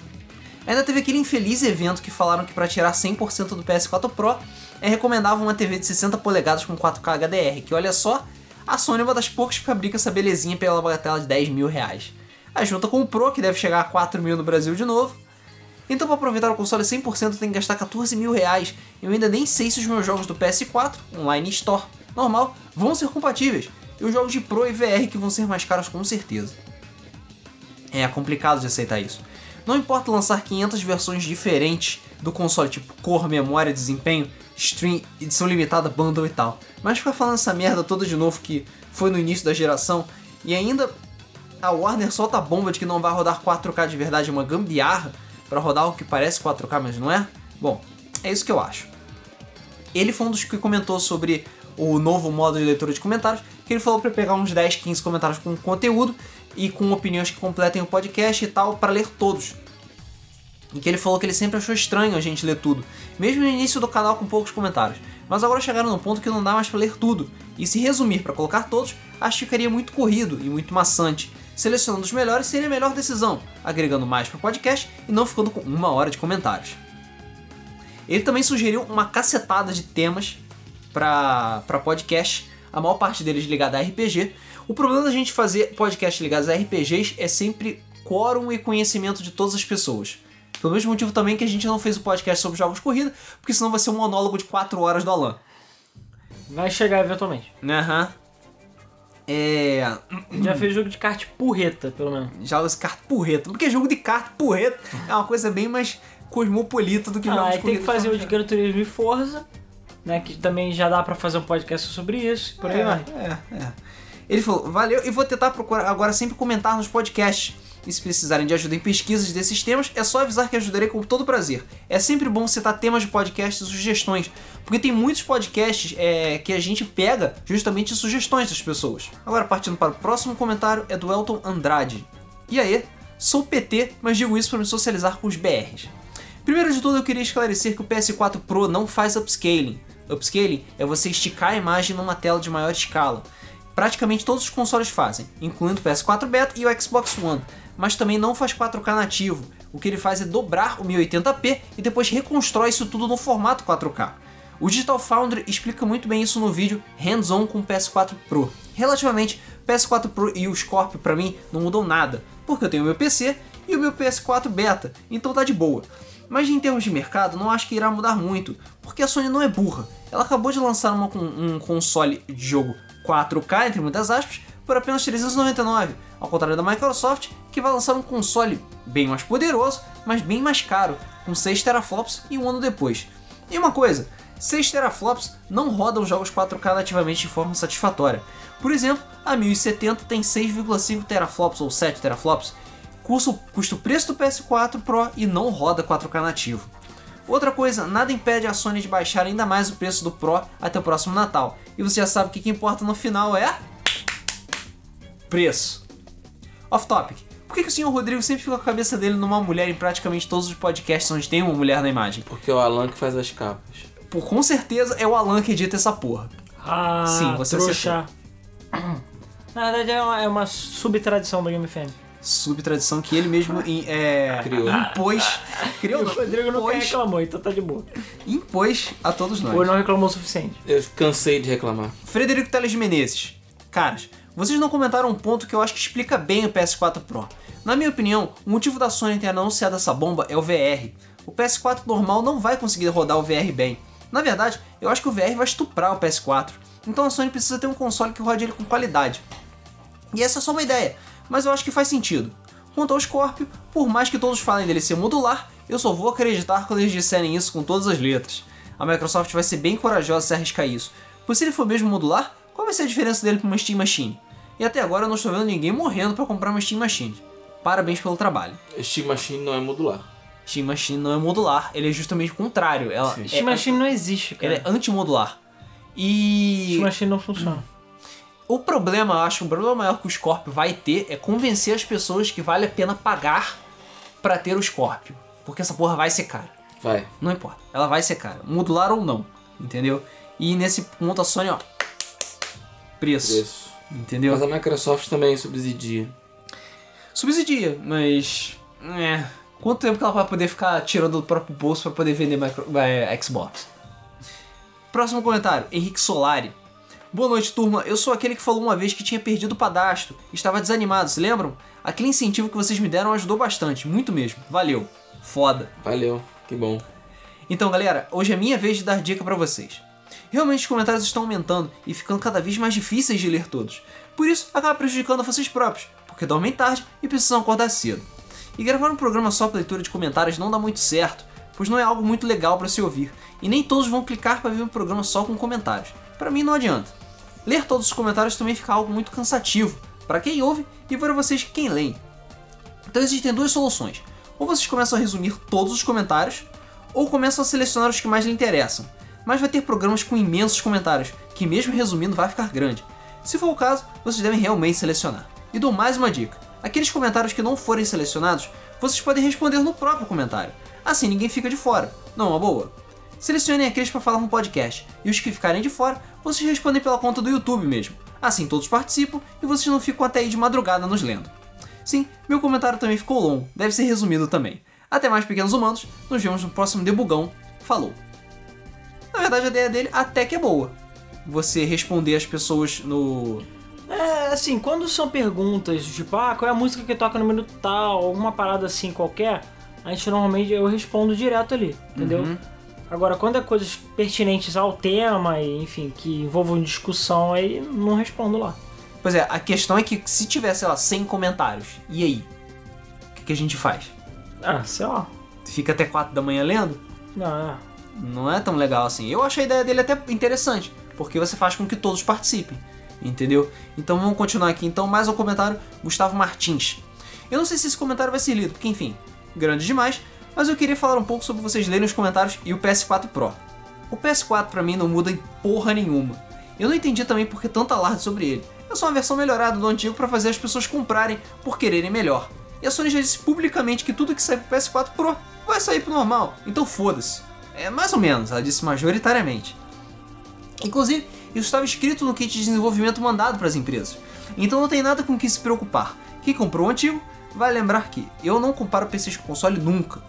Ainda teve aquele infeliz evento que falaram que para tirar 100% do PS4 Pro é recomendável uma TV de 60 polegadas com 4K HDR, que olha só, a Sony é uma das poucas que fabrica essa belezinha pela bagatela de 10 mil reais. A junta com o Pro, que deve chegar a 4 mil no Brasil de novo. Então para aproveitar o console 100% tem que gastar 14 mil reais. Eu ainda nem sei se os meus jogos do PS4, online store, normal, vão ser compatíveis. E os jogos de Pro e VR que vão ser mais caros com certeza. É complicado de aceitar isso. Não importa lançar 500 versões diferentes do console, tipo cor, memória, desempenho, stream, edição limitada, bundle e tal. Mas ficar falando essa merda toda de novo que foi no início da geração e ainda a Warner solta a bomba de que não vai rodar 4K de verdade, uma gambiarra para rodar o que parece 4K, mas não é? Bom, é isso que eu acho. Ele foi um dos que comentou sobre o novo modo de leitura de comentários, que ele falou para pegar uns 10, 15 comentários com conteúdo e com opiniões que completem o podcast e tal, para ler todos. E que ele falou que ele sempre achou estranho a gente ler tudo, mesmo no início do canal com poucos comentários. Mas agora chegaram no ponto que não dá mais para ler tudo, e se resumir para colocar todos, acho que ficaria muito corrido e muito maçante. Selecionando os melhores seria a melhor decisão, agregando mais para o podcast e não ficando com uma hora de comentários. Ele também sugeriu uma cacetada de temas para podcast, a maior parte deles ligada a RPG, o problema da gente fazer podcasts ligados a RPGs é sempre quórum e conhecimento de todas as pessoas. Pelo mesmo motivo também que a gente não fez o podcast sobre jogos de corrida, porque senão vai ser um monólogo de 4 horas do Alan. Vai chegar eventualmente. Aham. Uhum. É. Já fez jogo de kart porreta, pelo menos. Jogos de kart porreta. Porque jogo de kart porreta é uma coisa bem mais cosmopolita do que ah, jogos de corrida. tem que fazer o de Gran Turismo e Forza, né? Que também já dá para fazer um podcast sobre isso. Por aí é, vai. É, é. Ele falou, valeu, e vou tentar procurar agora sempre comentar nos podcasts. E se precisarem de ajuda em pesquisas desses temas, é só avisar que ajudarei com todo prazer. É sempre bom citar temas de podcast e sugestões, porque tem muitos podcasts é, que a gente pega justamente sugestões das pessoas. Agora, partindo para o próximo comentário, é do Elton Andrade. E aí, sou PT, mas digo isso para me socializar com os BRs. Primeiro de tudo, eu queria esclarecer que o PS4 Pro não faz upscaling. Upscaling é você esticar a imagem numa tela de maior escala praticamente todos os consoles fazem, incluindo o PS4 Beta e o Xbox One, mas também não faz 4K nativo. O que ele faz é dobrar o 1080p e depois reconstrói isso tudo no formato 4K. O Digital Foundry explica muito bem isso no vídeo Hands-on com o PS4 Pro. Relativamente, PS4 Pro e o Scorpio para mim não mudam nada, porque eu tenho meu PC e o meu PS4 Beta, então tá de boa. Mas em termos de mercado, não acho que irá mudar muito, porque a Sony não é burra. Ela acabou de lançar uma, um console de jogo 4K, entre muitas aspas, por apenas 399, ao contrário da Microsoft, que vai lançar um console bem mais poderoso, mas bem mais caro, com 6 teraflops e um ano depois. E uma coisa, 6 teraflops não rodam jogos 4K nativamente de forma satisfatória. Por exemplo, a 1070 tem 6,5 teraflops ou 7 teraflops, custa, custa o preço do PS4 Pro e não roda 4K nativo. Outra coisa, nada impede a Sony de baixar ainda mais o preço do Pro até o próximo Natal. E você já sabe que o que importa no final é. Preço. Off topic. Por que, que o senhor Rodrigo sempre fica com a cabeça dele numa mulher em praticamente todos os podcasts onde tem uma mulher na imagem? Porque é o Alan que faz as capas. Por, com certeza é o Alan que edita essa porra. Ah, Sim, você trouxa. Na verdade é uma, é uma subtradição do Game FM. subtradição que ele mesmo é, Criou. impôs. Criou, O não, Rodrigo impôs, reclamou, então tá de boa. impôs a todos nós. Ou não reclamou o suficiente. Eu cansei de reclamar. Frederico Teles de Menezes. Caras, vocês não comentaram um ponto que eu acho que explica bem o PS4 Pro. Na minha opinião, o motivo da Sony ter anunciado essa bomba é o VR. O PS4 normal não vai conseguir rodar o VR bem. Na verdade, eu acho que o VR vai estuprar o PS4. Então a Sony precisa ter um console que rode ele com qualidade. E essa é só uma ideia, mas eu acho que faz sentido. Quanto ao Scorpio, por mais que todos falem dele ser modular, eu só vou acreditar quando eles disserem isso com todas as letras. A Microsoft vai ser bem corajosa se arriscar isso, pois se ele for mesmo modular, qual vai ser a diferença dele para uma Steam Machine? E até agora eu não estou vendo ninguém morrendo para comprar uma Steam Machine. Parabéns pelo trabalho. Steam Machine não é modular. Steam Machine não é modular, ele é justamente o contrário. Ela Sim. é, Steam Machine não existe, cara. ele é antimodular. E Steam Machine não funciona. O problema, eu acho, o problema maior que o Scorpio vai ter é convencer as pessoas que vale a pena pagar pra ter o Scorpio. Porque essa porra vai ser cara. Vai. Não importa. Ela vai ser cara. Modular ou não. Entendeu? E nesse ponto a Sony, ó. Preço. Preço. Entendeu? Mas a Microsoft também subsidia. Subsidia, mas. É. Quanto tempo que ela vai poder ficar tirando do próprio bolso pra poder vender micro, é, Xbox? Próximo comentário, Henrique Solari. Boa noite, turma. Eu sou aquele que falou uma vez que tinha perdido o padastro. Estava desanimado, se lembram? Aquele incentivo que vocês me deram ajudou bastante, muito mesmo. Valeu. Foda. Valeu. Que bom. Então, galera, hoje é minha vez de dar dica pra vocês. Realmente os comentários estão aumentando e ficando cada vez mais difíceis de ler todos. Por isso, acaba prejudicando a vocês próprios, porque dormem tarde e precisam acordar cedo. E gravar um programa só para leitura de comentários não dá muito certo, pois não é algo muito legal para se ouvir, e nem todos vão clicar para ver um programa só com comentários. Para mim não adianta. Ler todos os comentários também fica algo muito cansativo, para quem ouve e para vocês quem leem. Então existem duas soluções. Ou vocês começam a resumir todos os comentários, ou começam a selecionar os que mais lhe interessam. Mas vai ter programas com imensos comentários, que mesmo resumindo vai ficar grande. Se for o caso, vocês devem realmente selecionar. E dou mais uma dica: aqueles comentários que não forem selecionados, vocês podem responder no próprio comentário. Assim ninguém fica de fora. Não é uma boa? Selecionem aqueles para falar no podcast, e os que ficarem de fora, vocês respondem pela conta do YouTube mesmo. Assim todos participam e vocês não ficam até aí de madrugada nos lendo. Sim, meu comentário também ficou longo, deve ser resumido também. Até mais, pequenos humanos, nos vemos no próximo debugão. Falou! Na verdade, a ideia dele até que é boa. Você responder as pessoas no. É, assim, quando são perguntas, tipo, ah, qual é a música que toca no minuto tal, alguma parada assim qualquer, a gente normalmente eu respondo direto ali, entendeu? Uhum. Agora, quando é coisas pertinentes ao tema enfim, que envolvam discussão, aí não respondo lá. Pois é, a questão é que se tiver, sei lá, 100 comentários, e aí? O que, que a gente faz? Ah, sei lá. Fica até 4 da manhã lendo? Não, é. Não é tão legal assim. Eu achei a ideia dele até interessante, porque você faz com que todos participem, entendeu? Então vamos continuar aqui. Então, mais um comentário, Gustavo Martins. Eu não sei se esse comentário vai ser lido, porque enfim, grande demais, mas eu queria falar um pouco sobre vocês lerem os comentários e o PS4 Pro. O PS4 pra mim não muda em porra nenhuma. Eu não entendi também por que tanto alarde sobre ele. É só uma versão melhorada do antigo para fazer as pessoas comprarem por quererem melhor. E a Sony já disse publicamente que tudo que sai pro PS4 Pro vai sair pro normal, então foda-se. É mais ou menos, ela disse majoritariamente. Inclusive, isso estava escrito no kit de desenvolvimento mandado para as empresas. Então não tem nada com que se preocupar. Quem comprou o antigo vai lembrar que eu não comparo PCs com console nunca.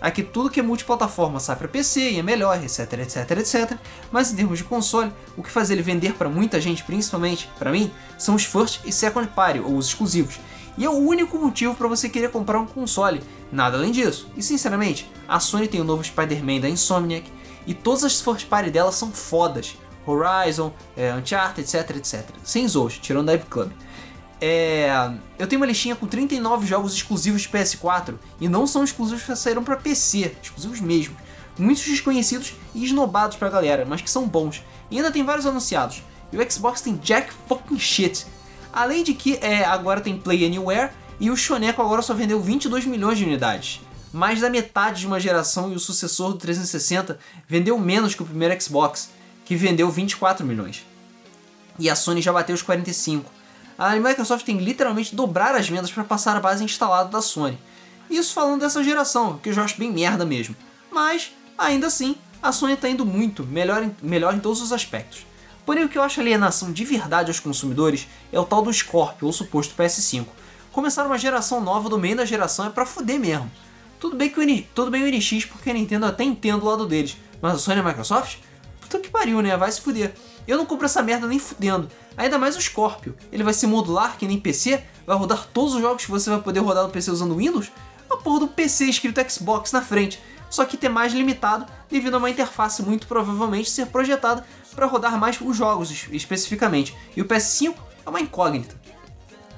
Aqui tudo que é multiplataforma sai para PC e é melhor, etc, etc, etc. Mas em termos de console, o que faz ele vender para muita gente, principalmente para mim, são os first e second party ou os exclusivos. E é o único motivo para você querer comprar um console, nada além disso. E sinceramente, a Sony tem o novo Spider-Man da Insomniac e todas as first party dela são fodas. Horizon, é, Uncharted, etc, etc. Sem zoos, tirando Dive Club. É, eu tenho uma listinha com 39 jogos exclusivos de PS4 e não são exclusivos que saíram para PC, exclusivos mesmo. Muitos desconhecidos e esnobados pra galera, mas que são bons. E ainda tem vários anunciados. E o Xbox tem jack fucking shit. Além de que é, agora tem Play Anywhere e o Shoneco agora só vendeu 22 milhões de unidades. Mais da metade de uma geração e o sucessor do 360 vendeu menos que o primeiro Xbox, que vendeu 24 milhões. E a Sony já bateu os 45. A Microsoft tem literalmente dobrar as vendas para passar a base instalada da Sony. Isso falando dessa geração, que eu já acho bem merda mesmo. Mas, ainda assim, a Sony está indo muito melhor em, melhor em todos os aspectos. Porém, o que eu acho alienação de verdade aos consumidores é o tal do Scorpio, ou suposto PS5. começar uma geração nova do meio da geração é pra fuder mesmo. Tudo bem, que o. Tudo bem o NX, porque a Nintendo até entendo o lado deles, mas a Sony e a Microsoft? Puta que pariu, né? Vai se fuder. Eu não compro essa merda nem fudendo. Ainda mais o Scorpio. Ele vai ser modular, que nem PC, vai rodar todos os jogos que você vai poder rodar no PC usando Windows? A porra do PC escrito Xbox na frente, só que ter mais limitado devido a uma interface muito provavelmente ser projetada para rodar mais os jogos especificamente. E o PS5 é uma incógnita.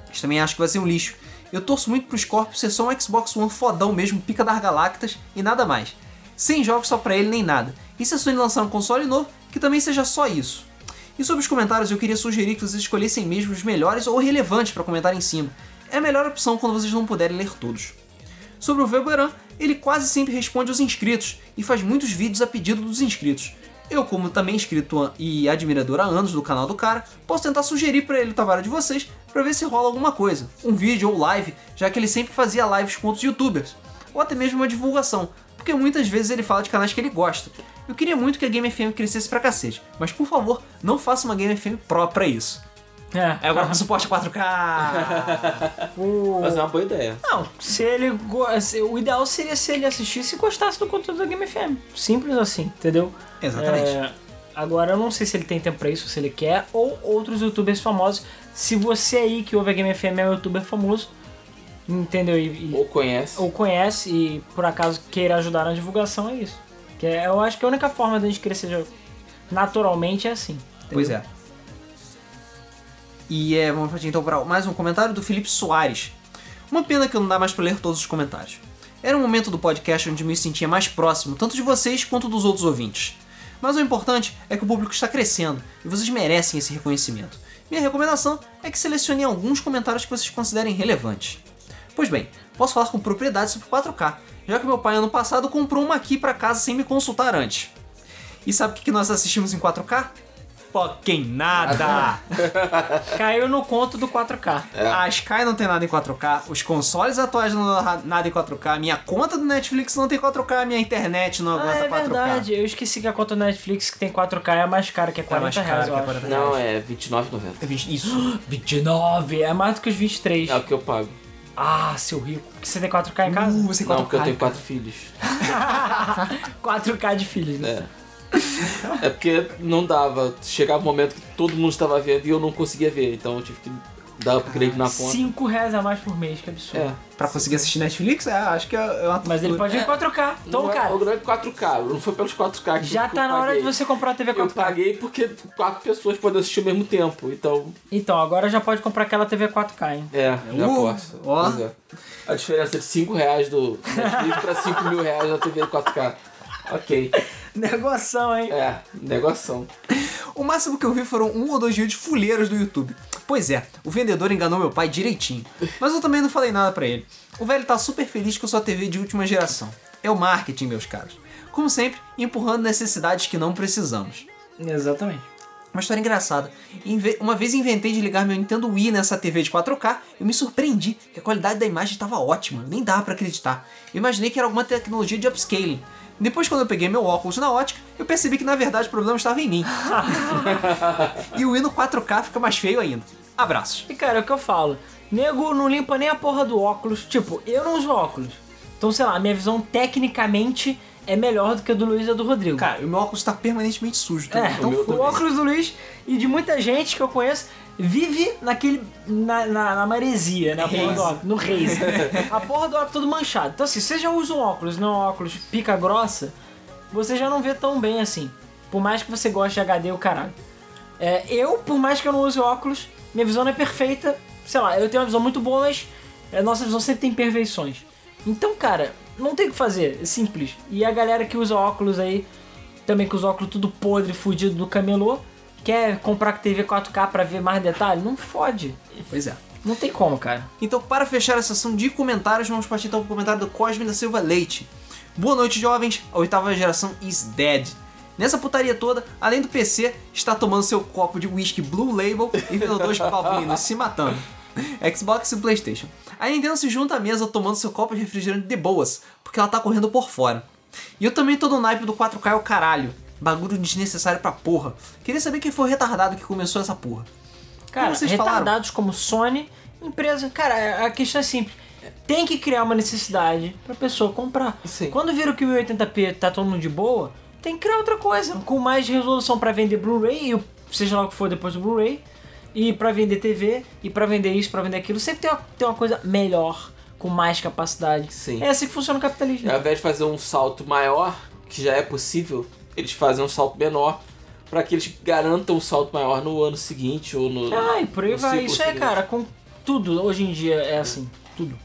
Mas também acho que vai ser um lixo. Eu torço muito pro Scorpio ser só um Xbox One fodão mesmo, pica das galactas e nada mais. Sem jogos só pra ele nem nada. E se a Sony lançar um console novo, que também seja só isso. E sobre os comentários, eu queria sugerir que vocês escolhessem mesmo os melhores ou relevantes para comentar em cima. É a melhor opção quando vocês não puderem ler todos. Sobre o Weberan, ele quase sempre responde aos inscritos e faz muitos vídeos a pedido dos inscritos. Eu, como também inscrito e admirador há anos do canal do cara, posso tentar sugerir para ele o trabalho de vocês para ver se rola alguma coisa, um vídeo ou live, já que ele sempre fazia lives com outros youtubers, ou até mesmo uma divulgação, porque muitas vezes ele fala de canais que ele gosta. Eu queria muito que a Game FM crescesse pra cacete, mas por favor, não faça uma Game FM Pro pra isso. É. É agora com suporte 4K. O... Mas é uma boa ideia. Não, se ele. go- O ideal seria se ele assistisse e gostasse do conteúdo da Game FM. Simples assim, entendeu? Exatamente. É, agora eu não sei se ele tem tempo pra isso, se ele quer, ou outros youtubers famosos. Se você aí que ouve a Game FM é um youtuber famoso, entendeu? E, e- Ou conhece. ou conhece e por acaso queira ajudar na divulgação, é isso. Que é, eu acho que a única forma da gente crescer naturalmente é assim. Pois é. E é, vamos partir então para mais um comentário do Felipe Soares. Uma pena que não dá mais para ler todos os comentários. Era um momento do podcast onde me sentia mais próximo, tanto de vocês quanto dos outros ouvintes. Mas o importante é que o público está crescendo e vocês merecem esse reconhecimento. Minha recomendação é que selecione alguns comentários que vocês considerem relevantes. Pois bem, posso falar com propriedade sobre 4K, já que meu pai ano passado comprou uma aqui para casa sem me consultar antes. E sabe o que nós assistimos em 4K? Fucking nada! Caiu no conto do 4K. A Sky não tem nada em 4K, os consoles atuais não tem nada em 4K, minha conta do Netflix não tem 4K, minha internet não Ah, aguenta é 4K. verdade. Eu esqueci que a conta do Netflix que tem 4K é mais cara, que é 40 mais cara reais, que é acho. 40 Não, é R$29,90. É Isso. 29, é mais do que os 23. É o que eu pago. Ah, seu rico. Porque você tem 4K em casa? Uh, você tem Não, porque eu 4K. tenho quatro filhos. 4K de filhos, né? É. É porque não dava. Chegava um momento que todo mundo estava vendo e eu não conseguia ver. Então eu tive que dar upgrade na conta. 5 reais a mais por mês, que absurdo. É. Pra conseguir assistir Netflix, é, acho que é é uma Mas ele pode ir em 4K. Então, não, cara, é, não é 4K, não foi pelos 4K que já tá eu na hora de você comprar a TV Eu 4K. paguei porque quatro pessoas podem assistir ao mesmo tempo. Então, Então, agora já pode comprar aquela TV 4K, hein? é, já Uh, posso. ó. É. A diferença de 5 reais do Netflix pra 5 mil reais na TV 4K. Ok. Negoção, hein? É, negoção. O máximo que eu vi foram um ou dois vídeos fuleiros do YouTube. Pois é, o vendedor enganou meu pai direitinho. Mas eu também não falei nada pra ele. O velho tá super feliz com sua TV de última geração. É o marketing, meus caros. Como sempre, empurrando necessidades que não precisamos. Exatamente. Uma história engraçada. Uma vez inventei de ligar meu Nintendo Wii nessa TV de 4K, eu me surpreendi que a qualidade da imagem estava ótima, nem dava pra acreditar. Eu imaginei que era alguma tecnologia de upscaling. Depois, quando eu peguei meu óculos na ótica, eu percebi que na verdade o problema estava em mim. e o Wii no 4K fica mais feio ainda. Abraços. E cara, é o que eu falo. Nego não limpa nem a porra do óculos. Tipo, eu não uso óculos. Então, sei lá, minha visão tecnicamente é melhor do que a do Luiz e a do Rodrigo. Cara, o meu óculos está permanentemente sujo. também. É, então, meu o também. óculos do Luiz e de muita gente que eu conheço vive naquele. na, na, na maresia, na porra do óculos, no haze. a porra do óculos todo manchado. Então, assim, se você já usa um óculos, não um óculos pica grossa, você já não vê tão bem assim. Por mais que você goste de HD o caralho. É, eu, por mais que eu não use óculos, minha visão não é perfeita. Sei lá, eu tenho uma visão muito boa, mas a nossa visão sempre tem imperfeições. Então, cara, não tem o que fazer, é simples. E a galera que usa óculos aí, também com os óculos tudo podre, fudido do camelô, quer comprar TV 4K pra ver mais detalhe? Não fode. Pois é. Não tem como, cara. Então, para fechar a sessão de comentários, vamos partir então para o comentário do Cosme da Silva Leite. Boa noite, jovens. A oitava geração is dead. Nessa putaria toda, além do PC, está tomando seu copo de whisky Blue Label e vendo dois papinos se matando. Xbox e Playstation. A Nintendo se junta à mesa tomando seu copo de refrigerante de boas, porque ela tá correndo por fora. E eu também tô no naipe do 4K é o caralho. Bagulho desnecessário pra porra. Queria saber quem foi o retardado que começou essa porra. Cara, Como vocês falaram? retardados como Sony Empresa, cara, a questão é simples. Tem que criar uma necessidade pra pessoa comprar. Sim. Quando vira que o 1080p tá todo mundo de boa, tem que criar outra coisa. Com mais resolução pra vender Blu-ray, e seja lá o que for depois do Blu-ray, e pra vender TV, e pra vender isso, pra vender aquilo. Sempre tem uma, tem uma coisa melhor, com mais capacidade. Sim. É assim que funciona o capitalismo. Ao invés de fazer um salto maior, que já é possível, eles fazem um salto menor para que eles garantam um salto maior no ano seguinte ou no. Ah, e por aí vai. Isso é, seguinte. cara, com tudo hoje em dia é assim. Tudo.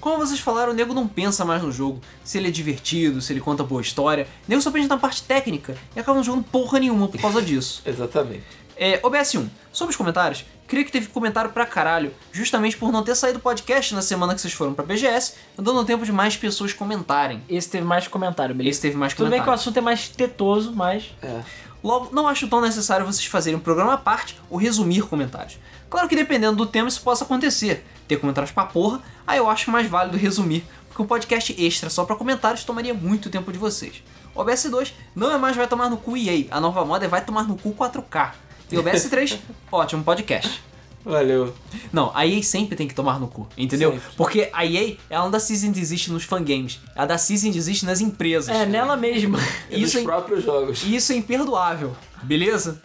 Como vocês falaram, o nego não pensa mais no jogo, se ele é divertido, se ele conta boa história. O nego só pensa na parte técnica e acaba não jogando porra nenhuma por causa disso. Exatamente. É, OBS1, sobre os comentários, queria que teve comentário pra caralho, justamente por não ter saído o podcast na semana que vocês foram pra BGS, dando tempo de mais pessoas comentarem. Esse teve mais comentário, beleza? Esse teve mais Tudo bem que o comentário. assunto é mais tetoso, mas. É. Logo, não acho tão necessário vocês fazerem um programa à parte ou resumir comentários. Claro que dependendo do tema isso possa acontecer. Ter comentários pra porra, aí eu acho mais válido resumir, porque um podcast extra só pra comentários tomaria muito tempo de vocês. O OBS 2 não é mais vai tomar no cu EA, a nova moda é vai tomar no cu 4K. E o OBS 3, ótimo podcast. Valeu. Não, a EA sempre tem que tomar no cu, entendeu? Sempre. Porque a EA, ela não dá season desist nos fangames, ela dá season desist nas empresas. É, nela mesma. E Isso nos é, próprios jogos. e isso é imperdoável, beleza?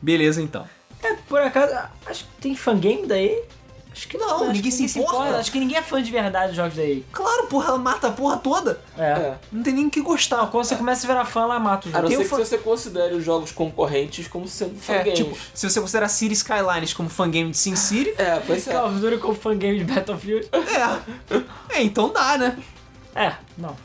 Beleza então. É, por acaso, acho que tem fangame daí? Acho que Não, acho ninguém que se importa. Acho que ninguém é fã de verdade dos jogos daí. Claro, porra, ela mata a porra toda. É. É. Não tem nem o que gostar. Quando você começa a virar fã, ela mata o A jogo. não Tem ser que você considere os jogos concorrentes como sendo É, fangames. tipo, se você considerar City Skylines como fangame de Sin City, É, pois é. Call of Duty como fangame de Battlefield. é. É, então dá, né? É, não.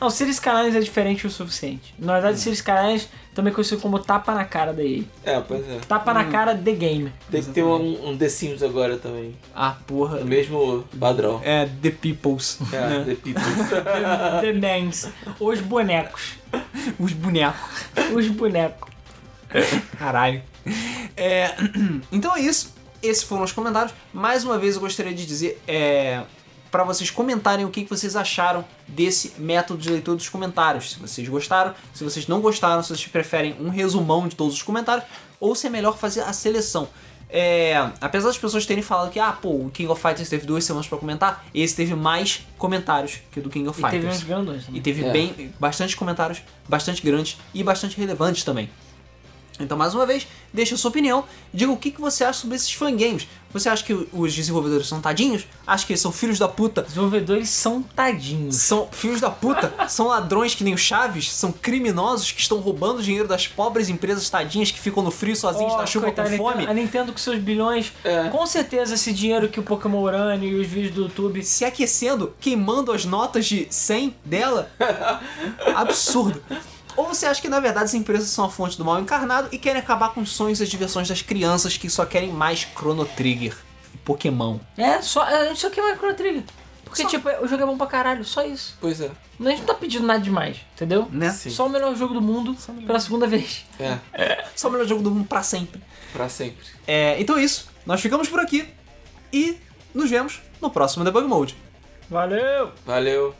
Não, Cities Skylines é diferente o suficiente. Na verdade, Cities Skylines também é conhecido como tapa na cara da EA. É, pois é. Tapa na cara The Game. Tem que ter um, um The Sims agora também. Ah, porra. O mesmo padrão. É, The Peoples. É, né? The People. The Mans. Os bonecos. Os bonecos. Os bonecos. Caralho. É, então é isso. Esses foram os comentários. Mais uma vez eu gostaria de dizer é, para vocês comentarem o que que vocês acharam desse método de leitura dos comentários. Se vocês gostaram, se vocês não gostaram, se vocês preferem um resumão de todos os comentários, ou se é melhor fazer a seleção. É, apesar das pessoas terem falado que ah, pô, o King of Fighters teve duas semanas pra comentar, esse teve mais comentários que o do King of E teve uns Fighters. grandões E também. teve É. bem, bastante comentários, bastante grandes e bastante relevantes também. Então, mais uma vez, deixa a sua opinião. Diga o que, que você acha sobre esses fangames. Você acha que os desenvolvedores são tadinhos? Acha que eles são filhos da puta? Desenvolvedores são tadinhos. São filhos da puta? são ladrões que nem o Chaves? São criminosos que estão roubando dinheiro das pobres empresas tadinhas que ficam no frio sozinhos Oh, na chuva coitado, com fome? A Nintendo com seus bilhões. É. Com certeza esse dinheiro que o Pokémon Urânio e os vídeos do YouTube. se aquecendo, queimando as notas de 100 dela. Absurdo. Ou você acha que na verdade as empresas são a fonte do mal encarnado e querem acabar com os sonhos e as diversões das crianças que só querem mais Chrono Trigger e Pokémon? É, só, a gente só quer mais Chrono Trigger. Porque, Só- tipo, o jogo é bom pra caralho, só isso. Pois é. A gente não tá pedindo nada demais, entendeu? Né? Sim. Só o melhor jogo do mundo pela segunda vez. É, Só o melhor jogo do mundo pra sempre. pra sempre. É, então é isso. Nós ficamos por aqui e nos vemos no próximo Debug Mode. Valeu! Valeu.